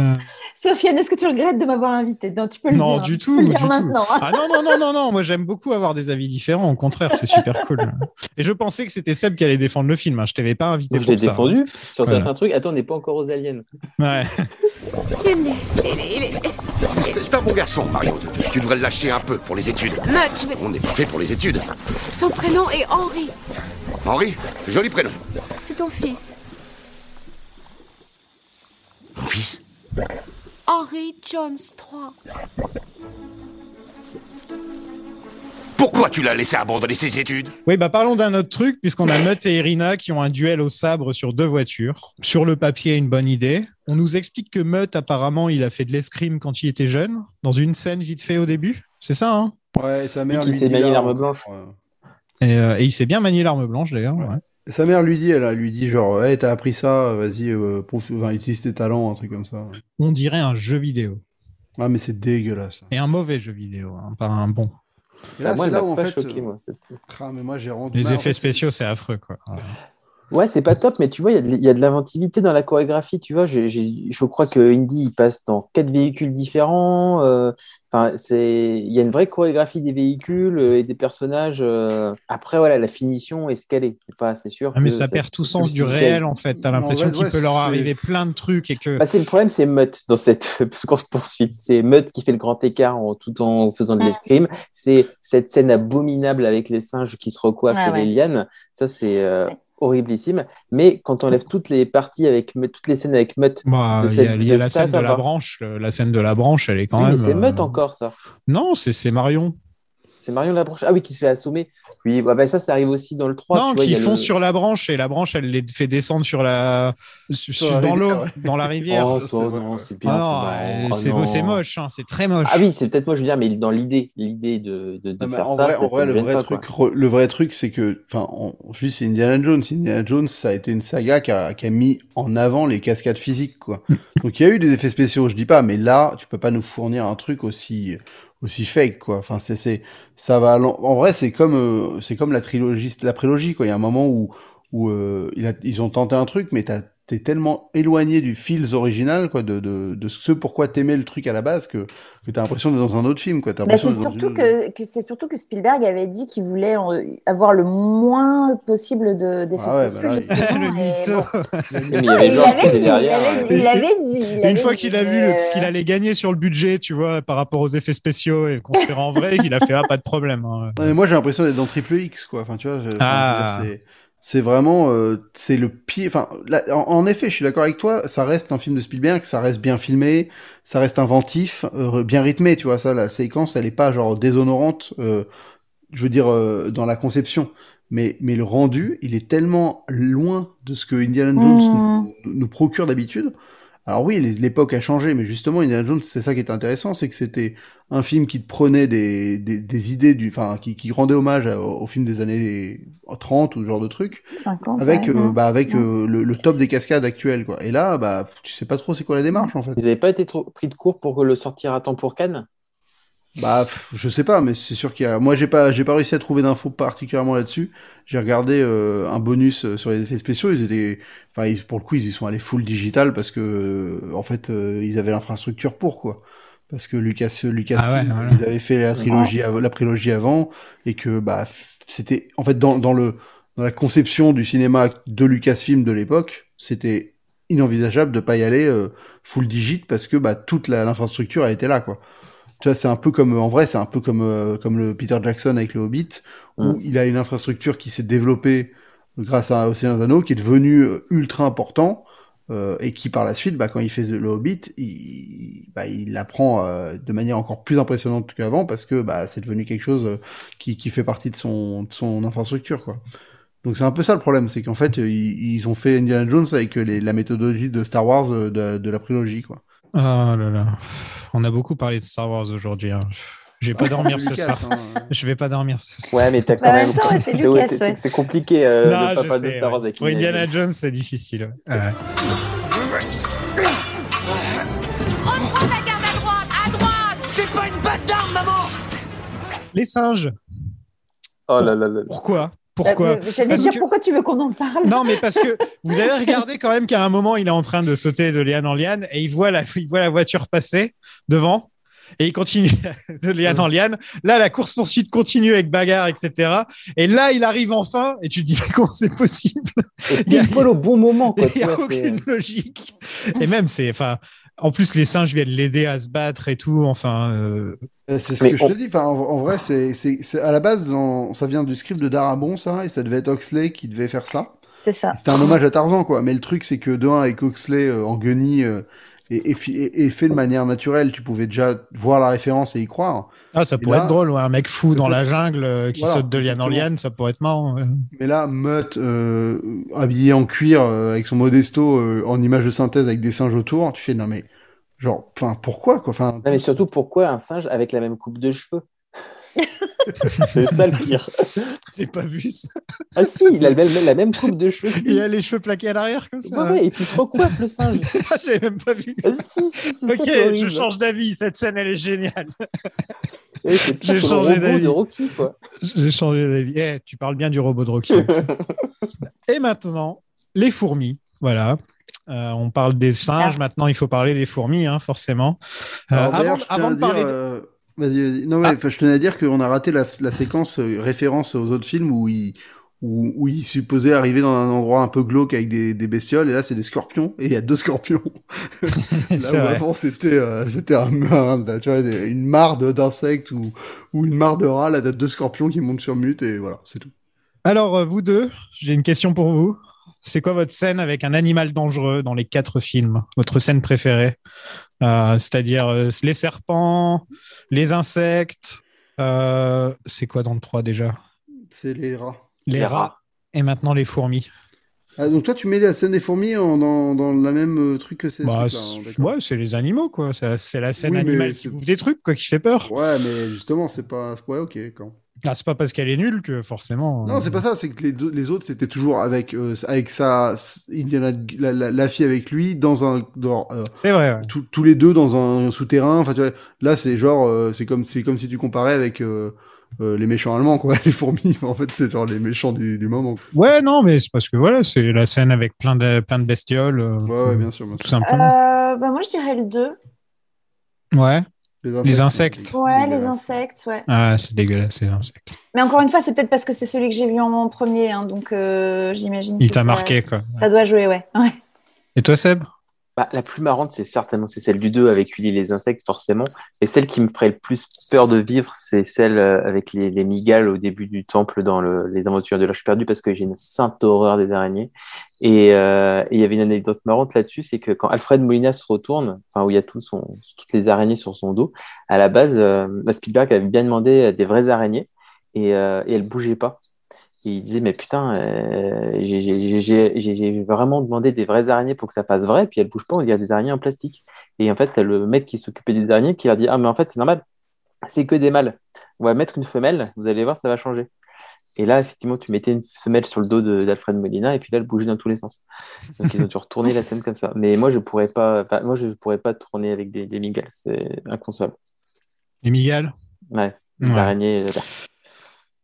Euh, Sofiane, est-ce que tu regrettes de m'avoir invité Non, tu peux le non, dire. du hein. Tu tout. peux le du dire tout. maintenant. hein. Ah non, non, non, non, non. Moi, j'aime beaucoup avoir des avis différents. Au contraire, c'est super cool. Et je pensais que c'était Seb qui allait défendre le film. hein. Je t'avais pas invité Moi, je pour l'ai ça. défendu sur Voilà. certains trucs. Attends, on n'est pas encore aux aliens. Ouais. C'est un bon garçon, Mario. Tu devrais le lâcher un peu pour les études. Je vais... On n'est pas fait pour les études. Son prénom est Henri. Henri, joli prénom. C'est ton fils. Mon fils? Henri Jones III. Pourquoi tu l'as laissé abandonner ses études? Oui, bah parlons d'un autre truc, puisqu'on a Mutt et Irina qui ont un duel au sabre sur deux voitures. Sur le papier, une bonne idée. On nous explique que Mutt, apparemment, il a fait de l'escrime quand il était jeune, dans une scène vite fait au début. C'est ça, hein? Ouais, sa mère lui s'est dit l'arme blanche. et, euh, et il s'est bien manié l'arme blanche, d'ailleurs. ouais. Sa mère lui dit, elle, elle lui dit genre, hey, t'as appris ça, vas-y, euh, enfin, utilise tes talents, un truc comme ça. On dirait un jeu vidéo. Ah, mais c'est dégueulasse. Et un mauvais jeu vidéo, hein, pas un bon. Et là, Ah, moi, c'est là où en fait. choqué, euh, moi. ah, mais moi, j'ai rendu. Les mal. En effets fait, spéciaux, c'est affreux, quoi. Ouais, c'est pas top, mais tu vois, il y a de- il y, a de l'inventivité dans la chorégraphie. Tu vois, je crois que Indy, il passe dans quatre véhicules différents. euh, Enfin, c'est, il y a une vraie chorégraphie des véhicules euh, et des personnages. euh. Après, voilà, la finition est ce qu'elle est. C'est pas, c'est sûr. Ah, mais ça perd tout sens du réel, en fait. T'as l'impression qu'il ouais, peut leur arriver plein de trucs et que. Bah, c'est le problème, c'est Mutt dans cette [laughs] course poursuite. C'est Mutt qui fait le grand écart en, tout en faisant de l'escrime. C'est cette scène abominable avec les singes qui se recoiffent Ouais, et ouais. les lianes. Ça, c'est euh. Horriblissime. Mais quand on enlève toutes les parties avec toutes les scènes avec Mutt, Bah, il y a, y la ça, scène ça de la branche. La scène de la branche, elle est quand Oui, mais même. c'est Mutt euh, encore ça. Non, c'est c'est Marion. C'est Marion Labranche. Ah oui, qui se fait assommer. Oui, bah, bah, ça, ça arrive aussi dans le 3. non, tu vois, il qui fonce le- sur la branche et la branche, elle les fait descendre sur la, sur- Sur la dans l'eau, dans la [laughs] rivière. Oh, non, c'est bien. Ah c'est non, marrant. euh, c'est moche, hein, c'est très moche. Ah oui, c'est peut-être moi, je veux dire, mais dans l'idée, l'idée de, de, de Non, mais faire en ça, vrai, ça, en ça vrai, le vrai pas, truc, re- le vrai truc, c'est que, enfin, on- je dis, c'est Indiana Jones. Indiana Jones, ça a été une saga qui a, qui a mis en avant les cascades physiques, quoi. Donc il y a eu des effets spéciaux, je dis pas, mais là, tu peux pas nous fournir un truc aussi, aussi fake, quoi. Enfin, c'est, c'est, ça va. En vrai, c'est comme, euh, c'est comme la trilogie, la prélogie, quoi. Il y a un moment où, où euh, ils ont tenté un truc, mais t'as t'es tellement éloigné du feels original, quoi, de, de, de ce pourquoi t'aimais le truc à la base, que, que t'as l'impression d'être dans un autre film, quoi. Bah, c'est surtout une- que, que c'est surtout que Spielberg avait dit qu'il voulait euh, avoir le moins possible de d'effets Ah ouais, spéciaux bah justement. [laughs] [laughs] il y avait dit, derrière. il avait- euh, Une fois qu'il a vu mais, ce qu'il euh, allait gagner sur le budget, tu vois, par rapport aux effets spéciaux et construire en vrai, [laughs] qu'il a fait ah, pas de problème. hein. Non, mais moi j'ai l'impression d'être dans Triple X quoi. Enfin tu vois, je- Ah. je veux dire, c'est c'est vraiment euh, c'est le pire. Enfin là, en, en effet, je suis d'accord avec toi. Ça reste un film de Spielberg, ça reste bien filmé, ça reste inventif, euh, bien rythmé. Tu vois ça, la séquence elle est pas genre déshonorante. euh, je veux dire euh, dans la conception. Mais, mais le rendu, il est tellement loin de ce que Indiana Jones Mm. nous, nous procure d'habitude. Alors oui, l'époque a changé, mais justement, Indiana Jones, c'est ça qui est intéressant, c'est que c'était un film qui te prenait des, des, des idées, du, enfin, qui, qui rendait hommage à- au, film des années 30 ou ce genre de truc, 50, avec, ouais, euh, bah, avec euh, le, le top des cascades actuelles, quoi. Et là, bah, tu sais pas trop c'est quoi la démarche, en fait. Ils n'avaient pas été trop- pris de court pour le sortir à temps pour Cannes? Bah, je sais pas, mais c'est sûr qu'il y a. Moi, j'ai pas, j'ai pas réussi à trouver d'infos particulièrement là-dessus. J'ai regardé euh, un bonus euh, sur les effets spéciaux. Ils étaient, enfin, ils- pour le coup, ils y sont allés full digital parce que, euh, en fait, euh, ils avaient l'infrastructure pour quoi. Parce que Lucas, Lucas, Ah ouais, voilà. ils avaient fait la trilogie, av- la prélogie avant, et que bah, c'était, en fait, dans, dans le, dans la conception du cinéma de Lucasfilm de l'époque, c'était inenvisageable de pas y aller euh, full digit parce que bah toute l'infrastructure a été là quoi. Tu vois, c'est un peu comme en vrai, c'est un peu comme euh, comme le Peter Jackson avec le Hobbit où Mm. il a une infrastructure qui s'est développée grâce à Océan Anneaux qui est devenu euh, ultra important euh, et qui par la suite, bah, quand il fait le Hobbit, il, bah, il l'apprend euh, de manière encore plus impressionnante qu'avant parce que bah, c'est devenu quelque chose qui, qui fait partie de son, de son infrastructure. Quoi. Donc c'est un peu ça le problème, c'est qu'en fait ils, ils ont fait Indiana Jones avec les, la méthodologie de Star Wars de, de la prélogie. Quoi. Oh là là. On a beaucoup parlé de Star Wars aujourd'hui. hein. Je vais pas dormir ce Lucas, soir. hein. [laughs] Je vais pas dormir ce soir. Ouais, mais t'as quand Bah, même. [laughs] c'est ouais. Compliqué euh, Non, de pas je parler de Star Wars ouais. avec Pour Indiana Jones. Jones, c'est difficile. ouais. Reprends ta garde à droite À droite C'est pas une d'armes, maman Les singes. Oh là là là. là. Pourquoi? Pourquoi Euh, J'allais Parce dire que- pourquoi tu veux qu'on en parle? Non, mais parce que vous avez regardé quand même qu'à un moment, il est en train de sauter de liane en liane et il voit la, il voit la voiture passer devant et il continue [laughs] de liane en liane. Là, la course-poursuite continue avec bagarre, etc. Et là, il arrive enfin et tu te dis, mais [laughs] comment c'est possible? Il a- poil au bon moment, quoi. Il n'y a aucune logique. Et même, c'est, enfin, en plus, les singes viennent l'aider à se battre et tout. Enfin, Euh, C'est ce Mais que je te dis. Enfin, en, en vrai, c'est, c'est, c'est- à la base, ça vient du script de Darabon, ça, et ça devait être Oxley qui devait faire ça. C'est ça. C'était un hommage à Tarzan, quoi. Mais le truc, c'est que de un, avec Oxley euh, en guenille euh, et, et, fi- et- et fait de manière naturelle, tu pouvais déjà voir la référence et y croire. ah, ça Et pourrait là, être drôle, ouais, un mec fou dans fait- la jungle euh, qui Voilà, saute de liane en liane, ça pourrait être marrant. ouais. Mais là, Mutt, euh, habillé en cuir, euh, avec son modesto, euh, en image de synthèse avec des singes autour, tu fais, non mais, genre, enfin, pourquoi, quoi? Enfin, Non, mais surtout, pourquoi un singe avec la même coupe de cheveux? [laughs] C'est ça le pire. J'ai pas vu ça. Ah si, il a le même- la même coupe de cheveux. Il a les cheveux plaqués à l'arrière comme ça. Ouais, ouais, et puis il se recoiffe le singe. [laughs] Ah, J'avais même pas vu. Ah, si, si, si, ça, Ok, je change d'avis. Cette scène, elle est géniale. [laughs] J'ai changé robot d'avis. de Rocky, quoi. J'ai changé d'avis. Eh, tu parles bien du robot de Rocky. Et maintenant, les fourmis. Voilà. Euh, on parle des singes. Maintenant, il faut parler des fourmis, hein, forcément. Euh, Alors, avant, de dire, parler. euh, Vas-y, vas-y. Non, mais Ah. enfin, je tenais à dire qu'on a raté la, la séquence euh, référence aux autres films où il, où, où il supposait arriver dans un endroit un peu glauque avec des, des bestioles, et là, c'est des scorpions, et il y a deux scorpions. [laughs] là où vrai. avant, c'était euh, c'était un, un- tu vois, une mare d'insectes ou, ou une mare de rats, là, t'as deux scorpions qui montent sur mute, et voilà, c'est tout. Alors, vous deux, j'ai une question pour vous. C'est quoi votre scène avec un animal dangereux dans les quatre films Votre scène préférée? Euh, C'est-à-dire euh, les serpents, les insectes. euh, c'est quoi dans le 3 déjà? C'est les rats. Les, Les rats. rats. Et maintenant les fourmis. Ah, donc toi, tu mets la scène des fourmis en- dans, dans la même euh, truc que ces Bah, trucs-là, hein, c'est- d'accord. ouais, c'est les animaux, quoi. C'est c'est la scène Oui, mais animale qui c'est- ouvre des trucs, quoi, qui fait peur. Ouais, mais justement, c'est pas... Ouais, ok, quand... Ah, c'est pas parce qu'elle est nulle que forcément. Non, euh, c'est pas ça, c'est que les, deux- les autres, c'était toujours avec, euh, avec sa, Indiana, la, la, la fille avec lui, dans un, dans, euh, C'est vrai, ouais. tous- tous les deux dans un souterrain, enfin, tu vois, là, c'est genre, euh, c'est comme, c'est comme si tu comparais avec, euh, euh, les méchants allemands, quoi, [laughs] les fourmis, en fait, c'est genre les méchants du, du moment. Ouais, non, mais c'est parce que voilà, c'est la scène avec plein de, plein de bestioles. euh, Ouais, bien sûr, bien Tout sûr. simplement. Euh, bah, moi, je dirais le 2. Ouais. Les insectes. Ouais, les insectes, ouais. Ah, c'est dégueulasse, ces insectes. Mais encore une fois, c'est peut-être parce que c'est celui que j'ai vu en premier, hein, donc euh, j'imagine. Il que t'a marqué, quoi. Ça doit jouer, ouais. ouais. Et toi, Seb? Bah, la plus marrante, c'est certainement c'est celle du 2 avec Uli et les insectes, forcément. Et celle qui me ferait le plus peur de vivre, c'est celle euh, avec les, les migales au début du temple dans le, les aventures de l'âge perdu, parce que j'ai une sainte horreur des araignées. Et euh, et il y avait une anecdote marrante là-dessus, c'est que quand Alfred Molina se retourne, enfin, où il y a tout son, toutes les araignées sur son dos, à la base, euh, bah, Spielberg avait bien demandé des vraies araignées, et, euh, et elles bougeaient pas. Il disait, mais putain, euh, j'ai- vraiment demandé des vraies araignées pour que ça fasse vrai, puis elles bougent pas, on dirait des araignées en plastique. Et en fait, t'as le mec qui s'occupait des araignées qui leur dit, ah, mais en fait, c'est normal, c'est que des mâles. On va mettre une femelle, vous allez voir, ça va changer. Et là, effectivement, tu mettais une femelle sur le dos d'Alfred Molina, et puis là, elle bougeait dans tous les sens. Donc, ils ont dû retourner la scène comme ça. Mais moi, je pourrais pas, moi, je pourrais pas tourner avec des, des migales, c'est inconcevable. Les migales? Ouais, des Ouais. araignées.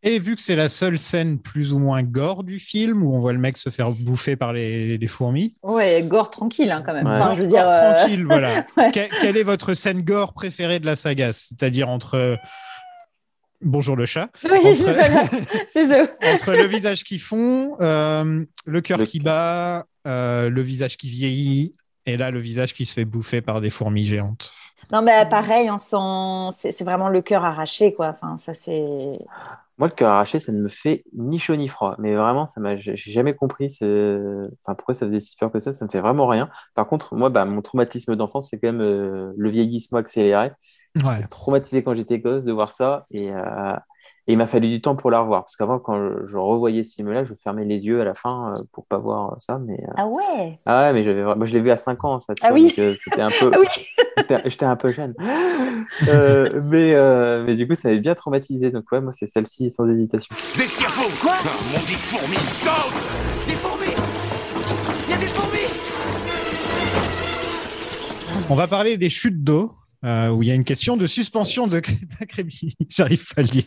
Et vu que c'est la seule scène plus ou moins gore du film, où on voit le mec se faire bouffer par les, les fourmis. Ouais, gore tranquille, hein, quand même. Ouais. Enfin, Gore- je veux dire, gore euh, tranquille, voilà. [laughs] Ouais. Que- quelle est votre scène gore préférée de la saga? C'est-à-dire entre... Bonjour le chat. Oui, Entre- [laughs] entre le visage qui fond, euh, le cœur Le qui bat, euh, le visage qui vieillit, et là le visage qui se fait bouffer par des fourmis géantes. Non, mais pareil, hein, c'est c'est vraiment le cœur arraché, quoi. Enfin, ça, c'est. Moi, le cœur arraché, ça ne me fait ni chaud ni froid. Mais vraiment, ça m'a, j'ai jamais compris ce- enfin, pourquoi ça faisait si peur que ça. Ça me fait vraiment rien. Par contre, moi, bah, mon traumatisme d'enfance, c'est quand même euh, le vieillissement accéléré. Ouais. J'étais traumatisé quand j'étais gosse de voir ça. Et, euh, et il m'a fallu du temps pour la revoir. Parce qu'avant, quand je, je revoyais ce film-là, je fermais les yeux à la fin euh, pour pas voir ça. Mais, euh, Ah ouais? Ah ouais, mais moi, je l'ai vu à 5 ans, ça. tu Ah vois, oui. donc, euh, c'était un [laughs] peu. Ah oui J'étais un peu jeune. Euh, mais, euh, mais du coup, ça m'avait bien traumatisé. Donc, ouais, moi, c'est celle-ci sans hésitation. Des cerveaux Quoi? Mon dit fourmi Saute Des fourmis Il y a des fourmis On va parler des chutes d'eau, euh, où il y a une question de suspension de [laughs] d'incrédulité. J'arrive pas à le dire.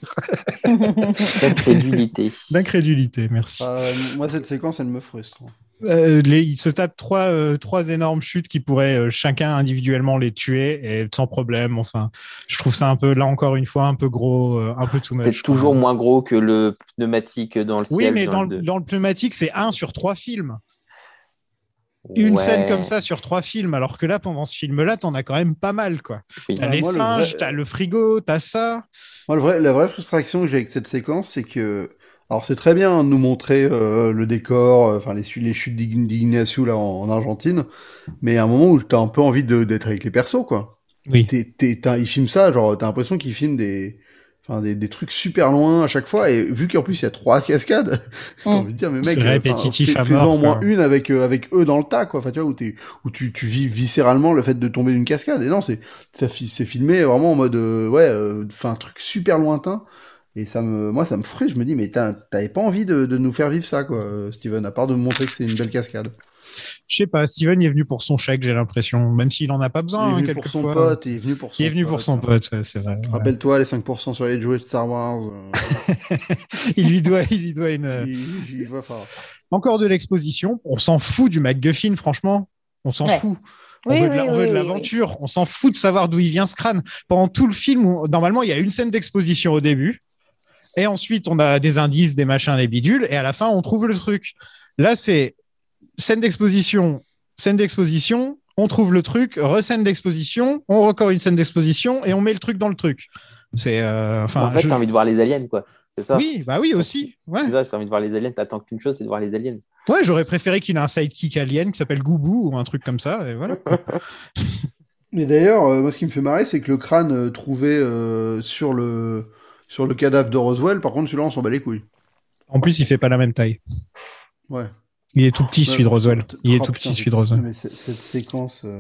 [laughs] D'incrédulité. D'incrédulité, merci. Euh, moi, cette séquence, elle me frustre. Euh, les- il se tape trois, euh, trois énormes chutes qui pourraient euh, chacun individuellement les tuer et sans problème. Enfin, je trouve ça un peu, là encore une fois, un peu gros, euh, un peu too much. C'est toujours moins gros que le pneumatique dans le Oui, ciel. mais dans le le, dans le pneumatique, c'est un sur trois films. Une Ouais. scène comme ça sur trois films, alors que là, pendant ce film-là, t'en as quand même pas mal, quoi. Oui. T'as Ah, les moi, le singes, vrai- t'as le frigo, t'as ça. Moi, le vrai, la vraie frustration que j'ai avec cette séquence, c'est que. Alors, c'est très bien de nous montrer euh, le décor, euh, enfin, les, les chutes d'Ign- d'Ignacio là en, en Argentine, mais à un moment où t'as un peu envie d'être avec les persos, quoi. Oui. T'es- t'as- ils filment ça, genre, t'as l'impression qu'ils filment des. Enfin, des, des trucs super loin à chaque fois, et vu qu'en plus il y a trois cascades, [laughs] t'as Mm. envie de dire, mais mec, C'est euh, répétitif fais- à fais-en mort, au moins une avec, euh, avec eux dans le tas, quoi. Enfin, tu vois, où, t'es- où tu, tu vis viscéralement le fait de tomber d'une cascade. Et non, c'est c'est filmé vraiment en mode, euh, ouais, euh, enfin, un truc super lointain. Et ça me, moi, ça me frustre. Je me dis, mais t'as- t'avais pas envie de, de nous faire vivre ça, quoi, euh, Steven, à part de montrer que c'est une belle cascade. Je sais pas, Steven il est venu pour son chèque, j'ai l'impression, même s'il en a pas Il besoin. est hein, venu pour son pote, il est venu pour son Il est venu pote. pour son pote, ouais, c'est vrai. ouais. Rappelle-toi les 5% sur les jouets de Star Wars. euh, [laughs] il lui doit, il lui doit une. euh, il, il. Encore de l'exposition. On s'en fout du MacGuffin, franchement. On s'en Ouais. fout. On Oui, veut de, oui, la- on veut oui, de oui, l'aventure. On s'en fout de savoir d'où il vient ce crâne. Pendant tout le film, où- normalement, il y a une scène d'exposition au début. Et ensuite, on a des indices, des machins, des bidules. Et à la fin, on trouve le truc. Là, c'est scène d'exposition, scène d'exposition. On trouve le truc, re-scène d'exposition. On record une scène d'exposition et on met le truc dans le truc. C'est. euh, enfin, en fait, je- t'as envie de voir les aliens, quoi. C'est ça. Oui, bah oui, aussi. Ouais. C'est ça, t'as envie de voir les aliens. T'attends qu'une chose, c'est de voir les aliens. Ouais, j'aurais préféré qu'il ait un sidekick alien qui s'appelle Goubou ou un truc comme ça. Et voilà. [laughs] Mais d'ailleurs, euh, moi, ce qui me fait marrer, c'est que le crâne euh, trouvé euh, sur le sur le cadavre de Roswell, par contre, celui-là, on s'en bat les couilles. En plus, il fait pas la même taille. Ouais. Il est tout petit, celui de Roswell. Il est tout petit, celui de Roswell. Mais cette séquence. euh,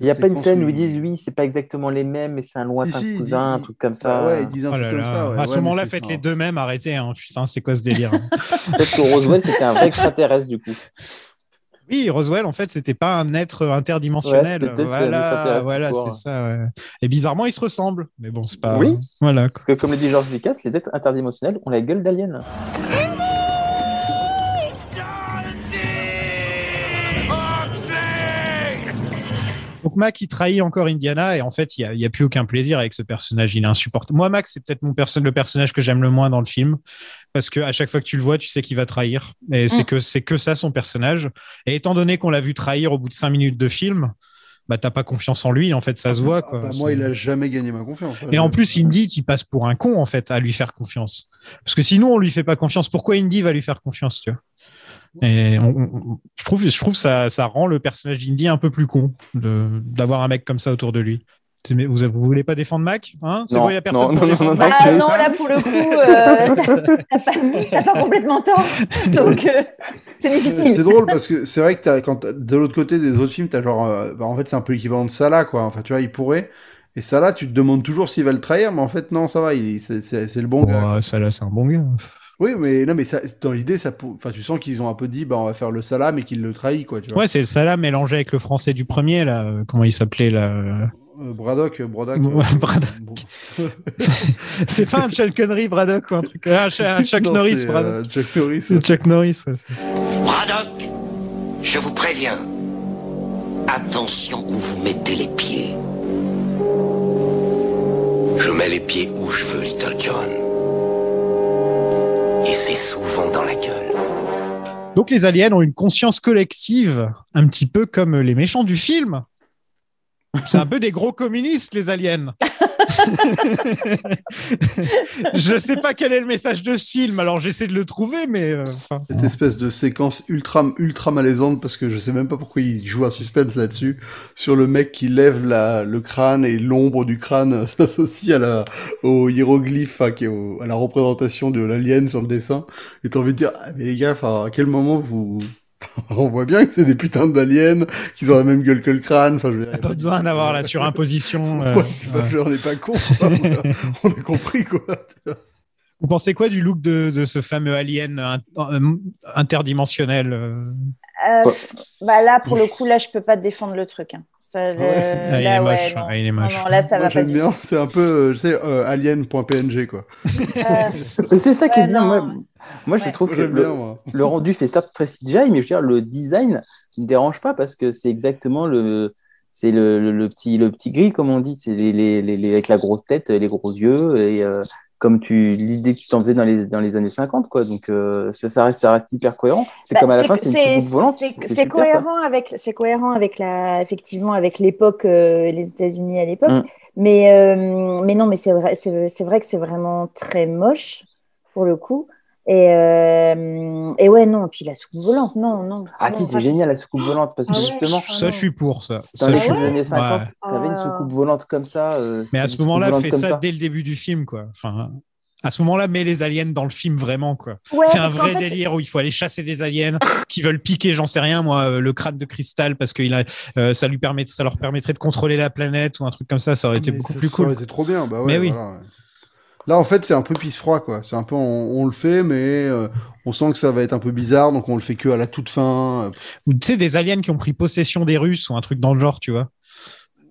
Il n'y a pas une scène où ils disent oui, c'est pas exactement les mêmes, mais c'est un lointain si, cousin, un truc comme ça. Ouais, ils disent un Oh truc comme ça. ouais. à ce Ouais, moment-là, faites les deux mêmes, arrêtez. Hein. Putain, c'est quoi ce délire hein. [laughs] Peut-être que Roswell, c'était un vrai extraterrestre, du coup. Oui, Roswell, en fait, c'était pas un être interdimensionnel. Ouais, voilà, voilà, c'est court. ça. ouais. Et bizarrement, ils se ressemblent. Mais bon, c'est pas. Oui. Voilà. quoi. Parce que, comme le dit Georges Lucas, les êtres interdimensionnels ont la gueule d'aliens. Donc Mac, il trahit encore Indiana et en fait, il n'y a, plus aucun plaisir avec ce personnage. Il est insupportable. Moi, Mac, c'est peut-être mon perso- le personnage que j'aime le moins dans le film parce que à chaque fois que tu le vois, tu sais qu'il va trahir et c'est Mm. que c'est que ça son personnage. Et étant donné qu'on l'a vu trahir au bout de cinq minutes de film, bah t'as pas confiance en lui. En fait, ça se voit. ah bah, moi, il a jamais gagné ma confiance. Et en plus, Indy qui passe pour un con en fait à lui faire confiance. Parce que sinon, on lui fait pas confiance. Pourquoi Indy va lui faire confiance, tu vois? Et on- on- je trouve, je trouve ça, ça rend le personnage d'Indy un peu plus con d'avoir un mec comme ça autour de lui. C'est- mais Vous, vous voulez pas défendre Mac hein? C'est Non, bon, il y a personne non, pour non, défendre non, Mac Ah non, là pour le coup, euh, [laughs] t'as pas, complètement tort. Donc euh, c'est C'est difficile. drôle parce que c'est vrai que quand de l'autre côté des autres films, t'as genre, euh, bah, en fait, c'est un peu l'équivalent de Salah, quoi. Enfin, tu vois, il pourrait. Et Salah, tu te demandes toujours s'il va le trahir, mais en fait, non, ça va, il, c'est, c'est, c'est le bon gars. Oh, ça là, c'est un bon gars. Oui, mais non, mais ça, dans l'idée, ça, enfin, tu sens qu'ils ont un peu dit, bah, on va faire le Salah, mais qu'il le trahit, quoi. Tu vois. Ouais, c'est le salam mélangé avec le français du premier là. euh, Comment il s'appelait là euh, Euh, Braddock, euh, Braddock. Ouais, [laughs] Braddock. bon. [laughs] C'est pas un Chuck Connery Braddock ou un truc. Un, un Chuck Non, Norris Braddock. euh, Chuck Norris. C'est Chuck Norris. ouais, Braddock, je vous préviens. Attention où vous mettez les pieds. Je mets les pieds où je veux, Little John. Et c'est souvent dans la gueule. Donc les aliens ont une conscience collective, un petit peu comme les méchants du film. C'est un peu des gros communistes, les aliens. [laughs] [laughs] je sais pas quel est le message de ce film, alors j'essaie de le trouver, mais. euh, Cette espèce de séquence ultra, ultra malaisante, parce que je sais même pas pourquoi il joue un suspense là-dessus, sur le mec qui lève la, le crâne et l'ombre du crâne [laughs] s'associe à la, au hiéroglyphe, est au- à la représentation de l'alien sur le dessin. Et t'as envie de dire, ah, mais les gars, à quel moment vous, [laughs] on voit bien que c'est des putains d'aliens, qu'ils ont la même gueule que le crâne, enfin, je veux dire, pas besoin d'avoir la surimposition. [laughs] euh, Ouais, ouais. genre, on n'est pas con, quoi. on, [laughs] a, on a compris, quoi. Vous pensez quoi du look de, de ce fameux alien euh, interdimensionnel euh? Euh, bah là, pour le coup, là, je peux pas défendre le truc. hein. Le- Ah, il là, ouais, non. ah, il est moche. non, là, ça Moi, va j'aime bien, c'est un peu, euh, tu sais, euh, alien.png, quoi. [laughs] C'est ça qui est Ouais, bien. Moi, moi, je trouve que le, bien, moi. le rendu fait ça très CGI, mais je veux dire, le design ne me dérange pas parce que c'est exactement le. C'est le, le, le petit, le petit gris, comme on dit, c'est les, les, les, les- avec la grosse tête, les gros yeux, et euh, comme tu l'idée que tu t'en faisais dans les, dans les années 50, quoi. Donc, euh, ça, ça, reste, ça reste hyper cohérent. C'est Bah, comme à la fin, c'est une volante. c'est- ça. cohérent avec, c'est cohérent avec la, effectivement, avec l'époque, euh, les États-Unis à l'époque. Mm. Mais, euh, mais non, mais c'est vrai, c'est c'est vrai que c'est vraiment très moche pour le coup. Et, euh, et ouais, non, puis la soucoupe volante, non, non. Ah non, si, c'est génial la soucoupe volante parce que Ah ouais, justement, Ça, je suis pour ça. dans Ça, les je suis films des pour. années 50, Ouais. t'avais une Ah. soucoupe volante comme ça. euh, Mais à ce moment-là, fais ça, dès le début du film, quoi. Enfin, à ce moment-là, mets les aliens dans le film vraiment, quoi. Ouais, Fais un vrai fait- délire où il faut aller chasser des aliens qui veulent piquer, j'en sais rien, moi, euh, le crâne de cristal parce que il a, euh, ça lui permet, ça leur permettrait de contrôler la planète ou un truc comme ça. Ça aurait été Mais beaucoup ça- plus ça cool. aurait été trop bien, bah ouais. Mais oui. voilà, ouais. Là, en fait, c'est un peu pisse-froid, quoi. C'est un peu, on, on le fait, mais euh, on sent que ça va être un peu bizarre, donc on le fait que à la toute fin. euh, Ou tu sais, des aliens qui ont pris possession des Russes ou un truc dans le genre, tu vois.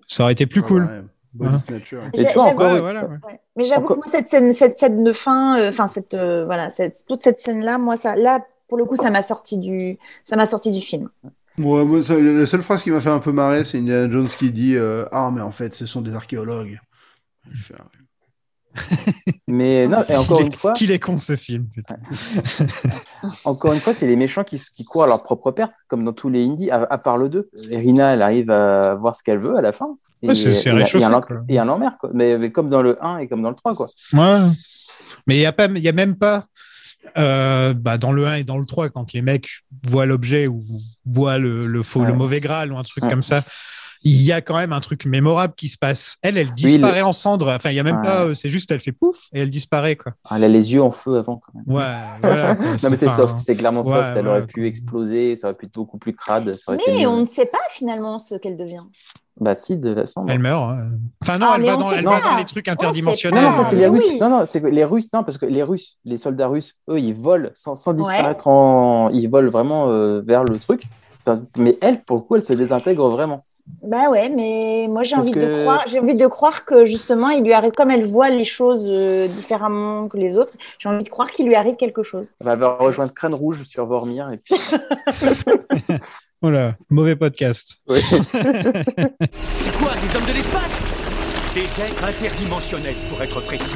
Ça aurait été plus Ah cool. ouais, body Hein. snatcher. Et J'ai- tu vois, j'avoue- encore, Ouais, voilà, ouais. Ouais. Mais j'avoue Encore- que moi, cette scène, cette scène de fin, euh, enfin, cette, euh, voilà, cette, toute cette scène-là, moi, ça, là, pour le coup, ça m'a sorti du, ça m'a sorti du film. Ouais, moi, ça- la seule phrase qui m'a fait un peu marrer, c'est Indiana Jones qui dit euh, Ah, mais en fait, ce sont des archéologues. Je fais, ah, Mais [laughs] non, et encore une fois, Qu'il est con ce film. putain. [laughs] encore une fois, c'est les méchants qui, qui courent à leur propre perte, comme dans tous les indies, à, à part le 2. Rina, elle arrive à voir ce qu'elle veut à la fin. Et, Ouais, c'est- réchauffé, un, en- quoi. et un en mer, quoi. Mais, mais comme dans le 1 et comme dans le 3, quoi. Ouais. Mais il n'y a, pas- il y a même pas, euh, bah, dans le 1 et dans le 3, quand les mecs voient l'objet ou voient le, le, faux, Ouais. le mauvais Graal ou un truc Ouais. comme ça, il y a quand même un truc mémorable qui se passe. Elle, elle disparaît en cendres. Enfin, il y a même Ouais. pas, euh, c'est juste, elle fait pouf et elle disparaît, quoi. Elle a les yeux en feu avant, quand même. Ouais, voilà. [laughs] quoi. non, mais c'est soft, c'est clairement Ouais, soft. Elle ouais, aurait pu exploser, ça aurait pu être beaucoup plus crade. Ça aurait été Mais on ne sait pas finalement ce qu'elle devient. Bah, si, de la cendre. Elle meurt. hein. Enfin, non, Ah, elle va dans, sait elle pas. va dans les trucs interdimensionnels. Non, non, ça c'est Ah, les Russes. oui. Non, non, c'est les Russes. Non, parce que les Russes, les soldats russes, eux, ils volent sans, sans disparaître en. Ils volent vraiment euh, vers le truc. Mais elle, pour le coup, elle se désintègre vraiment. Bah ouais, mais moi j'ai envie que- de croire, j'ai envie de croire que justement il lui arrive, comme elle voit les choses euh, différemment que les autres, j'ai envie de croire qu'il lui arrive quelque chose. Elle va rejoindre Crâne Rouge sur Vormir. Et puis... [laughs] Voilà, mauvais podcast. Oui. [laughs] C'est quoi, des hommes de l'espace? Des êtres interdimensionnels, pour être précis.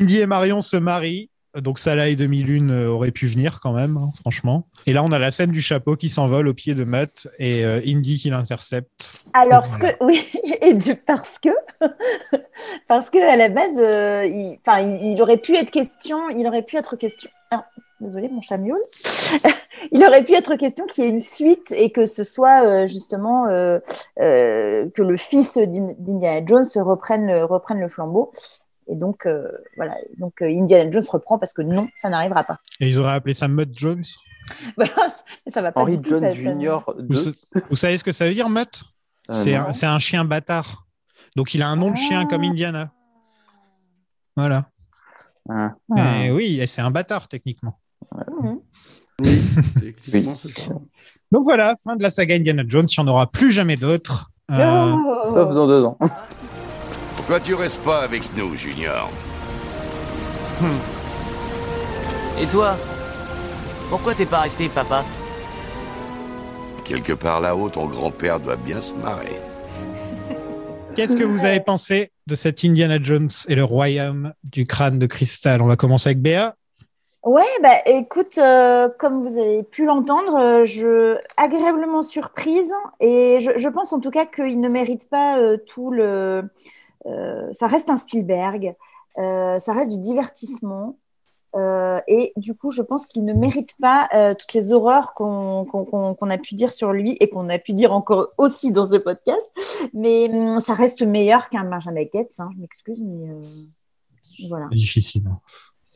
Indy et Marion se marient. Donc Salah et Demi-Lune euh, auraient pu venir quand même, hein, franchement. Et là, on a la scène du chapeau qui s'envole au pied de Matt et euh, Indy qui l'intercepte. Alors, ce que, oui, [laughs] et de, parce que, [laughs] parce que à la base, euh, il, enfin, il, il aurait pu être question, il aurait pu être question. Ah, désolé, mon chat miaule. [laughs] il aurait pu être question qu'il y ait une suite et que ce soit euh, justement que le fils d'In- d'Indiana Jones reprenne le flambeau. Et donc, euh, voilà. Donc, euh, Indiana Jones reprend parce que non, ça n'arrivera pas. Et ils auraient appelé ça Mutt Jones? [laughs] Voilà, ça va pas Henry du tout, Jones ça-. Vous, 2. sa- vous savez ce que ça veut dire, Mutt Euh, C'est un, chien bâtard. Donc il a un nom de chien comme Indiana. Voilà. Ah. Oui, et c'est un bâtard techniquement. Oui, techniquement, c'est ça. Donc voilà, fin de la saga Indiana Jones. Il n'y en aura plus jamais d'autres. Euh, Oh. Sauf dans deux ans. [laughs] Pourquoi tu restes pas avec nous, Junior Et toi? Pourquoi t'es pas resté, papa? Quelque part là-haut, ton grand-père doit bien se marrer. Qu'est-ce que vous avez pensé de cet Indiana Jones et le royaume du crâne de cristal? On va commencer avec Béa. Ouais, bah écoute, euh, comme vous avez pu l'entendre, euh, je agréablement surprise et je, je pense en tout cas qu'il ne mérite pas euh, tout le euh, ça reste un Spielberg, euh, ça reste du divertissement. Euh, et du coup, je pense qu'il ne mérite pas euh, toutes les horreurs qu'on a pu dire sur lui et qu'on a pu dire encore aussi dans ce podcast. Mais hum, ça reste meilleur qu'un Benjamin Gates. Hein, je m'excuse, mais euh, voilà. C'est difficile. hein.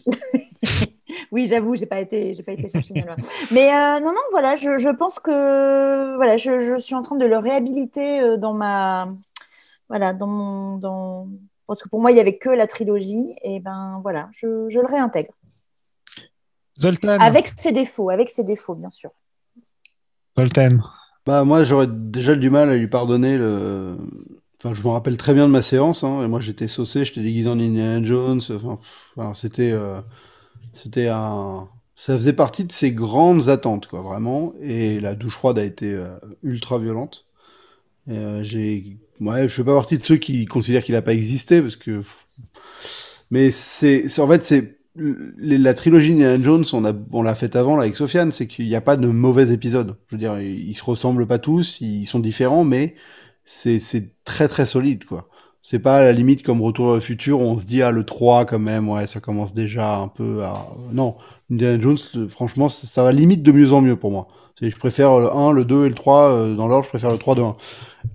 [laughs] Oui, j'avoue, j'ai pas été, j'ai pas été chercher loin. Mais euh, non, non, voilà, je, je pense que voilà, je, je suis en train de le réhabiliter euh, dans ma, voilà, dans mon, dans, parce que pour moi, il y avait que la trilogie, et ben voilà, je, je le réintègre Zoltan. avec ses défauts, avec ses défauts, bien sûr. Zoltan. Bah moi j'aurais déjà du mal à lui pardonner le. Enfin je me rappelle très bien de ma séance. Hein, et moi j'étais saucé, j'étais déguisé en Indiana Jones. Enfin, c'était euh, c'était un. Ça faisait partie de ses grandes attentes quoi vraiment. Et la douche froide a été euh, ultra violente. Et, euh, j'ai ouais je fais pas partie de ceux qui considèrent qu'il a pas existé parce que. Mais c'est en fait c'est la trilogie Indiana Jones, on a, on l'a faite avant là avec Sofiane, c'est qu'il n'y a pas de mauvais épisodes. Je veux dire, ils, se ressemblent pas tous, ils sont différents, mais c'est, c'est très très solide quoi. C'est pas à la limite comme Retour vers le futur où on se dit ah le 3 quand même, ouais, ça commence déjà un peu à non, Indiana Jones franchement, ça, va limite de mieux en mieux pour moi. Je préfère le 1, le 2 et le 3 euh, dans l'ordre, je préfère le 3 de 1.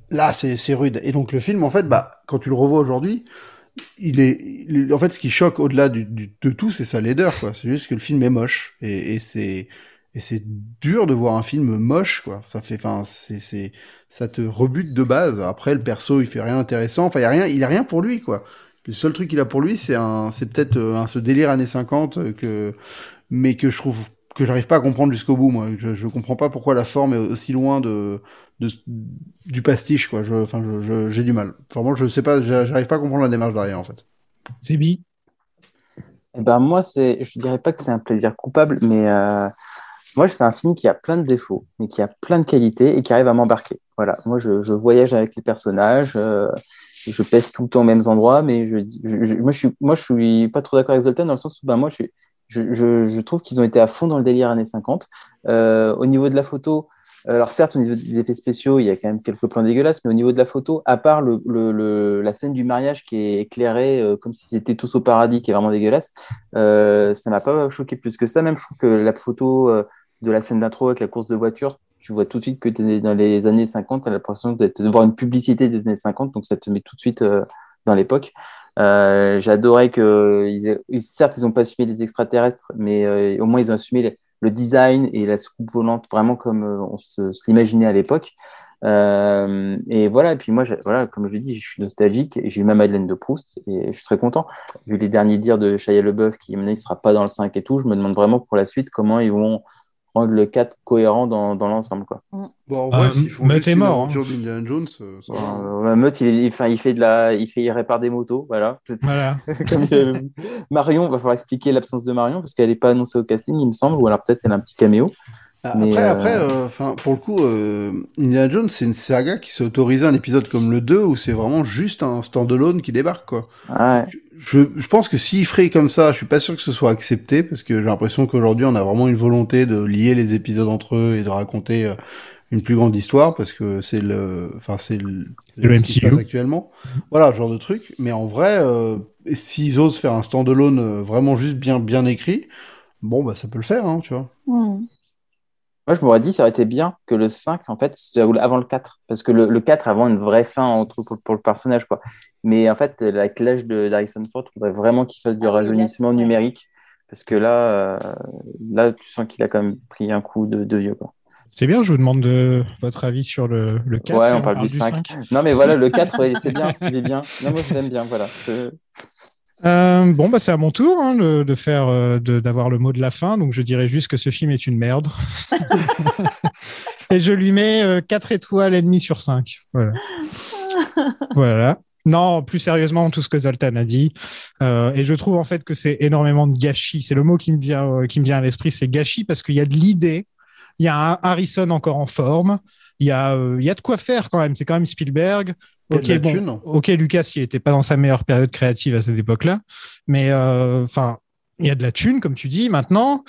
Là, c'est rude. Et donc le film en fait, bah quand tu le revois aujourd'hui, il est, en fait, ce qui choque au-delà du, du- de tout, c'est sa laideur, quoi. C'est juste que le film est moche et, et c'est et c'est dur de voir un film moche, quoi. Ça fait, enfin, c'est, c'est, ça te rebute de base. Après, le perso, il fait rien d'intéressant. Enfin, il y a rien, il a rien pour lui, quoi. Le seul truc qu'il a pour lui, c'est un, c'est peut-être euh, ce délire années 50 euh, que, mais que je trouve que j'arrive pas à comprendre jusqu'au bout, moi. Je, je comprends pas pourquoi la forme est aussi loin de, de du pastiche, quoi. Je, enfin, je- je- j'ai du mal. Vraiment, je sais pas, j'a- j'arrive pas à comprendre la démarche derrière, en fait. C'est bi. Eh ben moi, c'est, je dirais pas que c'est un plaisir coupable, mais euh, moi, c'est un film qui a plein de défauts, mais qui a plein de qualités et qui arrive à m'embarquer. Voilà, moi, je, je voyage avec les personnages, euh, je pèse tout le temps aux mêmes endroits, mais je, je- je- moi, je suis, moi, je suis pas trop d'accord avec Zoltan dans le sens où, ben, moi, je, suis- je, je, je trouve qu'ils ont été à fond dans le délire années 50. Euh, au niveau de la photo, alors certes, au niveau des effets spéciaux, il y a quand même quelques plans dégueulasses, mais au niveau de la photo, à part la scène du mariage qui est éclairée euh, comme si c'était tous au paradis, qui est vraiment dégueulasse, euh, ça m'a pas choqué plus que ça. Même je trouve que la photo euh, de la scène d'intro avec la course de voiture, tu vois tout de suite que tu es dans les années 50, tu as l'impression de voir une publicité des années 50, donc ça te met tout de suite euh, dans l'époque. Euh, J'adorais que, certes, ils n'ont pas assumé les extraterrestres, mais euh, au moins ils ont assumé les- le design et la soucoupe volante vraiment comme euh, on se, se l'imaginait à l'époque. Euh, et voilà, et puis moi, voilà, comme je l'ai dit, je suis nostalgique et j'ai eu ma Madeleine de Proust et je suis très content. Vu les derniers dires de Shia LeBeouf qui maintenant il sera pas dans le 5 et tout, je me demande vraiment pour la suite comment ils vont rendre le 4 cohérent dans, dans l'ensemble. Quoi. Bon, en Ah, vrai, s'ils font Meute juste est une mort, aventure d'Indiana Jones, euh, ça va. Euh, il, il, enfin, il fait de la, il fait, il répare des motos, voilà. [laughs] Voilà. Comme, euh, Marion, va falloir expliquer l'absence de Marion parce qu'elle n'est pas annoncée au casting, il me semble, ou alors peut-être elle a un petit caméo. Ah, Mais, Après, euh, après, euh, enfin, pour le coup, euh, Indiana Jones, c'est une saga qui s'est autorisée un épisode comme le 2 où c'est vraiment juste un standalone qui débarque, quoi. Ouais. Je, je pense que s'il ferait comme ça, je suis pas sûr que ce soit accepté parce que j'ai l'impression qu'aujourd'hui on a vraiment une volonté de lier les épisodes entre eux et de raconter euh, une plus grande histoire parce que c'est le, enfin c'est le, Le ce qui se MCU. passe actuellement. Voilà, genre de truc. Mais en vrai, euh, s'ils osent faire un standalone euh, vraiment juste bien bien écrit, bon bah ça peut le faire, hein, tu vois. Moi, je m'aurais dit, ça aurait été bien que le 5, en fait, se déroule avant le 4. Parce que le, le 4 a vraiment une vraie fin entre, pour, pour le personnage, quoi. Mais en fait, avec l'âge de- d'Harrison Ford, il faudrait vraiment qu'il fasse du Ah, rajeunissement numérique. Parce que là, euh, là, tu sens qu'il a quand même pris un coup de, de vieux, quoi. C'est bien, je vous demande de votre avis sur le, le 4. ouais, on parle du 5. 5. Non, mais voilà, le 4, ouais, c'est bien, il est bien. Non, moi, je l'aime bien, voilà. Je- Euh, bon, bah, c'est à mon tour hein, de, de faire, euh, de- d'avoir le mot de la fin. Donc, je dirais juste que ce film est une merde. [laughs] et je lui mets euh, 4 étoiles et demie sur 5. Voilà. [laughs] voilà. Non, plus sérieusement, tout ce que Zoltan a dit. Euh, et je trouve en fait que c'est énormément de gâchis. C'est le mot qui me vient, euh, qui me vient à l'esprit, c'est gâchis parce qu'il y a de l'idée. Il y a un Harrison encore en forme. Il y a, euh, il y a de quoi faire quand même. C'est quand même Spielberg. Il y a Ok, de la bon, thune. ok, Lucas, il était pas dans sa meilleure période créative à cette époque-là, mais enfin, il y a de la thune, comme tu dis. Maintenant,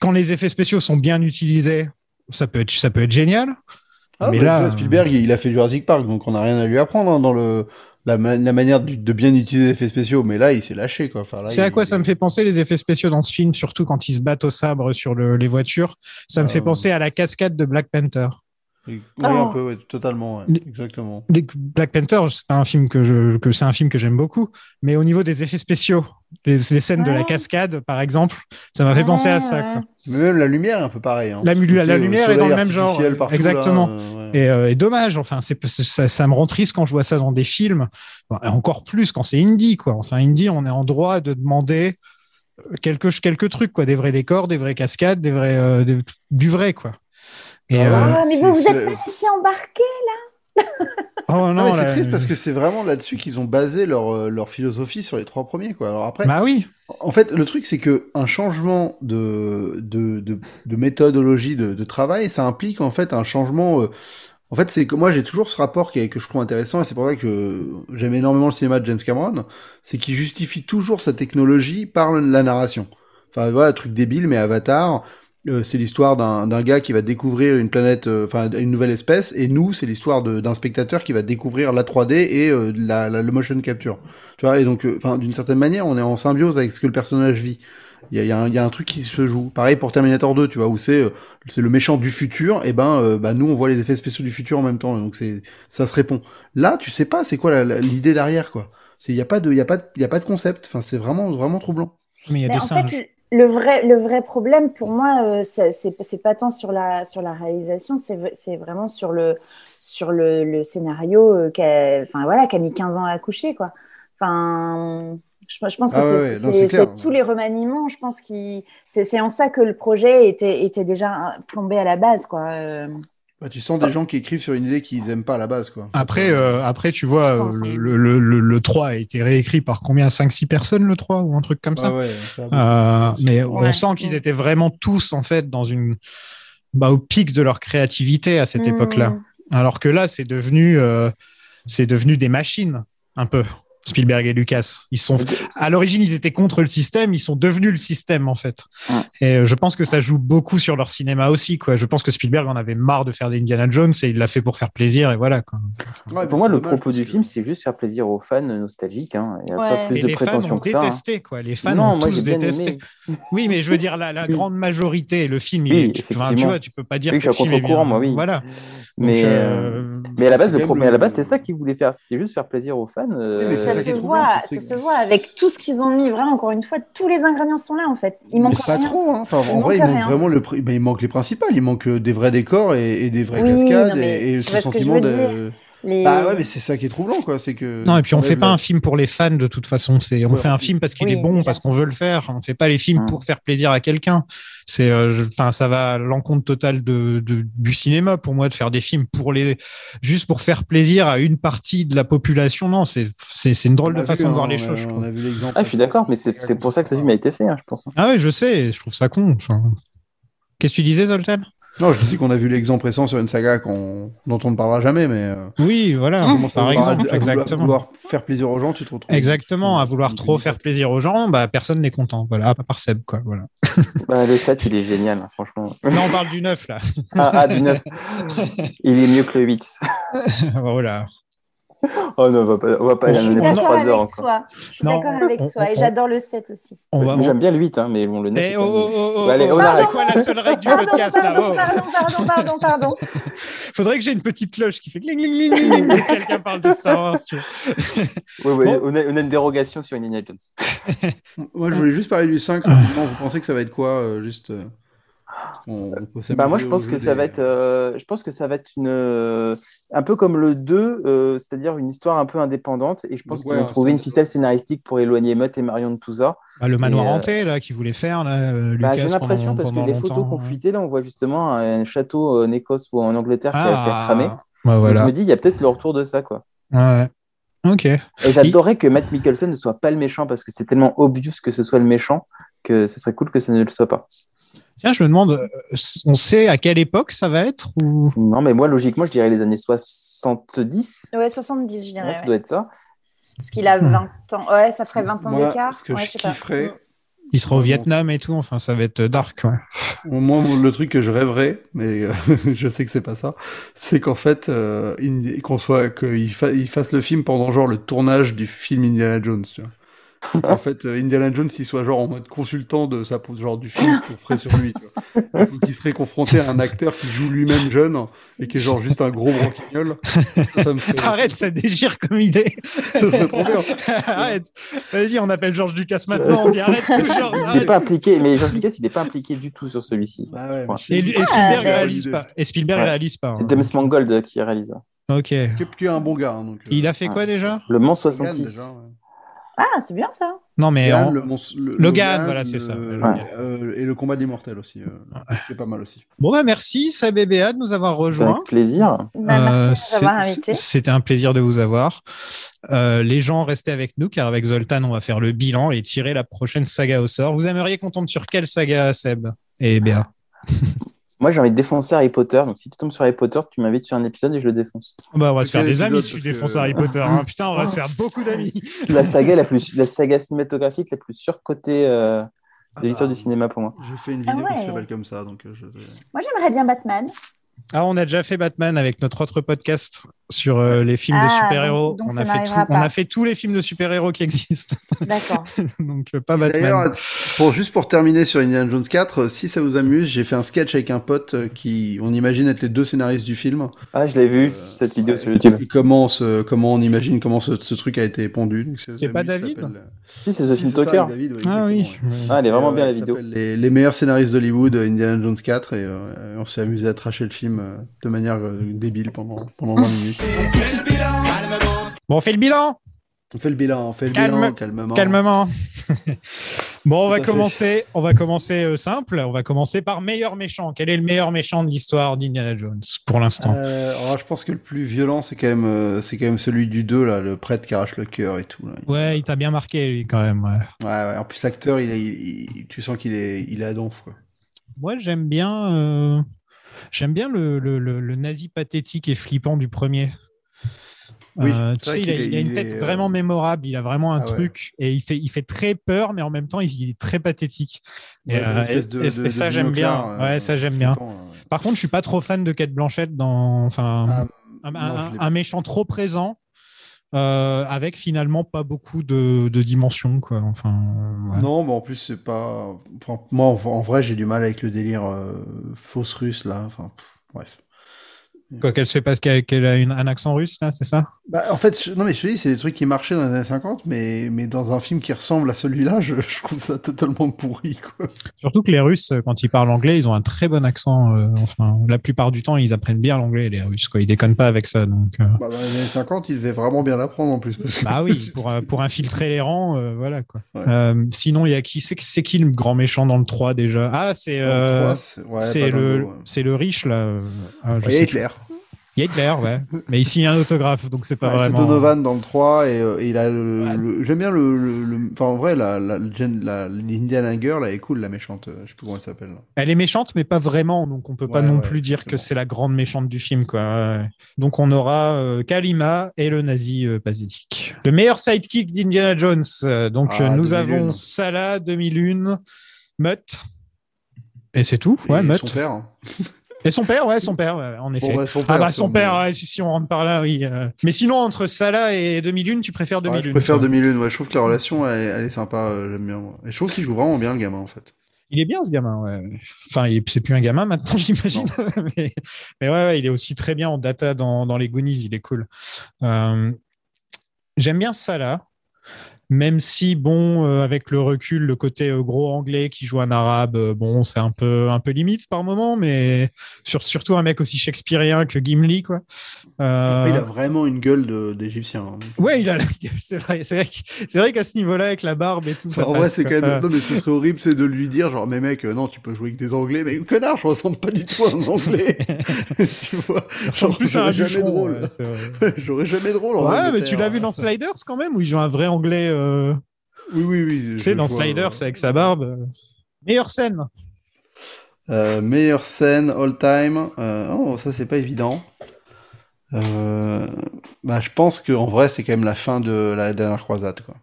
quand les effets spéciaux sont bien utilisés, ça peut être, ça peut être génial. Ah, mais bah, là, Spielberg, il a fait Jurassic Park, donc on n'a rien à lui apprendre hein, dans le la, ma- la manière de bien utiliser les effets spéciaux, mais là, il s'est lâché, quoi. Enfin, C'est à il- quoi ça me fait penser les effets spéciaux dans ce film, surtout quand ils se battent au sabre sur le- les voitures. Ça me Ah, fait penser à la cascade de Black Panther. Oui, Oh. un peu, ouais, totalement, ouais, exactement. Black Panther, c'est un film que je, que c'est un film que j'aime beaucoup, mais au niveau des effets spéciaux, les, les scènes de la cascade, par exemple, ça m'a fait penser à ça. Quoi. Mais même la lumière est un peu pareil. Hein. La, euh, lumière est dans le même genre. là, Exactement. euh, ouais. Et, euh, et dommage, enfin, c'est ça, ça me rend triste quand je vois ça dans des films. Encore plus quand c'est indie, quoi. Enfin, indie, on est en droit de demander quelques quelques trucs, quoi, des vrais décors, des vraies cascades, des vrais, euh, des- du vrai, quoi. Et, euh, Ah, mais vous vous êtes pas laissé embarquer oh Non, c'est là, triste parce que c'est vraiment là-dessus qu'ils ont basé leur, euh, leur philosophie sur les trois premiers. Quoi. Alors après, bah oui, en fait, le truc, c'est que un changement de, de, de, de méthodologie de, de travail, ça implique en fait un changement. euh, En fait, c'est que moi, j'ai toujours ce rapport qui est- que je trouve intéressant, et c'est pour ça que j'aime énormément le cinéma de James Cameron, c'est qu'il justifie toujours sa technologie par le- la narration. Enfin, voilà, truc débile, mais Avatar, euh, c'est l'histoire d'un d'un gars qui va découvrir une planète, euh, enfin une nouvelle espèce, et nous, c'est l'histoire de- d'un spectateur qui va découvrir la 3D et euh, la, la- le motion capture. Tu vois, et donc, euh, enfin, d'une certaine manière, on est en symbiose avec ce que le personnage vit. Il y a, y a y a un truc qui se joue. Pareil pour Terminator 2, tu vois, où c'est euh, c'est le méchant du futur, et ben, euh, bah, nous, on voit les effets spéciaux du futur en même temps, et donc c'est ça se répond. Là, tu sais pas, c'est quoi l'idée derrière, quoi. Il y a pas de, il y a pas, de- il y a pas de concept. Enfin, c'est vraiment, vraiment troublant. mais il y a Mais des en singes. fait, le vrai, le vrai problème pour moi, euh, c'est pas tant sur la, sur la réalisation, c'est vraiment sur le, sur le, le scénario euh, qui a, enfin, voilà, qui a mis 15 ans à accoucher. Quoi. Enfin, je, je pense que Ah c'est ouais, tous les remaniements, je pense que c'est c'est en ça que le projet était, était déjà plombé à la base. Quoi. Bah, tu sens des gens qui écrivent sur une idée qu'ils aiment pas à la base, quoi. Après, euh, après, tu vois, Attends, le, le, le, le 3 a été réécrit par combien? 5-6 personnes, le 3, ou un truc comme ça? Ah ouais, ça a Euh, mais on Ouais. sent qu'ils étaient vraiment tous, en fait, dans une. Bah, au pic de leur créativité à cette Hmm. époque-là. Alors que là, c'est devenu, euh, c'est devenu des machines, un peu. Spielberg et Lucas. Ils sont, à l'origine, ils étaient contre le système, ils sont devenus le système, en fait. Et euh, je pense que ça joue beaucoup sur leur cinéma aussi, quoi. Je pense que Spielberg en avait marre de faire des Indiana Jones et il l'a fait pour faire plaisir, et voilà, quoi. Ouais, Pour moi, le propos du que- film, c'est juste faire plaisir aux fans nostalgiques. Hein. Il n'y a Ouais. pas plus Et de les fans ont que ça. hein. détesté, quoi. Les fans Non, ont moi, tous détesté. aimé. Oui, mais je veux dire, la, la grande majorité, le film, il Oui, est, tu, enfin, tu vois, tu peux pas dire Oui, que je le suis bien. contre-courant, moi, oui. Voilà. Mais, Donc, euh, Mais à la base, c'est le premier, même à la base, le- c'est ça qu'ils voulaient faire. C'était juste faire plaisir aux fans. euh, mais ça, ça se voit, ça se voit avec tout ce qu'ils ont mis, vraiment, encore une fois, tous les ingrédients sont là, en fait. Il manque pas rien. trop, hein. Enfin, Il en vrai, il manque rien. vraiment le, il manque les principales. Il manque euh, des vrais décors et, et des vraies Oui, cascades mais et, ce sentiment de. Les- Bah ouais, mais c'est ça qui est troublant, quoi. C'est que. Non, et puis on fait pas un film pour les fans de toute façon. C'est on Ouais. fait un film parce qu'il Oui, est bon, parce qu'on veut le faire. On fait pas les films Mm. pour faire plaisir à quelqu'un. C'est, euh, enfin, ça va à l'encontre totale de, de- du cinéma pour moi de faire des films pour les juste pour faire plaisir à une partie de la population. Non, c'est c'est c'est une drôle de façon vu, de voir hein, les a- choses. je On a vu l'exemple. Ah, je suis d'accord, mais c'est c'est pour ça que ce film a été fait, hein, je pense. Ah ouais, je sais. Je trouve ça con. Enfin, Qu'est-ce que tu disais, Zoltan? Non, je disais qu'on a vu l'exemple récent sur une saga dont on ne parlera jamais, mais. euh, Oui, voilà. Par vouloir- exemple, à exactement. vouloir faire plaisir aux gens, tu te retrouves. Exactement, à vouloir trop faire plaisir aux gens, bah personne n'est content. Voilà, à part Seb, quoi. Voilà. [laughs] Bah, le 7, il est génial, hein, franchement. Non, on parle du 9 là. Ah, ah, du 9. [laughs] Il est mieux que le 8. voilà. Oh non, on va pas, on va pas aller Je en suis d'accord 3 heures avec encore. toi. Je suis d'accord avec on- toi. Et j'adore le 7 aussi. On va. Moi, J'aime bien le 8, hein, mais bon, le 9. Eh, oh, oh, oh, oh, Bah, allez, on c'est arrête. quoi la seule règle du Pardon, podcast là pardon, oh pardon, pardon, pardon, pardon. [laughs] Faudrait que j'ai une petite cloche qui fait cling cling cling cling dès que quelqu'un parle de Star Wars. tu vois. [laughs] Ouais, ouais, Bon. on, a, on a une dérogation sur Indiana Jones. [laughs] Moi, je voulais juste parler du 5 rapidement. Vous pensez que ça va être quoi euh, Juste. euh, on- on peut Bah, moi, je pense que ça des- va être, euh, je pense que ça va être une, euh, un peu comme le 2, euh, c'est-à-dire une histoire un peu indépendante. Et je pense Ouais, qu'ils vont trouver une ficelle scénaristique pour éloigner Mutt et Marion de tout ça. Bah, le manoir Et, hanté là qu'il voulait faire là, euh, Bah, j'ai l'impression parce que les photos qu'on fuitait là, on voit justement un château en Écosse ou en Angleterre qui a été Ah, cramé. bah, Donc, voilà. je me dis, il y a peut-être le retour de ça, quoi. Ouais. Ok. Et j'adorerais que Matt Mikkelsen ne soit pas le méchant parce que c'est tellement obvious que ce soit le méchant que ce serait cool que ça ne le soit pas. Tiens, je me demande, euh, on sait à quelle époque ça va être ou? Non, mais moi, logiquement, je dirais les années 70. Ouais, 70, je Ouais, dirais. ça ouais. doit être ça. Parce qu'il a 20 ans. Ouais, ça ferait 20 ans Moi, d'écart. ce que Ouais, je sais pas. kifferais, Il sera au Vietnam et tout. Enfin, ça va être dark. Ouais. Moi, mon- le truc que je rêverais, mais euh, [laughs] je sais que c'est pas ça, c'est qu'en fait, euh, qu'on soit, qu'il fa- il fasse le film pendant genre le tournage du film Indiana Jones, tu vois. En fait, euh, Indiana Jones, il soit genre en mode consultant de sa, genre du film qu'on ferait sur lui, tu vois. Donc, il serait confronté à un acteur qui joue lui-même jeune et qui est genre juste un gros branquignol. Ça, ça me ferait- Arrête, ça déchire comme idée. Ça serait trop bien. arrête. Vas-y, on appelle Georges Lucas maintenant. On dit arrête toujours. Il n'est pas impliqué, mais George Lucas, il n'est pas impliqué du tout sur celui-ci. Ouais. Et, Spielberg réalise pas. Et Spielberg Ouais. réalise pas. C'est hein. James Mangold qui réalise. Ok. Qui est- un bon gars. hein, donc, euh, Il a fait quoi déjà? Le Mans Logan, 66. déjà, ouais. Ah, c'est bien ça. Non, mais Logan, le mons- le- Logan, voilà, c'est ça. Ouais. euh, et le combat de l'immortel aussi. euh, C'est pas mal aussi. Bon, bah merci, Sab et Béa, de nous avoir rejoints. Avec plaisir. Bah, merci de nous c'est- avoir invités. C'était un plaisir de vous avoir. Euh, les gens, restez avec nous, car avec Zoltan, on va faire le bilan et tirer la prochaine saga au sort. Vous aimeriez qu'on tombe sur quelle saga, Seb et Béa? Moi, j'ai envie de défoncer Harry Potter. Donc, si tu tombes sur Harry Potter, tu m'invites sur un épisode et je le défonce. bah, On va se faire des amis si tu que- défonces Harry Potter. hein. Putain, on va se faire beaucoup d'amis. [laughs] La saga la plus, la saga cinématographique la plus surcotée euh, Ah de l'histoire bah, du cinéma pour moi. J'ai fait une Ah vidéo qui ouais. s'appelle comme ça, donc euh, je. Moi, j'aimerais bien Batman. Ah, on a déjà fait Batman avec notre autre podcast sur euh, les films de Ah, super-héros. donc- donc On, a fait tout- on a fait tous les films de super-héros qui existent. D'accord. [laughs] Donc, euh, pas D'ailleurs, Batman. pour, juste pour terminer sur Indiana Jones 4, euh, si ça vous amuse, j'ai fait un sketch avec un pote qui, on imagine être les deux scénaristes du film. Ah, je l'ai vu, cette vidéo sur YouTube. Comment, ce- comment on imagine comment ce, ce truc a été pondu. C'est pas David Si, c'est The Si, Film c'est ça, Talker. avec David, oui, Ah oui. Ah, elle est vraiment bien ouais, la vidéo. Les, les meilleurs scénaristes d'Hollywood, Indiana Jones 4, et euh, on s'est amusé à tracher le film euh, de manière euh, débile pendant, pendant 20 minutes. Bon, on fait le bilan On fait le bilan, on fait le Calme- bilan, calmement. Calmement. [laughs] bon, on va fait. commencer. On va commencer euh, simple. On va commencer par meilleur méchant. Quel est le meilleur méchant de l'histoire d'Indiana Jones pour l'instant? Euh, je pense que le plus violent, c'est quand même, euh, c'est quand même celui du 2, là, le prêtre qui arrache le cœur et tout. Là. Ouais, il t'a bien marqué lui quand même. ouais. Ouais, ouais. En plus, l'acteur, il est, il- il- tu sens qu'il est, il est à donf, quoi. Moi, j'aime bien. J'aime bien le, le- le- le nazi pathétique et flippant du premier. Oui, Euh, tu sais, il a, il une il tête est, euh, vraiment mémorable. Il a vraiment un Ah ouais. truc et il fait, il fait très peur, mais en même temps, il est très pathétique. Et, euh, l'espèce et- de- et- de- et ça, j'aime bien. ouais, ça, j'aime bien. Par contre, je suis pas trop fan de Kate Blanchett dans, enfin, Ah, un, non, un- je l'ai un méchant trop présent, euh, avec finalement pas beaucoup de, de dimensions, quoi. Enfin, ouais. Non, mais en plus, c'est pas. Enfin, moi, en, vrai, j'ai du mal avec le délire euh, fausse russe, là. Enfin, pff, bref. Quoi qu'elle se fait pas qu'elle qu'elle a une, un accent russe, là, c'est ça? Bah, en fait, je- non, mais je te dis, c'est des trucs qui marchaient dans les années 50, mais, mais dans un film qui ressemble à celui-là, je, [laughs] je trouve ça totalement pourri, quoi. Surtout que les Russes, quand ils parlent anglais, ils ont un très bon accent. euh, enfin, la plupart du temps, ils apprennent bien l'anglais, les Russes. Quoi. Ils déconnent pas avec ça. Donc, euh, Bah, dans les années 50, il devait vraiment bien l'apprendre en plus. Parce que... bah oui, [laughs] pour, euh, pour infiltrer les rangs, euh, voilà quoi. Ouais. Sinon, il y a qui C'est qui le grand méchant dans le 3 déjà? Ah, c'est Dans le 3, c'est- ouais, le, le ouais. le riche là. ah, je sais Hitler. plus. Il y a Hitler, ouais. Mais ici, il y a un autographe, donc c'est pas Ouais, c'est vraiment. Donovan dans le 3 et, euh, et il a j'aime bien le, le- le- enfin en vrai la la, la, l'Indiana Girl elle est cool la méchante euh, je sais plus comment elle s'appelle là. Elle est méchante, mais pas vraiment, donc on peut pas Ouais, non plus dire que c'est la grande méchante du film, quoi. Donc on aura euh, Kalima et le nazi euh, pathétique. Le meilleur sidekick d'Indiana Jones. donc Ah, nous 2001. avons Salah 2001, Mutt. Et c'est tout, ouais, Mutt. son père hein. [laughs] Et son père, ouais, son père, ouais, en effet. bah, son ah père, bah c'est son père, ouais, si, si on rentre par là, oui. euh. Mais sinon, entre Salah et 2001, tu préfères 2001 Ouais, je préfère toi 2001 ouais je trouve que la relation elle, est- elle est sympa euh, j'aime bien moi. et je trouve qu'il joue vraiment bien le gamin en fait Il est bien ce gamin, ouais. Enfin, c'est plus un gamin maintenant, [laughs] j'imagine. [laughs] mais, mais ouais, ouais, il est aussi très bien en data dans, dans les Goonies, il est cool. Euh, J'aime bien là. Même si, bon, euh, avec le recul, le côté euh, gros anglais qui joue un arabe, euh, bon, c'est un peu, un peu limite par moment, mais sur- surtout un mec aussi shakespearien que Gimli, quoi. Après, il a vraiment une gueule d'égyptien hein. Ouais, il a la gueule, c'est vrai. C'est vrai, qu'à ce niveau-là, avec la barbe et tout, ça en vrai, c'est quand même. Non, mais ce serait horrible, c'est de lui dire, genre, mais mec, non, tu peux jouer avec des Anglais, mais connard, je ressemble pas du tout à un Anglais. [laughs] [laughs] tu vois. Genre, plus j'aurais jamais drôle. ouais, c'est vrai. [laughs] J'aurais jamais drôle. Ouais, mais tu l'as vu dans Sliders quand même, où il joue un vrai anglais. Euh, Oui, oui, oui. Tu sais, dans vois, c'est avec sa barbe. Meilleure scène. Euh, meilleure scène all time. Euh, oh, ça, c'est pas évident. Euh, bah, je pense que en vrai, c'est quand même la fin de la dernière croisade, quoi.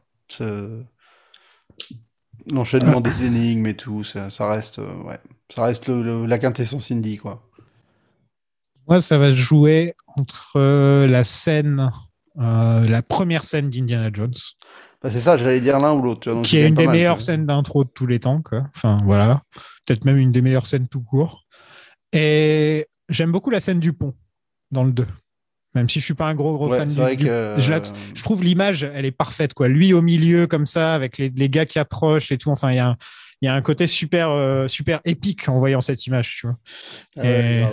L'enchaînement [laughs] des énigmes et tout, ça, ça reste, euh, ouais, ça reste le- le- la quintessence indie, quoi. Moi, ça va se jouer entre la scène, euh, la première scène d'Indiana Jones, Bah, c'est ça, j'allais dire l'un ou l'autre. qui est une des mal, meilleures quoi. scènes d'intro de tous les temps. Quoi. Enfin, voilà. Peut-être même une des meilleures scènes tout court. Et j'aime beaucoup la scène du pont dans le 2. Même si je suis pas un gros gros Ouais, fan du, vrai du- que- je, trouve l'image, elle est parfaite. Quoi. Lui au milieu, comme ça, avec les, les gars qui approchent et tout. Enfin, il y a un, il y a un côté super, euh, super épique en voyant cette image. Tu vois. Ah ouais.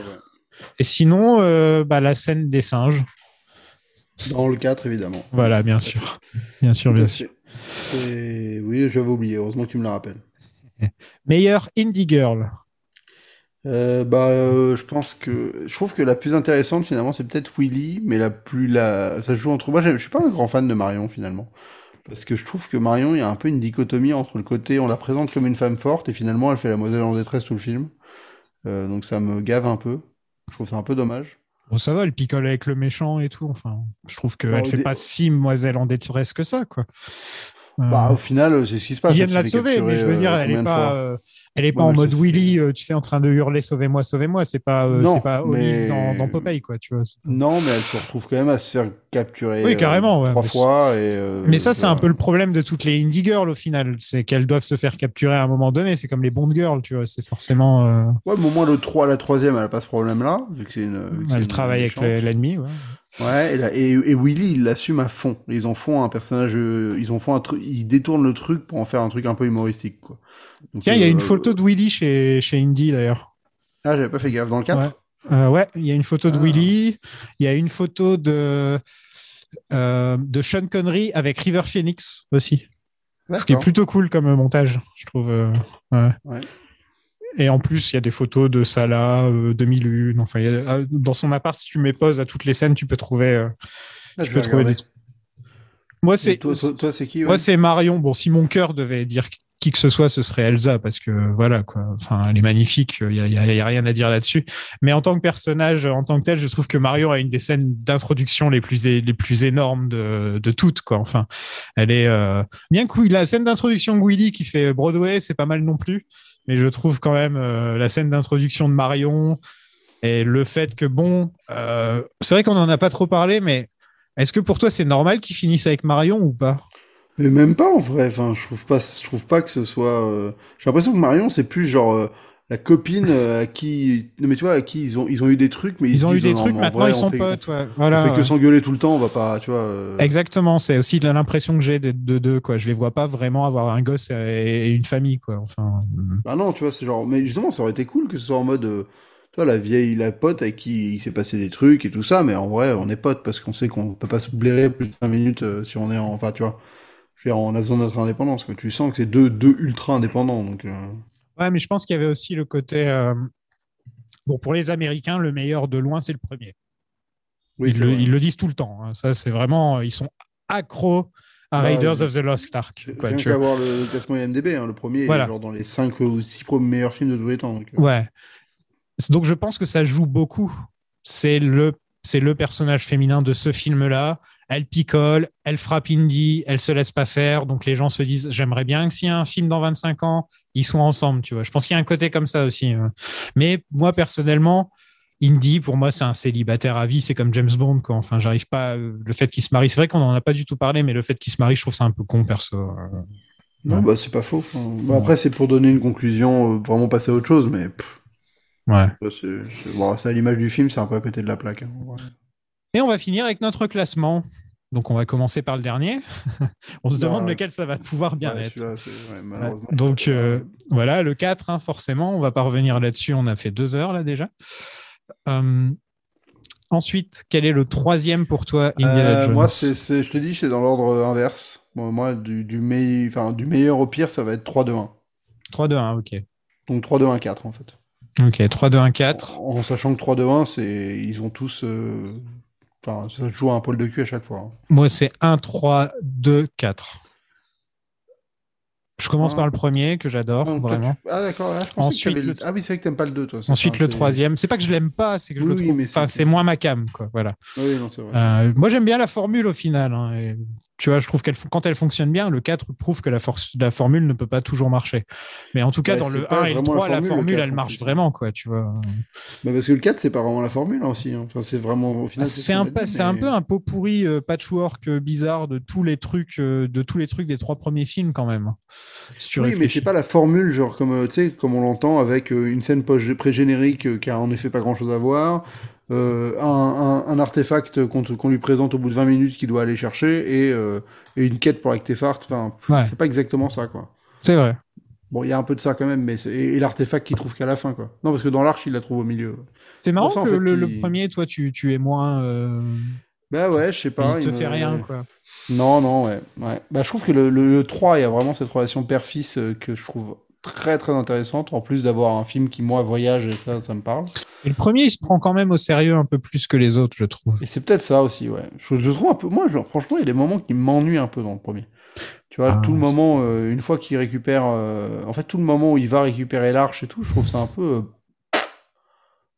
et sinon, euh, bah, la scène des singes. Dans le 4, évidemment. Voilà, bien sûr. Bien sûr, bien sûr. Oui, j'avais oublié, heureusement que tu me le rappelles. [laughs] Meilleure indie girl. Euh, bah, euh, je pense que je trouve que la plus intéressante finalement c'est peut-être Willy, mais la plus la ça se joue entre moi. Je suis pas un grand fan de Marion finalement, parce que je trouve que Marion il y a un peu une dichotomie entre le côté on la présente comme une femme forte et finalement elle fait la demoiselle en détresse tout le film, Euh, donc ça me gave un peu. Je trouve ça un peu dommage. Bon, ça va, elle picole avec le méchant et tout. Enfin, je trouve qu'elle ne fait dé- pas si demoiselle en détresse que ça, quoi. Euh, Bah, au final, c'est ce qui se passe. ils viennent la sauver, mais je veux dire, euh, elle combien est de pas, euh, elle est pas en mode Willy, euh, tu sais, en train de hurler sauvez-moi, sauvez-moi. C'est pas, euh, Non, c'est pas Olive dans, dans Popeye, quoi, tu vois. Non, mais elle se retrouve quand même à se faire capturer. Oui, euh, carrément, trois mais fois et. euh, Mais ça, c'est un peu le problème de toutes les indie girls au final, c'est qu'elles doivent se faire capturer à un moment donné. C'est comme les Bond girls, tu vois. C'est forcément. euh, Ouais, mais au moins le 3, la troisième, elle a pas ce problème-là, vu que c'est une. Elle travaille avec l'ennemi, ouais. Ouais, et, et, et Willy, il l'assume à fond. Ils en font un personnage, euh, ils en font un truc, ils détournent le truc pour en faire un truc un peu humoristique, quoi. Donc, Tiens, il y a euh, une photo de Willy chez, chez Indie d'ailleurs. Ah, j'avais pas fait gaffe. Dans le 4 Ouais. Euh, ouais, il y a une photo de Ah. Willy, il y a une photo de, euh, de Sean Connery avec River Phoenix aussi. Ce qui est plutôt cool comme montage, je trouve. euh, ouais. Ouais. Et en plus, il y a des photos de Salah, euh, 2001. Enfin, il y a- euh, dans son appart, si tu mets pause à toutes les scènes, tu peux trouver. euh, Ah, tu je peux trouver des. Moi, c'est. toi, toi, toi, c'est qui ouais Moi, c'est Marion. Bon, si mon cœur devait dire qui que ce soit, ce serait Elsa, parce que voilà, quoi. Enfin, elle est magnifique, il n'y a, y a- y a rien à dire là-dessus. Mais en tant que personnage, en tant que tel, je trouve que Marion a une des scènes d'introduction les plus, les plus énormes de, de toutes, quoi. Enfin, elle est. euh, Bien que la scène d'introduction de Willy qui fait Broadway, c'est pas mal non plus. Mais je trouve quand même euh, la scène d'introduction de Marion et le fait que, bon, euh, c'est vrai qu'on n'en a pas trop parlé, mais est-ce que pour toi, c'est normal qu'ils finissent avec Marion ou pas? Mais même pas en vrai. Enfin, je trouve pas, je trouve pas que ce soit. euh, J'ai l'impression que Marion, c'est plus genre la copine euh, à qui. Non, mais tu vois, à qui ils ont, ils ont eu des trucs, mais ils, ont eu des non, trucs, maintenant vrai, ils on sont fait- potes. ouais. Voilà, on fait que s'engueuler tout le temps, on va pas, tu vois. euh, Exactement, c'est aussi l'impression que j'ai de de deux. Quoi. Je les vois pas vraiment avoir un gosse et et une famille. Quoi. Enfin, Bah non, tu vois, c'est genre. Mais justement, ça aurait été cool que ce soit en mode. euh, Tu vois, la vieille, la pote avec qui il s'est passé des trucs et tout ça, mais en vrai, on est potes parce qu'on sait qu'on peut pas se blairer plus de 5 minutes euh, si on est en. Enfin, tu vois. Je veux dire, on a besoin de notre indépendance, quoi. Tu sens que c'est deux, deux ultra indépendants, donc. Ouais, mais je pense qu'il y avait aussi le côté. euh, Bon, pour les Américains, le meilleur de loin, c'est le premier. Oui, ils, le, vrai. ils le disent tout le temps. hein. Ça, c'est vraiment. Ils sont accros à Bah, Raiders of the Lost Ark. quoi, Rien tu vois. qu'à voir le classement IMDb, hein, le premier, Voilà. il est genre dans les 5 ou 6 meilleurs films de tous les temps. donc, euh. Ouais. Donc je pense que ça joue beaucoup. C'est le, c'est le personnage féminin de ce film-là. Elle picole, elle frappe Indy, elle se laisse pas faire. Donc les gens se disent j'aimerais bien que s'il y a un film dans 25 ans, ils soient ensemble. Tu vois. Je pense qu'il y a un côté comme ça aussi. euh. Mais moi personnellement, Indy pour moi c'est un célibataire à vie. C'est comme James Bond. Quoi. Enfin j'arrive pas. euh, Le fait qu'il se marie, c'est vrai qu'on en a pas du tout parlé, mais le fait qu'il se marie, je trouve ça un peu con perso. euh. Non, bah c'est pas faux. Enfin, bah, après, c'est pour donner une conclusion, euh, vraiment passer à autre chose, mais. pff, Ouais. c'est bon, à l'image du film, c'est un peu à côté de la plaque. hein. Et on va finir avec notre classement. Donc on va commencer par le dernier. [laughs] on se demande lequel ça va pouvoir bien ouais, être. ouais. Donc euh, voilà, le 4, hein, forcément, on va pas revenir là-dessus, on a fait deux heures là déjà. Euh, ensuite, quel est le troisième pour toi, Indiana Euh, Jones moi, je te dis, c'est dans l'ordre euh, inverse. Bon, moi, du, du, meille- enfin, du meilleur au pire, ça va être 3-2-1. 3-2-1, ok. Donc 3-2-1-4 en fait. Ok, 3-2-1-4. En, en sachant que 3-2-1, c'est, ils ont tous. Enfin, ça se joue à un pôle de cul à chaque fois. hein. Moi, c'est 1, 3, 2, 4. Je commence Ah. par le premier que j'adore, Donc, toi, vraiment. Ah d'accord, ah, je pensais Ensuite, que t'avais le- le- Ah oui, c'est vrai que t'aimes pas le 2, toi. c'est Ensuite, ça, le c'est- troisième. C'est pas que je l'aime pas, c'est que je Oui, le oui, trouve. mais Enfin, c'est- c'est moins ma cam, quoi. Voilà. Oui, non, c'est vrai. Euh, moi, j'aime bien la formule au final. hein, et Tu vois, je trouve qu'elle quand elle fonctionne bien, le 4 prouve que la, force, la formule ne peut pas toujours marcher. Mais en tout cas, Ouais, dans le pas 1 et le vraiment la 3, la formule, le formule, 4, elle marche vraiment, quoi, tu vois. Bah, parce que le 4, c'est pas vraiment la formule hein, aussi. hein. Enfin, c'est vraiment au final. Ah, C'est ce un, dit, un mais- peu un pot pourri euh, patchwork euh, bizarre de tous les trucs euh, de tous les trucs des trois premiers films quand même. Si tu oui, mais réfléchis. c'est pas la formule, genre comme comme on l'entend avec une scène pré-générique qui a en effet pas grand-chose à voir, euh, un, un- un artefact qu'on lui présente au bout de 20 minutes qu'il doit aller chercher et, euh, et une quête pour l'artefact. Enfin, Ouais. c'est pas exactement ça, quoi. C'est vrai. Bon, il y a un peu de ça quand même, mais c'est- et, et l'artefact qu'il trouve qu'à la fin, quoi. Non, parce que dans l'arche, il la trouve au milieu. C'est marrant ça, que en fait, le, premier, toi, tu, tu es moins. euh, Bah ouais, je sais pas. il te me- fait rien, quoi. Non, non, ouais. ouais. Bah, je trouve que le, le, le 3, il y a vraiment cette relation père-fils euh, que je trouve très très intéressante, en plus d'avoir un film qui, moi, voyage, et ça, ça me parle. Et le premier, il se prend quand même au sérieux un peu plus que les autres, je trouve. Et c'est peut-être ça aussi, ouais. Je, je trouve un peu. Moi, genre, franchement, il y a des moments qui m'ennuient un peu dans le premier. Tu vois, Ah, tout le moment, euh, une fois qu'il récupère. euh, En fait, tout le moment où il va récupérer l'arche et tout, je trouve ça un peu. euh,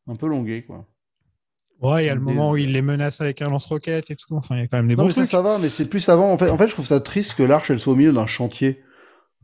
Un peu longué, quoi. Ouais, il y a le Des- moment où il les menace avec un lance-roquette et tout. Enfin, il y a quand même des Non, bons mais ça, ça va, mais c'est plus avant. En fait, en fait, je trouve ça triste que l'arche, elle soit au milieu d'un chantier.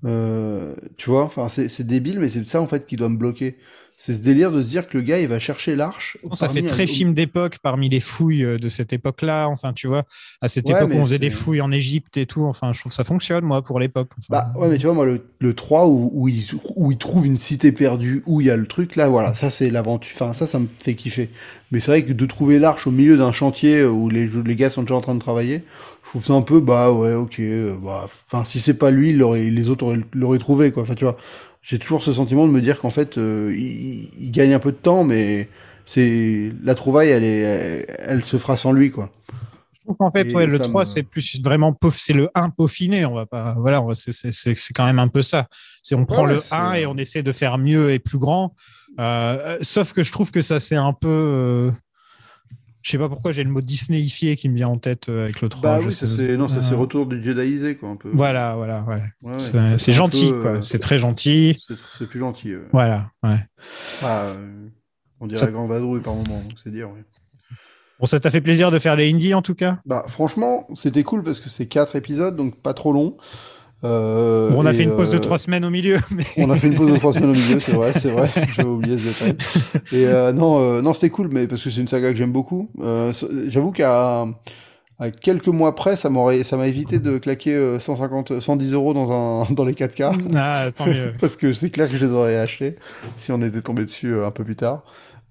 Euh, tu vois, enfin, c'est c'est débile, mais c'est ça, en fait, qui doit me bloquer. C'est ce délire de se dire que le gars, il va chercher l'arche. Ça fait un- très au- film d'époque parmi les fouilles euh, de cette époque-là. Enfin, tu vois, à cette Ouais, époque on faisait des fouilles en Égypte et tout. Enfin, je trouve que ça fonctionne, moi, pour l'époque. Enfin, Bah ouais, mais tu vois, moi, le, le 3 où, où, il, où il trouve une cité perdue, où il y a le truc, là, voilà, ça c'est l'aventure. Enfin, ça, ça me fait kiffer. Mais c'est vrai que de trouver l'arche au milieu d'un chantier où les, les gars sont déjà en train de travailler, je trouve ça un peu, bah ouais, ok, euh, bah, enfin, si c'est pas lui, il les autres auraient- l'auraient trouvé, quoi. Enfin, tu vois, j'ai toujours ce sentiment de me dire qu'en fait, euh, il, il gagne un peu de temps, mais c'est la trouvaille, elle, est, elle, elle se fera sans lui, quoi. Je trouve qu'en fait, Et ouais, le ça 3, me- c'est plus vraiment c'est le 1 peaufiné. On va pas, voilà, c'est- quand même un peu ça. C'est on prend Ouais, le c'est- 1 et on essaie de faire mieux et plus grand. Euh, euh, sauf que je trouve que ça, c'est un peu. Euh, je sais pas pourquoi j'ai le mot Disneyifié qui me vient en tête euh, avec le 3. Bah oui, ça c'est, non, ça c'est Euh, retour du Jediisé, quoi, un peu. Voilà, voilà, ouais. C'est- gentil, peu, quoi. euh, C'est très gentil. C'est, plus gentil. ouais. Voilà, ouais. Ah, euh, on dirait Ça- Grand Vadrouille par moment, donc c'est dire. ouais. Bon, ça t'a fait plaisir de faire les indies en tout cas? Bah, franchement, c'était cool parce que c'est quatre épisodes, donc pas trop long. Euh, Bon, on a fait une pause de euh, trois semaines au milieu. [laughs] Mais... On a fait une pause de trois semaines au milieu, c'est vrai, c'est vrai. [laughs] J'avais oublié ce détail. Et euh, non, euh, non, c'était cool, mais parce que c'est une saga que j'aime beaucoup. Euh, J'avoue qu'à à quelques mois près, ça m'aurait, ça m'a évité de claquer euh, 150, 110 euros dans un, [laughs] dans les 4K. Ah, tant mieux. parce que c'est clair que je les aurais achetés si on était tombé dessus un peu plus tard.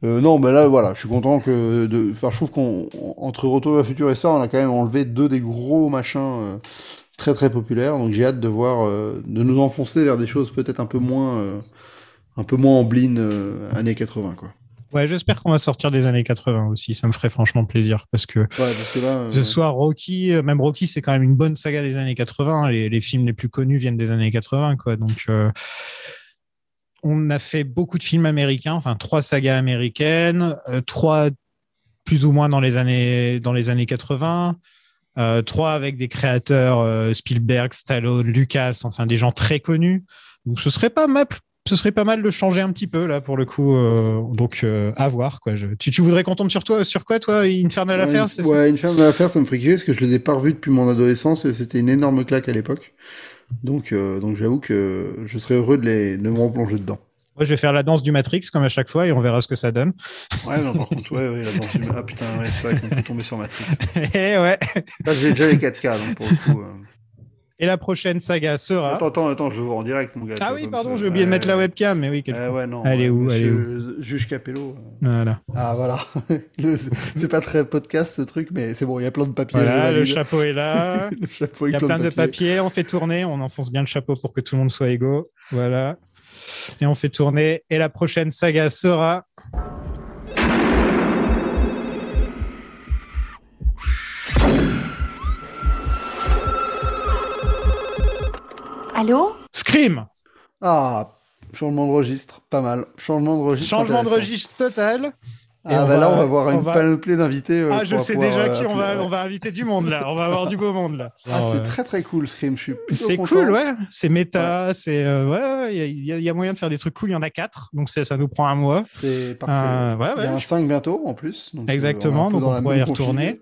Euh, non, mais là, voilà, je suis content que, de, enfin, je trouve qu'on, entre Retour vers le futur et ça, on a quand même enlevé deux des gros machins euh, très très populaires. Donc j'ai hâte de voir, euh, de nous enfoncer vers des choses peut-être un peu moins, euh, un peu moins en bline euh, années 80, quoi. Ouais, j'espère qu'on va sortir des années 80 aussi. Ça me ferait franchement plaisir parce que, Ouais, parce que là, ce soir, Rocky, même Rocky, c'est quand même une bonne saga des années 80. Les, les films les plus connus viennent des années 80, quoi. Donc, on a fait beaucoup de films américains, enfin trois sagas américaines, trois plus ou moins dans les années dans les années 80, euh, trois avec des créateurs euh, Spielberg, Stallone, Lucas, enfin des gens très connus. Donc ce serait pas mal, ce serait pas mal de changer un petit peu là pour le coup. euh, donc euh, à voir quoi. Je- tu, tu voudrais qu'on tombe sur toi, sur quoi toi, Infernal ouais, une- ouais, d'affaires, ça me ferait kiffer parce que je les ai pas revus depuis mon adolescence et c'était une énorme claque à l'époque. Donc, donc j'avoue que je serais heureux de, les, de me replonger dedans. Moi, je vais faire la danse du Matrix comme à chaque fois et on verra ce que ça donne. Ouais, non, par contre, ouais, ouais, la danse du- Ah putain, ouais, c'est vrai qu'on peut tomber sur Matrix. [laughs] Et ouais. Là, j'ai déjà les 4K, donc pour le coup. euh. Et la prochaine saga sera. Attends, attends, attends, je vais voir en direct, mon gars. Ah oui, pardon, j'ai oublié de mettre la webcam, mais oui. Eh con. ouais, non. Elle est où Elle est où Juge Capello. euh. Voilà. Ah, voilà. [laughs] C'est pas très podcast, ce truc, mais c'est bon, il y a plein de papiers. Voilà, [laughs] le chapeau est là. Le chapeau Il y a plein de papiers. On fait tourner. On enfonce bien le chapeau pour que tout le monde soit égaux. Voilà. Et on fait tourner. Et la prochaine saga sera. Allô? Scream Ah, changement de registre, pas mal. Changement de registre. Changement de registre total. Et Ah, bah là, on va voir une panoplie d'invités. euh, Ah, je va sais pouvoir, déjà euh, qui on va, on va inviter du monde là. On va avoir du beau monde là. Ah, Alors, c'est très très cool, Scream. Je suis C'est cool, ouais. C'est méta, c'est euh, ouais, ouais, il y a- y, moyen de faire des trucs cool. Il y en a quatre, donc c'est- ça nous prend un mois. C'est parfait. Euh, ouais, Il y a ouais. un 5 bientôt en plus. donc, euh, Exactement, donc on pourrait y retourner.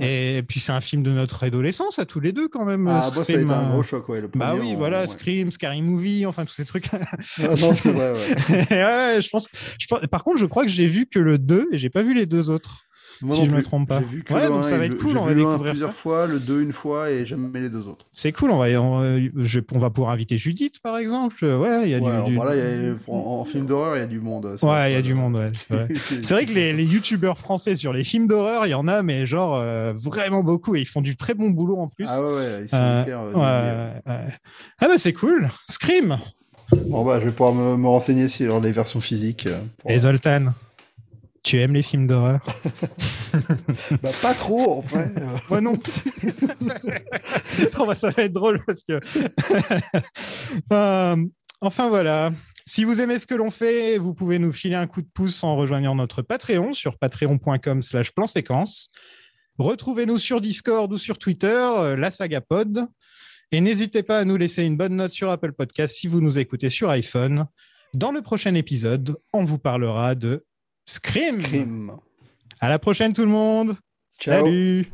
Et puis c'est un film de notre adolescence à tous les deux quand même. Ah, bah, ça a été un euh, gros choc, ouais. Le Bah oui, on- voilà, ouais. Scream, Scary Movie, enfin tous ces trucs. Ah non, c'est vrai, [laughs] ouais. ouais, je pense, je pense- Par contre, je crois que j'ai vu que le 2 et j'ai pas vu les deux autres. Moi si je me plus. trompe pas. J'ai vu que Ouais, donc ça va être cool, on va le découvrir plusieurs ça. fois, le 2 une fois et jamais les deux autres. C'est cool, on va, on, je- on va pouvoir inviter Judith par exemple. Ouais, il y a Ouais, du. alors, du- voilà, il y a- en, en film d'horreur, il y a du monde. Ouais, il y a du monde, ouais. [laughs] C'est vrai, que les, les youtubeurs français sur les films d'horreur, il y en a, mais genre euh, vraiment beaucoup et ils font du très bon boulot en plus. Ah ouais, ouais, ils sont Euh, hyper, euh. Ah bah c'est cool. Scream Bon bah, je vais pouvoir me, me renseigner sur les versions physiques. euh, pour- Et Zoltan, tu aimes les films d'horreur? [laughs] Bah, pas trop, en fait. euh. [laughs] Moi non plus. [laughs] Oh, bah, ça va être drôle parce que. Euh, enfin voilà. Si vous aimez ce que l'on fait, vous pouvez nous filer un coup de pouce en rejoignant notre Patreon sur patreon.com/slash plan séquence. Retrouvez-nous sur Discord ou sur Twitter, euh, la saga pod. Et n'hésitez pas à nous laisser une bonne note sur Apple Podcast si vous nous écoutez sur iPhone. Dans le prochain épisode, on vous parlera de Scream. Scream. À la prochaine tout le monde. Ciao. Salut.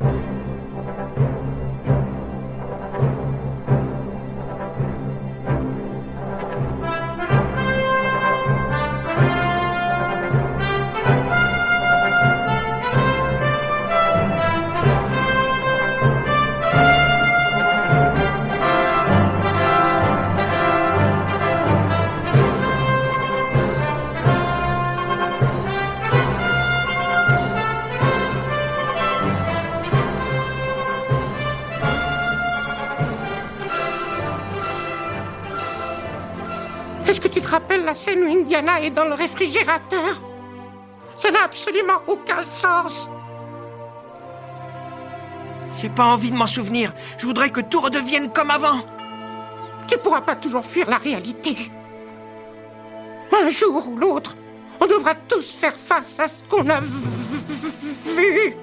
Tu te rappelles la scène où Indiana est dans le réfrigérateur? Ça n'a absolument aucun sens. J'ai pas envie de m'en souvenir. Je voudrais que tout redevienne comme avant. Tu pourras pas toujours fuir la réalité. Un jour ou l'autre, on devra tous faire face à ce qu'on a vu.